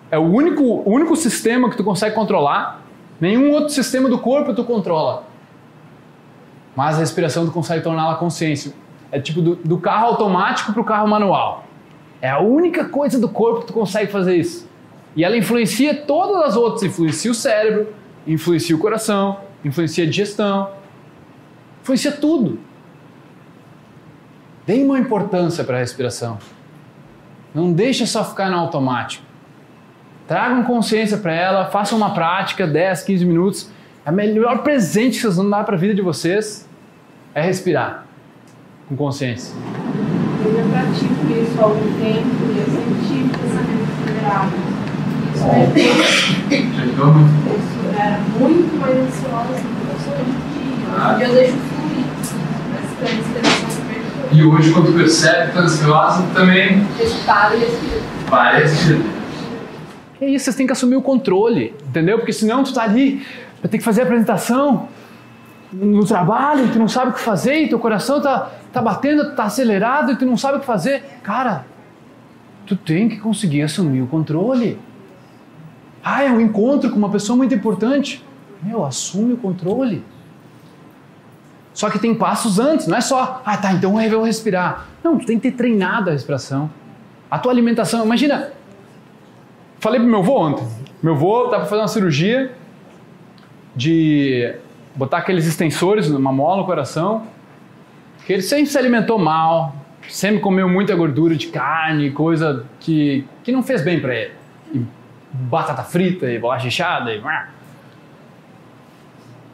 é o único, o único sistema que tu consegue controlar. Nenhum outro sistema do corpo tu controla. Mas a respiração tu consegue torná-la consciência. É tipo do, do carro automático para o carro manual. É a única coisa do corpo que tu consegue fazer isso. E ela influencia todas as outras. Influencia o cérebro, influencia o coração, influencia a digestão, influencia tudo. Dê uma importância para a respiração. Não deixa só ficar no automático. Tragam consciência para ela, façam uma prática, 10, 15 minutos. É o melhor presente que vocês vão dar para a vida de vocês é respirar com consciência. Eu já pratico isso há algum tempo e eu sempre tive pensamento. Eu era muito mais ansiosa eu dia eu deixo fluir. E hoje, quando percebe que tá ansiosa, também Respiro e respiro. vai respira. É isso, vocês têm que assumir o controle, entendeu? Porque senão tu tá ali, vai ter que fazer a apresentação no trabalho, tu não sabe o que fazer, e teu coração tá, tá batendo, tá acelerado e tu não sabe o que fazer. Cara, tu tem que conseguir assumir o controle. Ah, é um encontro com uma pessoa muito importante. Meu, assume o controle. Só que tem passos antes, não é só, ah tá, então eu vou respirar. Não, tu tem que ter treinado a respiração. A tua alimentação, imagina, falei pro meu avô ontem, meu avô tá para fazer uma cirurgia de botar aqueles extensores numa mola no coração, ele sempre se alimentou mal, sempre comeu muita gordura de carne, coisa que, que não fez bem para ele. E batata frita e bolacha recheada e...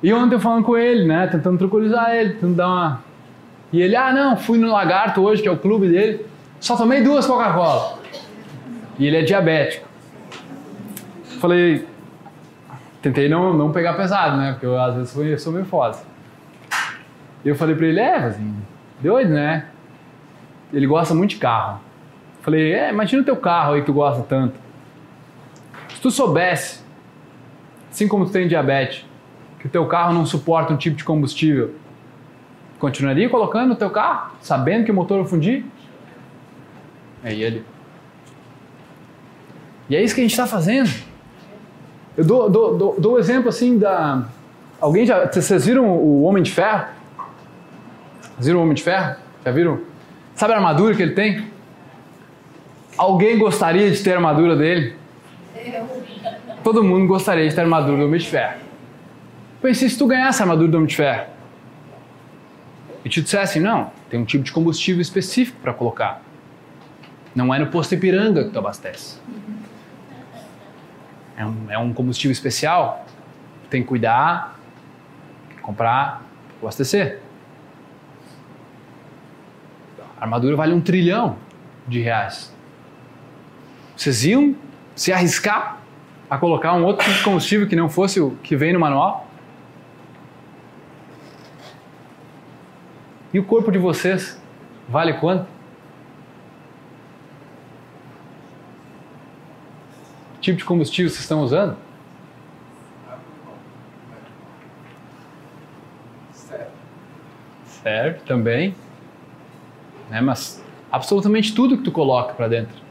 E ontem eu falando com ele, né, tentando tranquilizar ele, tentando dar uma... E ele, ah não, fui no Lagarto hoje, que é o clube dele, só tomei duas Coca-Cola. E ele é diabético. Falei, tentei não, não pegar pesado, né? Porque eu às vezes sou, sou meio foda. Eu falei pra ele, é, assim, doido, né? Ele gosta muito de carro. Falei, é, imagina o teu carro aí que tu gosta tanto. Se tu soubesse, assim como tu tem diabetes, que o teu carro não suporta um tipo de combustível, continuaria colocando no teu carro, sabendo que o motor vai fundir? Aí ele. E é isso que a gente está fazendo. Eu dou, dou, dou, dou um exemplo assim da. Alguém já. Vocês viram o Homem de Ferro? Vocês viram o Homem de Ferro? Já viram? Sabe a armadura que ele tem? Alguém gostaria de ter a armadura dele? Todo mundo gostaria de ter a armadura do Homem de Ferro. Pensei, se tu ganhasse a armadura do Homem de Ferro e te dissessem, não, tem um tipo de combustível específico para colocar. Não é no posto Ipiranga que tu abastece. É um, é um combustível especial. Tem que cuidar, comprar, abastecer. A armadura vale um trilhão de reais. Vocês iam se arriscar a colocar um outro tipo de combustível que não fosse o que vem no manual? E o corpo de vocês vale quanto? Que tipo de combustível vocês estão usando? Serve também. Né? Mas absolutamente tudo que tu coloca para dentro.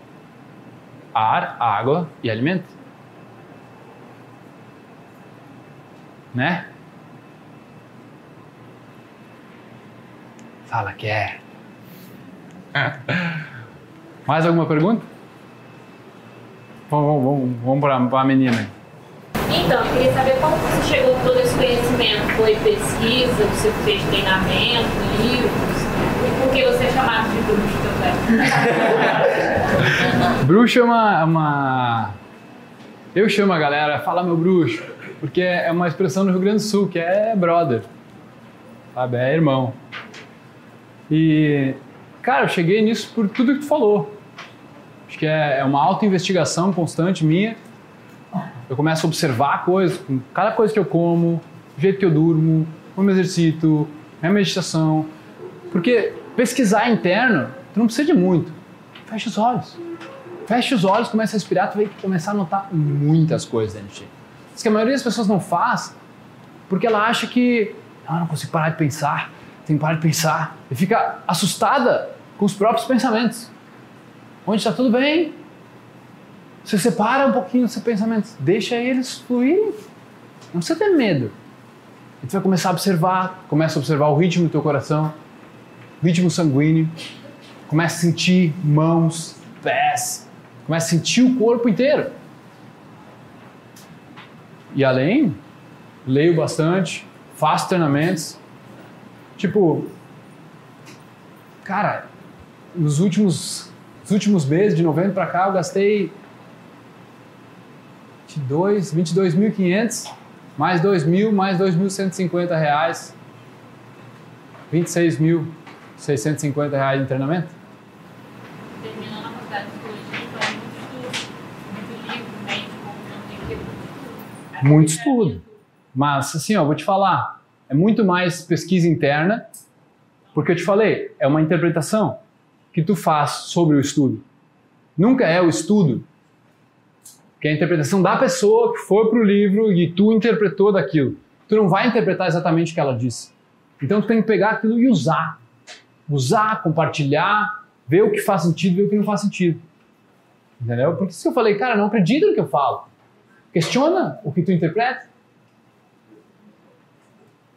Ar, água e alimento. Né? Fala que é. Mais alguma pergunta? Vamos, vamos, vamos para a menina. Então, eu queria saber como você chegou com todo esse conhecimento. Foi pesquisa, você fez treinamento, livros? E por que você é chamado de bruxo também? bruxo é uma, uma. Eu chamo a galera, fala meu bruxo, porque é uma expressão do Rio Grande do Sul, que é brother. Sabe? É irmão. E, cara, eu cheguei nisso por tudo que tu falou. Acho que é, é uma auto-investigação constante minha eu começo a observar coisas, cada coisa que eu como, o jeito que eu durmo, como eu me exercito, minha meditação. Porque pesquisar interno, tu não precisa de muito. Fecha os olhos. Fecha os olhos, começa a respirar, tu vai começar a notar muitas coisas dentro de ti. Isso que a maioria das pessoas não faz porque ela acha que ah, eu não consigo parar de pensar, tenho que parar de pensar. E fica assustada com os próprios pensamentos. Onde está tudo bem, você separa um pouquinho os seus pensamentos, deixa eles fluírem. Não precisa ter medo. E tu vai começar a observar, começa a observar o ritmo do teu coração, ritmo sanguíneo, começa a sentir mãos, pés, começa a sentir o corpo inteiro. E além, leio bastante, faço treinamentos. Tipo, cara, nos últimos, nos últimos meses, de novembro para cá, eu gastei 22, 22.500, mais 2.000, mais 2.150 reais, 26.650 reais em treinamento. Terminando a faculdade de psicologia, então muito estudo, muito livro, médico, não tem que Muito estudo. Mas, assim, ó, vou te falar, é muito mais pesquisa interna, porque eu te falei, é uma interpretação que tu faz sobre o estudo. Nunca é o estudo que é a interpretação da pessoa que foi para o livro e tu interpretou daquilo. Tu não vai interpretar exatamente o que ela disse. Então tu tem que pegar aquilo e usar. Usar, compartilhar, ver o que faz sentido, ver o que não faz sentido. Entendeu? Porque se eu falei, cara, não acredito no que eu falo. Questiona o que tu interpreta.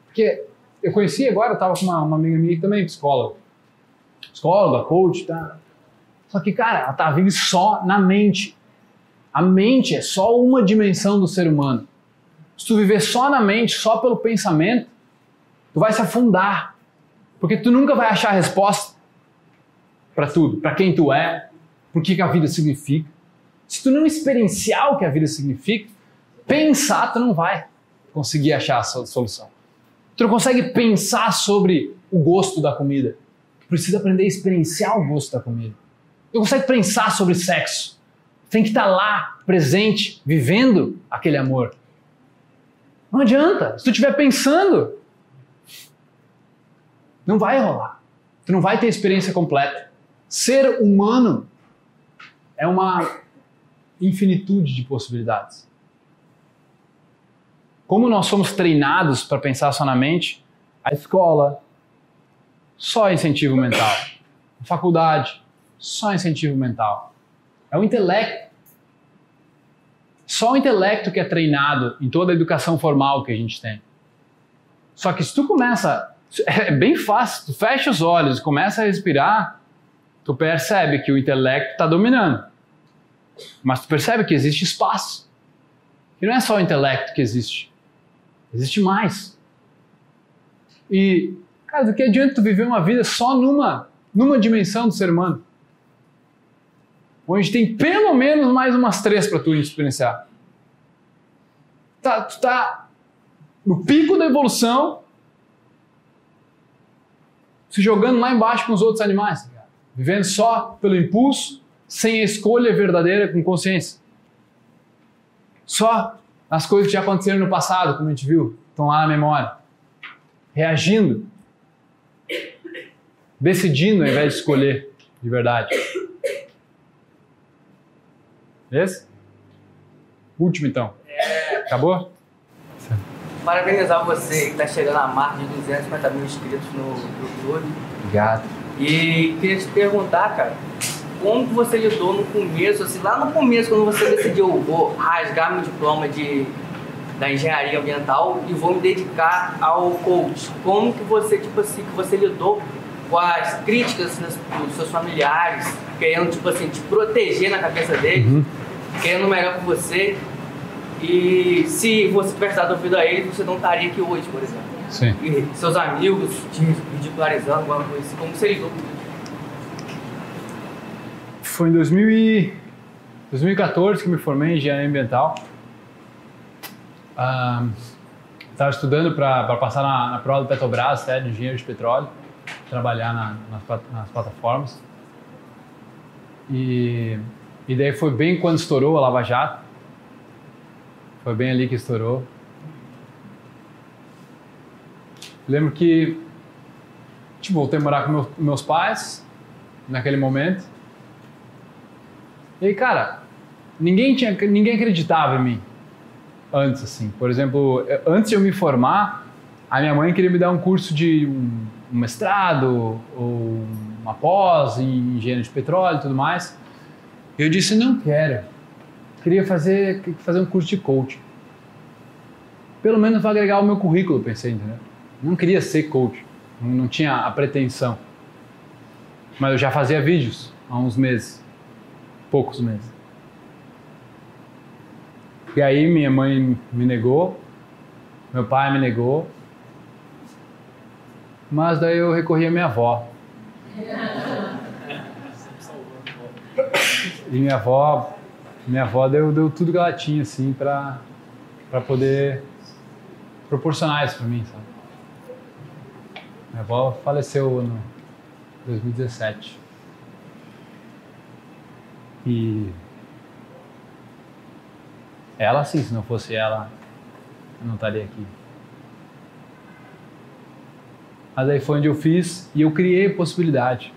Porque eu conheci agora, eu estava com uma, uma amiga minha que também é psicóloga. Psicóloga, coach, tá? Só que, cara, ela tá vive só na mente. A mente é só uma dimensão do ser humano. Se tu viver só na mente, só pelo pensamento, tu vai se afundar. Porque tu nunca vai achar a resposta para tudo, para quem tu é, por que, a vida significa. Se tu não experienciar o que a vida significa, pensar tu não vai conseguir achar a solução. Tu não consegue pensar sobre o gosto da comida. Tu precisa aprender a experienciar o gosto da comida. Tu não consegue pensar sobre sexo tem que estar lá, presente, vivendo aquele amor. Não adianta. Se tu estiver pensando, não vai rolar. Tu não vai ter experiência completa. Ser humano é uma infinitude de possibilidades. Como nós somos treinados para pensar só na mente, a escola, só incentivo mental. A faculdade, só incentivo mental. É o intelecto. Só o intelecto que é treinado em toda a educação formal que a gente tem. Só que se tu começa, é bem fácil, tu fecha os olhos começa a respirar, tu percebe que o intelecto está dominando. Mas tu percebe que existe espaço. E não é só o intelecto que existe. Existe mais. E, cara, do que adianta tu viver uma vida só numa, numa dimensão do ser humano? onde tem pelo menos mais umas três para tu experienciar. Tá, tu tá no pico da evolução, se jogando lá embaixo com os outros animais, tá vivendo só pelo impulso, sem a escolha verdadeira com consciência. Só as coisas que já aconteceram no passado, como a gente viu, estão lá na memória. Reagindo, decidindo ao invés de escolher de verdade. Esse? Último então. É... Acabou? Parabenizar você que está chegando à marca de 250 mil inscritos no YouTube. Obrigado. E queria te perguntar, cara, como que você lidou no começo, assim, lá no começo, quando você decidiu, vou rasgar meu diploma de, da engenharia ambiental e vou me dedicar ao coach. Como que você, tipo assim, que você lidou com as críticas dos seus familiares, querendo, tipo assim, te proteger na cabeça deles? Uhum querendo o melhor por você. E se você tivesse dado ouvido a ele, você não estaria aqui hoje, por exemplo. Sim. E seus amigos te ridicularizando, alguma coisa assim. Como você lidou com isso? Foi em 2000 e... 2014 que me formei em engenharia ambiental. Estava uh, estudando para passar na, na, prova do Petrobras, até, de engenheiro de petróleo, trabalhar na, nas, nas plataformas. E e daí foi bem quando estourou a Lava Jato. Foi bem ali que estourou. Lembro que tipo, voltei a morar com meus, meus pais naquele momento. E cara, ninguém tinha ninguém acreditava em mim antes assim. Por exemplo, antes de eu me formar, a minha mãe queria me dar um curso de um, um mestrado ou uma pós em engenharia de petróleo e tudo mais. Eu disse não quero. Queria fazer fazer um curso de coaching. Pelo menos vai agregar o meu currículo, pensei, entendeu? Não queria ser coach, não tinha a pretensão. Mas eu já fazia vídeos há uns meses, poucos meses. E aí minha mãe me negou, meu pai me negou, mas daí eu recorri à minha avó. E minha avó, minha avó deu, deu tudo que ela tinha assim para para poder proporcionar isso para mim, sabe? Minha avó faleceu no 2017. E ela sim, se não fosse ela, eu não estaria aqui. Mas aí foi onde eu fiz e eu criei possibilidade.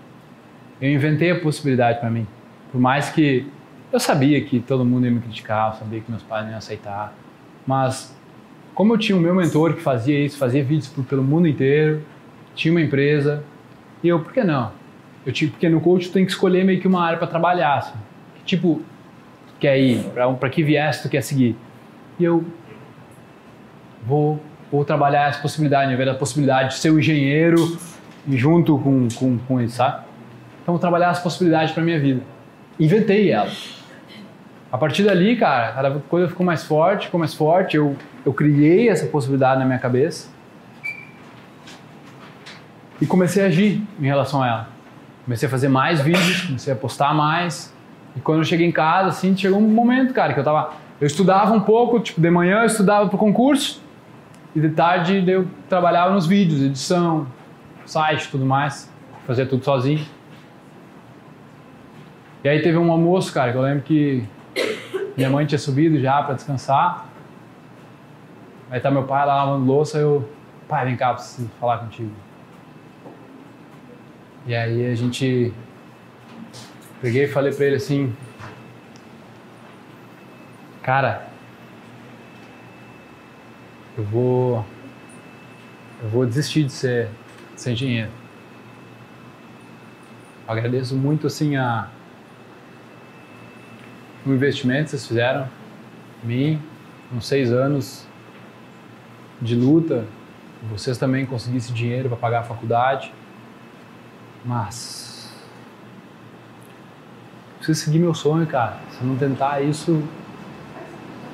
Eu inventei a possibilidade para mim. Por mais que eu sabia que todo mundo ia me criticar, eu sabia que meus pais não iam aceitar, mas como eu tinha o meu mentor que fazia isso, fazia vídeos pelo mundo inteiro, tinha uma empresa, e eu, por que não? Eu tinha, porque no coach tu tem que escolher meio que uma área para trabalhar, assim. Que tipo, quer ir, para que viés tu quer seguir. E eu vou, vou trabalhar essa possibilidade, ao invés da possibilidade de ser um engenheiro junto com, com, com isso, sabe? Então vou trabalhar as possibilidades para minha vida. Inventei ela. A partir dali, cara, cada coisa ficou mais forte, ficou mais forte. Eu, eu criei essa possibilidade na minha cabeça e comecei a agir em relação a ela. Comecei a fazer mais vídeos, comecei a postar mais. E quando eu cheguei em casa, assim, chegou um momento, cara, que eu tava. Eu estudava um pouco, tipo, de manhã eu estudava pro concurso, e de tarde eu trabalhava nos vídeos, edição, site tudo mais. Fazia tudo sozinho. E aí teve um almoço, cara, que eu lembro que minha mãe tinha subido já para descansar. Aí tá meu pai lá lavando louça, eu, pai, vem cá, preciso falar contigo. E aí a gente peguei e falei para ele assim, cara, eu vou eu vou desistir de ser sem dinheiro. Eu agradeço muito assim a o investimento que vocês fizeram em mim, uns seis anos de luta, vocês também conseguissem dinheiro para pagar a faculdade. Mas. Preciso seguir meu sonho, cara. Se não tentar isso,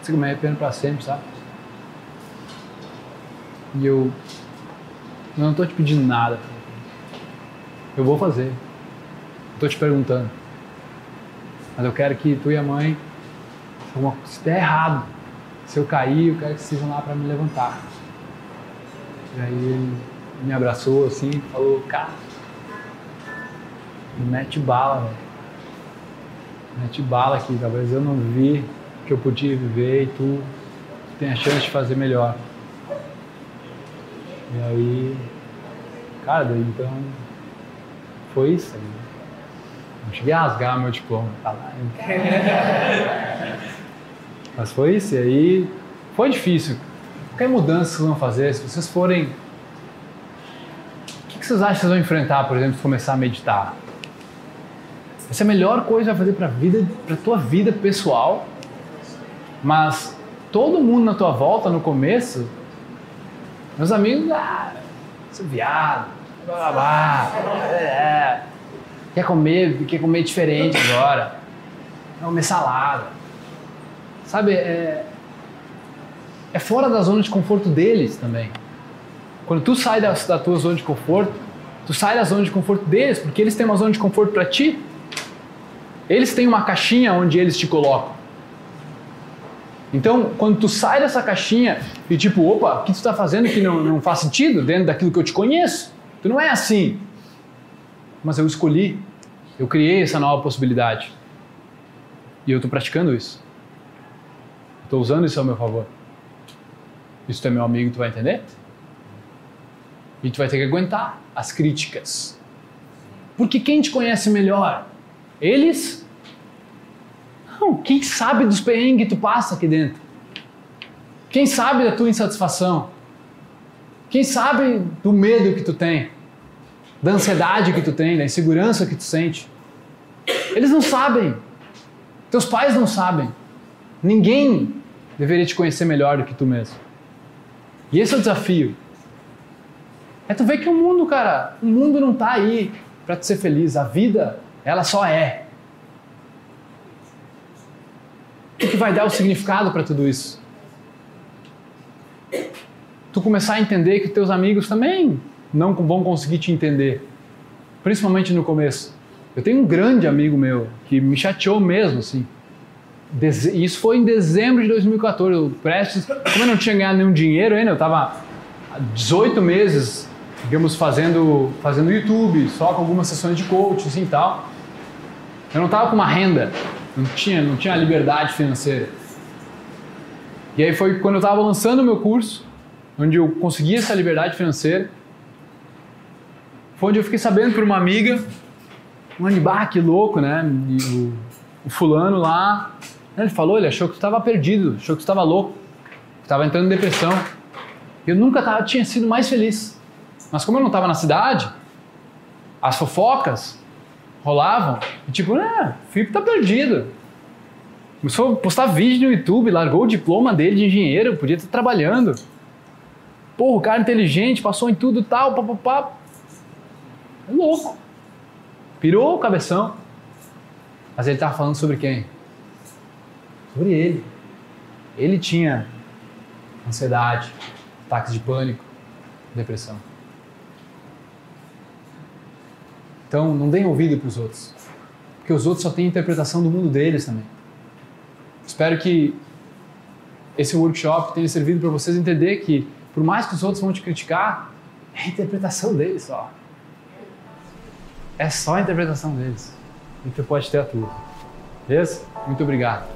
eu me arrependo pra sempre, sabe? E eu. Eu não tô te pedindo nada. Eu vou fazer. Eu tô te perguntando. Mas eu quero que tu e a mãe. Se der errado, se eu cair, eu quero que vocês vão lá para me levantar. E aí ele me abraçou assim, falou, cara, mete bala, velho. Mete bala aqui, talvez eu não vi que eu podia viver e tu tem a chance de fazer melhor. E aí, cara, então foi isso aí. Não cheguei a rasgar meu diploma, tá lá. Mas foi isso, e aí foi difícil. Qualquer mudança que vocês vão fazer, se vocês forem. O que vocês acham que vocês vão enfrentar, por exemplo, se começar a meditar? Essa é a melhor coisa a fazer para vida, para tua vida pessoal. Mas todo mundo na tua volta no começo, meus amigos, ah, seu viado, blá, blá, blá, é, quer comer, quer comer diferente agora, quer comer salada, sabe? É, é fora da zona de conforto deles também. Quando tu sai da, da tua zona de conforto, tu sai da zona de conforto deles, porque eles têm uma zona de conforto para ti. Eles têm uma caixinha onde eles te colocam. Então, quando tu sai dessa caixinha e tipo, opa, o que tu está fazendo que não, não faz sentido dentro daquilo que eu te conheço? Tu não é assim. Mas eu escolhi, eu criei essa nova possibilidade. E eu estou praticando isso. Estou usando isso ao meu favor. Isso tu é meu amigo, tu vai entender? E tu vai ter que aguentar as críticas. Porque quem te conhece melhor? Eles? Não, quem sabe dos perrengues que tu passa aqui dentro? Quem sabe da tua insatisfação? Quem sabe do medo que tu tem? Da ansiedade que tu tem, da insegurança que tu sente? Eles não sabem. Teus pais não sabem. Ninguém deveria te conhecer melhor do que tu mesmo. E esse é o desafio. É tu ver que o mundo, cara, o mundo não tá aí para tu ser feliz. A vida, ela só é. O que vai dar o significado para tudo isso? Tu começar a entender que teus amigos também não vão conseguir te entender, principalmente no começo. Eu tenho um grande amigo meu que me chateou mesmo, assim. Isso foi em dezembro de 2014. Eu prestes, como eu não tinha ganhado nenhum dinheiro ainda, eu estava há 18 meses, digamos, fazendo, fazendo YouTube, só com algumas sessões de coaching assim, e tal. Eu não estava com uma renda, não tinha, não tinha liberdade financeira. E aí foi quando eu estava lançando o meu curso, onde eu consegui essa liberdade financeira. Foi onde eu fiquei sabendo por uma amiga, um bah, que louco, né? O, o fulano lá, ele falou, ele achou que tu estava perdido, achou que tu estava louco, que estava entrando em depressão. Eu nunca tava, tinha sido mais feliz. Mas como eu não estava na cidade, as fofocas rolavam, e tipo, ah, o Filipe tá perdido. Começou a postar vídeo no YouTube, largou o diploma dele de engenheiro, podia estar trabalhando. Porra, o cara inteligente, passou em tudo tal, papapá. Louco. Pirou o cabeção. Mas ele estava falando sobre quem? Sobre ele. Ele tinha ansiedade, ataques de pânico, depressão. Então, não deem ouvido para os outros, porque os outros só têm interpretação do mundo deles também. Espero que esse workshop tenha servido para vocês entender que, por mais que os outros vão te criticar, é a interpretação deles só. É só a interpretação deles. E tu pode ter a tua. Beleza? Muito obrigado.